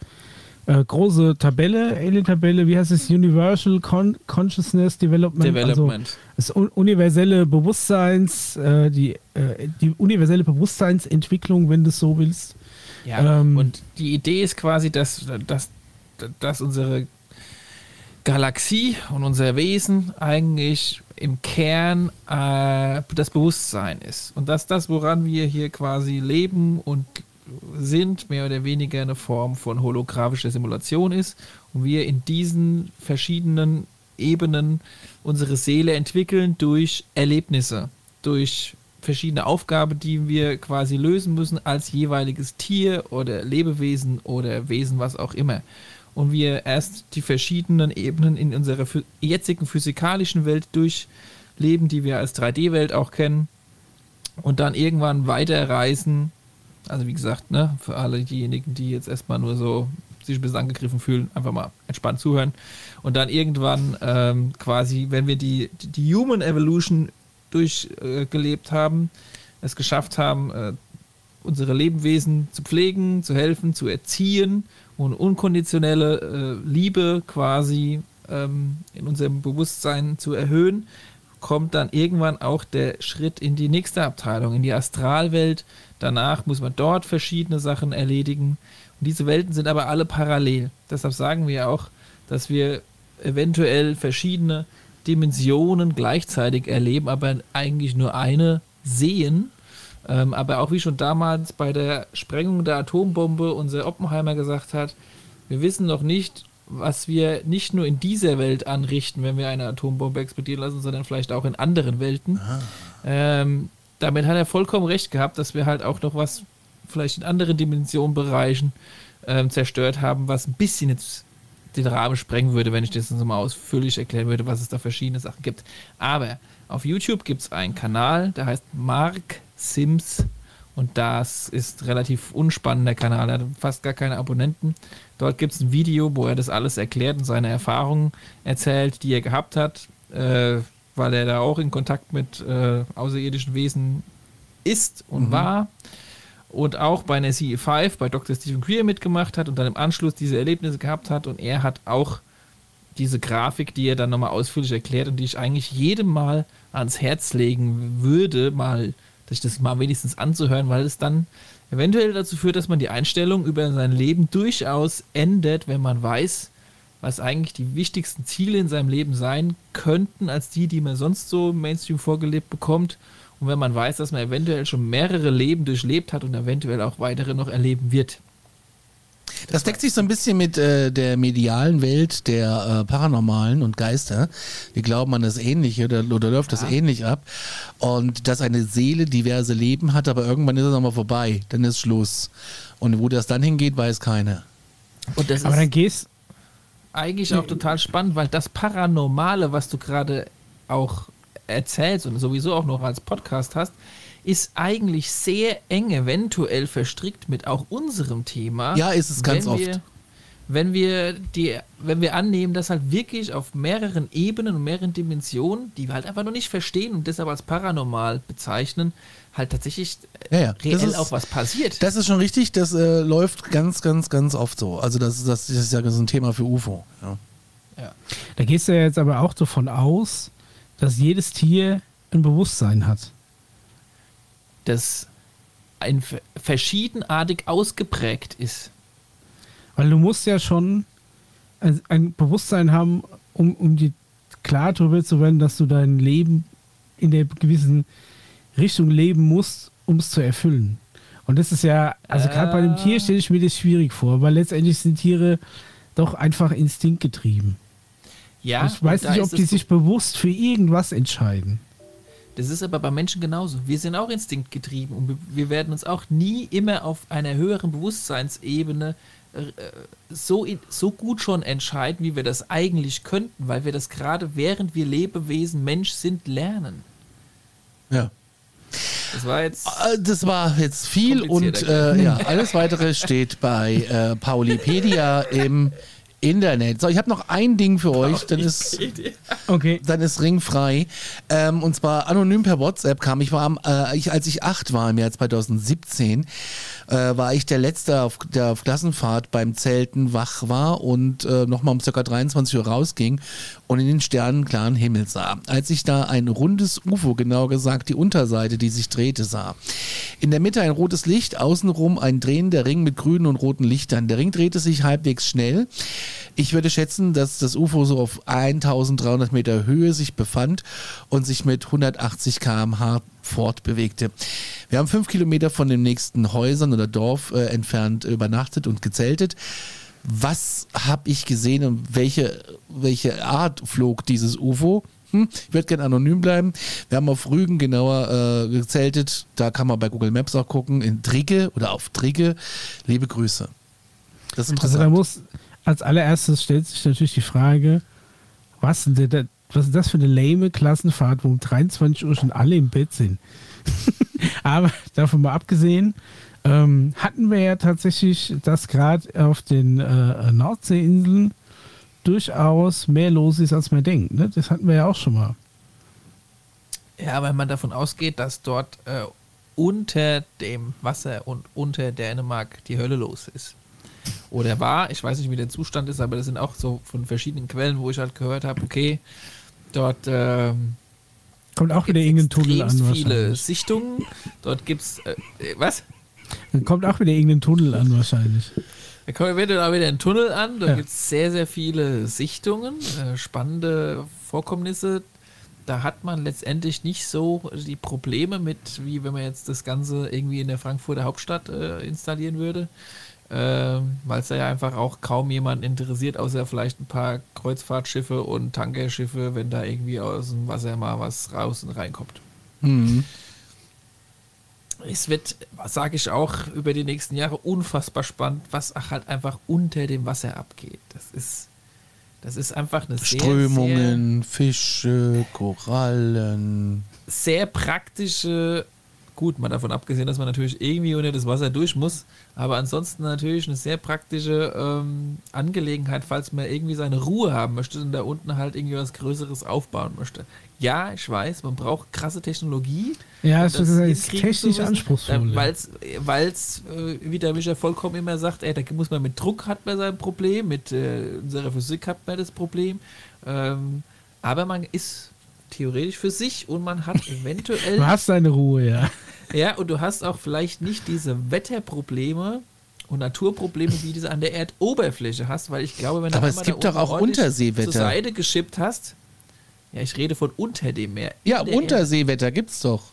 äh, große Tabelle, Alien-Tabelle, wie heißt es? Universal Con Consciousness Development. Development. Also das universelle Bewusstseins, äh, die, äh, die universelle Bewusstseinsentwicklung, wenn du es so willst. Ja, ähm, und die Idee ist quasi, dass, dass, dass unsere Galaxie und unser Wesen eigentlich im Kern äh, das Bewusstsein ist. Und dass das, woran wir hier quasi leben und sind, mehr oder weniger eine Form von holographischer Simulation ist und wir in diesen verschiedenen Ebenen unsere Seele entwickeln durch Erlebnisse, durch verschiedene Aufgaben, die wir quasi lösen müssen als jeweiliges Tier oder Lebewesen oder Wesen, was auch immer. Und wir erst die verschiedenen Ebenen in unserer jetzigen physikalischen Welt durchleben, die wir als 3D-Welt auch kennen, und dann irgendwann weiterreisen also wie gesagt, ne, für alle diejenigen, die jetzt erstmal nur so sich ein bisschen angegriffen fühlen, einfach mal entspannt zuhören. Und dann irgendwann ähm, quasi, wenn wir die, die Human Evolution durchgelebt äh, haben, es geschafft haben, äh, unsere Lebewesen zu pflegen, zu helfen, zu erziehen und unkonditionelle äh, Liebe quasi ähm, in unserem Bewusstsein zu erhöhen, kommt dann irgendwann auch der Schritt in die nächste Abteilung, in die Astralwelt, Danach muss man dort verschiedene Sachen erledigen. Und diese Welten sind aber alle parallel. Deshalb sagen wir auch, dass wir eventuell verschiedene Dimensionen gleichzeitig erleben, aber eigentlich nur eine sehen. Ähm, aber auch wie schon damals bei der Sprengung der Atombombe unser Oppenheimer gesagt hat, wir wissen noch nicht, was wir nicht nur in dieser Welt anrichten, wenn wir eine Atombombe explodieren lassen, sondern vielleicht auch in anderen Welten. Ähm, damit hat er vollkommen recht gehabt, dass wir halt auch noch was vielleicht in anderen Dimensionen, Bereichen ähm, zerstört haben, was ein bisschen jetzt den Rahmen sprengen würde, wenn ich das so mal ausführlich erklären würde, was es da verschiedene Sachen gibt. Aber auf YouTube gibt es einen Kanal, der heißt Mark Sims und das ist relativ unspannender Kanal, er hat fast gar keine Abonnenten. Dort gibt es ein Video, wo er das alles erklärt und seine Erfahrungen erzählt, die er gehabt hat. Äh, weil er da auch in Kontakt mit äh, außerirdischen Wesen ist und mhm. war. Und auch bei einer CE5, bei Dr. Stephen Greer mitgemacht hat und dann im Anschluss diese Erlebnisse gehabt hat. Und er hat auch diese Grafik, die er dann nochmal ausführlich erklärt und die ich eigentlich jedem Mal ans Herz legen würde, mal, sich das mal wenigstens anzuhören, weil es dann eventuell dazu führt, dass man die Einstellung über sein Leben durchaus ändert, wenn man weiß, was eigentlich die wichtigsten Ziele in seinem Leben sein könnten, als die, die man sonst so im Mainstream vorgelebt bekommt. Und wenn man weiß, dass man eventuell schon mehrere Leben durchlebt hat und eventuell auch weitere noch erleben wird. Das deckt sich so ein bisschen mit äh, der medialen Welt der äh, Paranormalen und Geister. Die glauben an das Ähnliche oder, oder läuft ja. das ähnlich ab. Und dass eine Seele diverse Leben hat, aber irgendwann ist es nochmal vorbei. Dann ist Schluss. Und wo das dann hingeht, weiß keiner. aber dann gehst, eigentlich auch total spannend, weil das Paranormale, was du gerade auch erzählst und sowieso auch noch als Podcast hast, ist eigentlich sehr eng eventuell verstrickt mit auch unserem Thema. Ja, ist es ganz wenn oft. Wir, wenn wir die, wenn wir annehmen, dass halt wirklich auf mehreren Ebenen und mehreren Dimensionen, die wir halt einfach noch nicht verstehen und deshalb als paranormal bezeichnen, halt tatsächlich ja, ja. reell ist, auch was passiert. Das ist schon richtig, das äh, läuft ganz, ganz, ganz oft so. Also das, das, das ist ja so ein Thema für UFO. Ja. ja. Da gehst du ja jetzt aber auch davon aus, dass jedes Tier ein Bewusstsein hat. Das ein verschiedenartig ausgeprägt ist. Weil du musst ja schon ein, ein Bewusstsein haben, um, um dir klar darüber zu werden, dass du dein Leben in der gewissen Richtung leben musst, um es zu erfüllen. Und das ist ja, also gerade bei dem Tier stelle ich mir das schwierig vor, weil letztendlich sind Tiere doch einfach instinktgetrieben. Ja. Ich weiß nicht, ob die sich bewusst für irgendwas entscheiden. Das ist aber bei Menschen genauso. Wir sind auch instinktgetrieben und wir werden uns auch nie immer auf einer höheren Bewusstseinsebene äh, so, so gut schon entscheiden, wie wir das eigentlich könnten, weil wir das gerade während wir Lebewesen Mensch sind lernen. Ja. Das war jetzt. Äh, das war jetzt viel und äh, ja, alles weitere steht bei äh, Paulipedia im Internet. So, ich habe noch ein Ding für euch, dann ist, Okay. dann ist Ring frei. Ähm, und zwar anonym per WhatsApp kam. Ich war am, äh, ich, als ich acht war im Jahr 2017, äh, war ich der Letzte, auf, der auf Klassenfahrt beim Zelten wach war und äh, nochmal um ca. 23 Uhr rausging und in den sternenklaren Himmel sah. Als ich da ein rundes UFO, genau gesagt die Unterseite, die sich drehte, sah. In der Mitte ein rotes Licht, außenrum ein drehender Ring mit grünen und roten Lichtern. Der Ring drehte sich halbwegs schnell. Ich würde schätzen, dass das UFO so auf 1300 Meter Höhe sich befand und sich mit 180 km/h fortbewegte. Wir haben fünf Kilometer von den nächsten Häusern oder Dorf äh, entfernt übernachtet und gezeltet. Was habe ich gesehen und welche, welche Art flog dieses UFO? Hm, ich würde gerne anonym bleiben. Wir haben auf Rügen genauer äh, gezeltet. Da kann man bei Google Maps auch gucken. In Drigge oder auf Drigge. Liebe Grüße. Das ist Also da interessant. muss, als allererstes stellt sich natürlich die Frage, was, denn da- was ist das für eine lame Klassenfahrt, wo um 23 Uhr schon alle im Bett sind? Aber davon mal abgesehen, ähm, hatten wir ja tatsächlich, dass gerade auf den äh, Nordseeinseln durchaus mehr los ist, als man denkt. Ne? Das hatten wir ja auch schon mal. Ja, weil man davon ausgeht, dass dort äh, unter dem Wasser und unter Dänemark die Hölle los ist. Oder war, ich weiß nicht, wie der Zustand ist, aber das sind auch so von verschiedenen Quellen, wo ich halt gehört habe, okay, dort ähm, Kommt auch wieder gibt's irgendein Tunnel an. viele. Sichtungen. Dort gibt es, äh, äh, was? Kommt auch wieder irgendein Tunnel an wahrscheinlich. Da kommt auch wieder ein Tunnel an. Da Ja. gibt es sehr, sehr viele Sichtungen, äh, spannende Vorkommnisse. Da hat man letztendlich nicht so die Probleme mit, wie wenn man jetzt das Ganze irgendwie in der Frankfurter Hauptstadt äh, installieren würde. Ähm, Weil es da ja einfach auch kaum jemand interessiert, außer vielleicht ein paar Kreuzfahrtschiffe und Tankerschiffe, wenn da irgendwie aus dem Wasser mal was raus und reinkommt. Mhm. Es wird, sage ich auch, über die nächsten Jahre unfassbar spannend, was halt einfach unter dem Wasser abgeht. Das ist, das ist einfach eine sehr, Strömungen, Fische, Korallen. sehr, sehr praktische, gut, mal davon abgesehen, dass man natürlich irgendwie unter das Wasser durch muss, aber ansonsten natürlich eine sehr praktische ähm, Angelegenheit, falls man irgendwie seine Ruhe haben möchte und da unten halt irgendwie was Größeres aufbauen möchte. Ja, ich weiß, man braucht krasse Technologie. Ja, das das ist, ist technisch müssen, anspruchsvoll. Weil's, weil's, äh, wie der Micha vollkommen immer sagt, ey, da muss man mit Druck hat man sein Problem, mit äh, unserer Physik hat man das Problem. Ähm, aber man ist theoretisch für sich und man hat eventuell, Du hast deine Ruhe, ja. ja, und du hast auch vielleicht nicht diese Wetterprobleme und Naturprobleme, wie du sie an der Erdoberfläche hast, weil ich glaube, wenn du Aber es gibt doch auch Unterseewetter. zur Seite geschippt hast, ja, ich rede von unter dem Meer. Ja, Unterseewetter gibt's doch.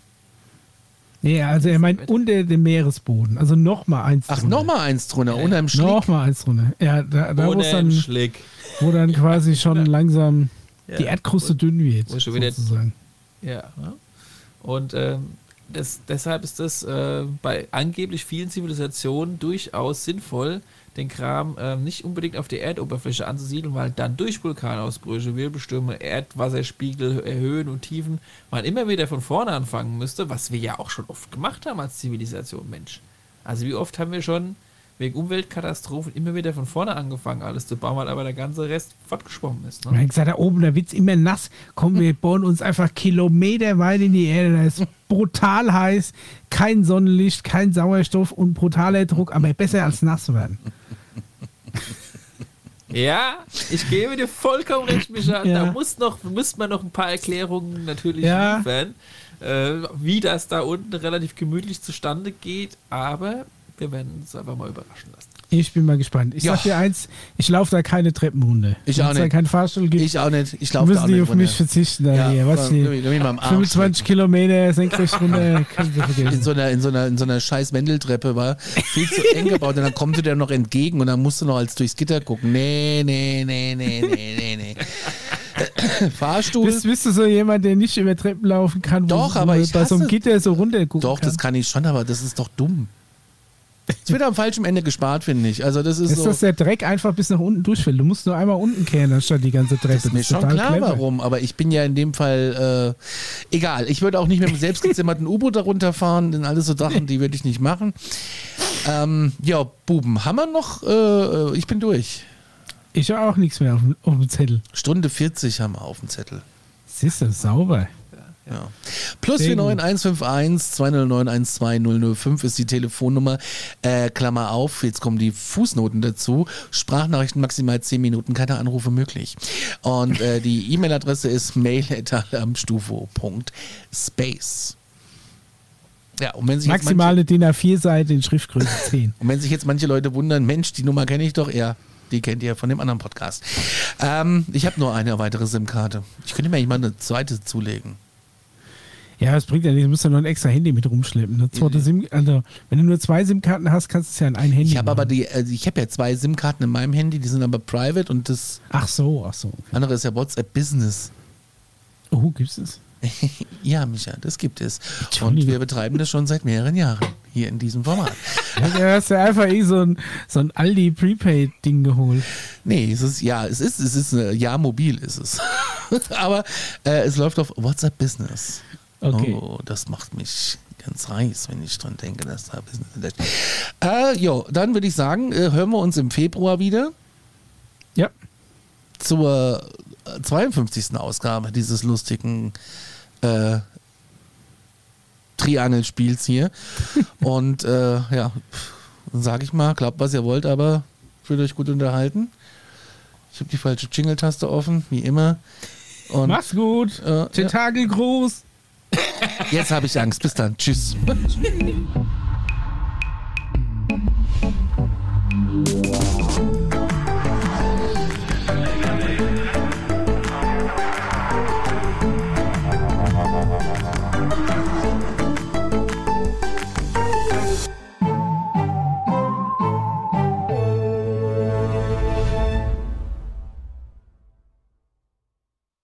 Nee, also er meint unter dem Meeresboden. Also nochmal eins Ach, drunter. nochmal eins drunter, Ja, unterm Schlick. Nochmal eins drunter. Ja, da, da wo, es dann, Schlick. wo dann quasi schon langsam die Ja. Erdkruste dünn wird. wo schon wieder- sozusagen. Ja. Ne? Und ähm, das, deshalb ist das äh, bei angeblich vielen Zivilisationen durchaus sinnvoll, den Kram ähm, nicht unbedingt auf der Erdoberfläche anzusiedeln, weil dann durch Vulkanausbrüche, Wirbelstürme, Erdwasserspiegel, Höhen und Tiefen man immer wieder von vorne anfangen müsste, was wir ja auch schon oft gemacht haben als Zivilisation, Mensch. Also wie oft haben wir schon wegen Umweltkatastrophen immer wieder von vorne angefangen, alles zu bauen, weil aber der ganze Rest fortgeschwommen ist. Ne? hat gesagt, da oben, da wird es immer nass. Komm, wir bohren uns einfach kilometerweit in die Erde. Da ist brutal heiß, kein Sonnenlicht, kein Sauerstoff und brutaler Druck, aber besser als nass werden. Ja, ich gebe dir vollkommen recht, Micha. Ja. Da muss, noch, muss man noch ein paar Erklärungen natürlich Ja. liefern, äh, wie das da unten relativ gemütlich zustande geht. Aber wir werden uns einfach mal überraschen lassen. Ich bin mal gespannt. Ich Ja. sag dir eins, ich laufe da keine Treppen runter. Ich auch es da nicht. keinen Fahrstuhl gibt, Ich auch nicht. Ich laufe da auch müssen die nicht auf runter. mich verzichten. Da Ja, hier. Was mich mal am Arsch 25 Kilometer senkrecht runter, in so einer, in so einer, in so einer scheiß Wendeltreppe war viel zu eng gebaut und dann kommt dir noch entgegen und dann musst du noch als durchs Gitter gucken. Nee, nee, nee, nee, nee, nee, nee. Fahrstuhl? Bist, bist du so jemand, der nicht über Treppen laufen kann, Doch, aber ich bei so einem Gitter so runter gucken Doch, kann? das kann ich schon, aber das ist doch dumm. Es wird am falschen Ende gespart, finde ich. Also das ist, ist so. dass der Dreck einfach bis nach unten durchfällt. Du musst nur einmal unten kehren, anstatt die ganze Treppe. Das ist mir schon total klar, clever. warum, aber ich bin ja in dem Fall äh, egal. Ich würde auch nicht mit einem selbstgezimmerten U-Boot darunter fahren, denn alles so Sachen, die würde ich nicht machen. Ähm, ja, Buben, haben wir noch? Äh, ich bin durch. Ich habe auch nichts mehr auf, dem- auf dem Zettel. Stunde 40 haben wir auf dem Zettel. Siehst du, sauber. Ja. Plus Sehr 49151 209 12005 ist die Telefonnummer. Äh, Klammer auf, jetzt kommen die Fußnoten dazu. Sprachnachrichten maximal 10 Minuten, keine Anrufe möglich. Und äh, die E-Mail-Adresse ist mail.alarmstufo.space. Ja, und wenn sich manche, Maximale DIN A4-Seite in Schriftgröße 10. und wenn sich jetzt manche Leute wundern, Mensch, die Nummer kenne ich doch eher. Die kennt ihr von dem anderen Podcast. Ähm, ich habe nur eine weitere SIM-Karte. Ich könnte mir eigentlich mal eine zweite zulegen. Ja, das bringt ja nichts. Du musst ja noch ein extra Handy mit rumschleppen. Eine zweite SIM, also, wenn du nur zwei SIM-Karten hast, kannst du es ja in ein Handy Ich habe aber machen. die, also ich habe ja zwei SIM-Karten in meinem Handy, die sind aber private und das Ach so, ach so. andere ist ja WhatsApp Business. Oh, gibt's es? Ja, Micha, das gibt es. Und wir betreiben das schon seit mehreren Jahren hier in diesem Format. Ja, du hast ja einfach eh so ein, so ein Aldi Prepaid-Ding geholt. Nee, es ist, ja, es ist, es ist, eine, ja, mobil ist es. aber äh, es läuft auf WhatsApp Business. Okay. Oh, das macht mich ganz heiß, wenn ich dran denke, dass da Business ist. Äh, jo, dann würde ich sagen, äh, hören wir uns im Februar wieder Ja. zur äh, 52. Ausgabe dieses lustigen äh, Triangelspiels hier. Und äh, ja, dann sage ich mal, glaubt was ihr wollt, aber fühlt euch gut unterhalten. Ich habe die falsche Jingle-Taste offen, wie immer. Und Mach's gut. äh, ja, Tentakel groß. Jetzt habe ich Angst. Bis dann. Tschüss.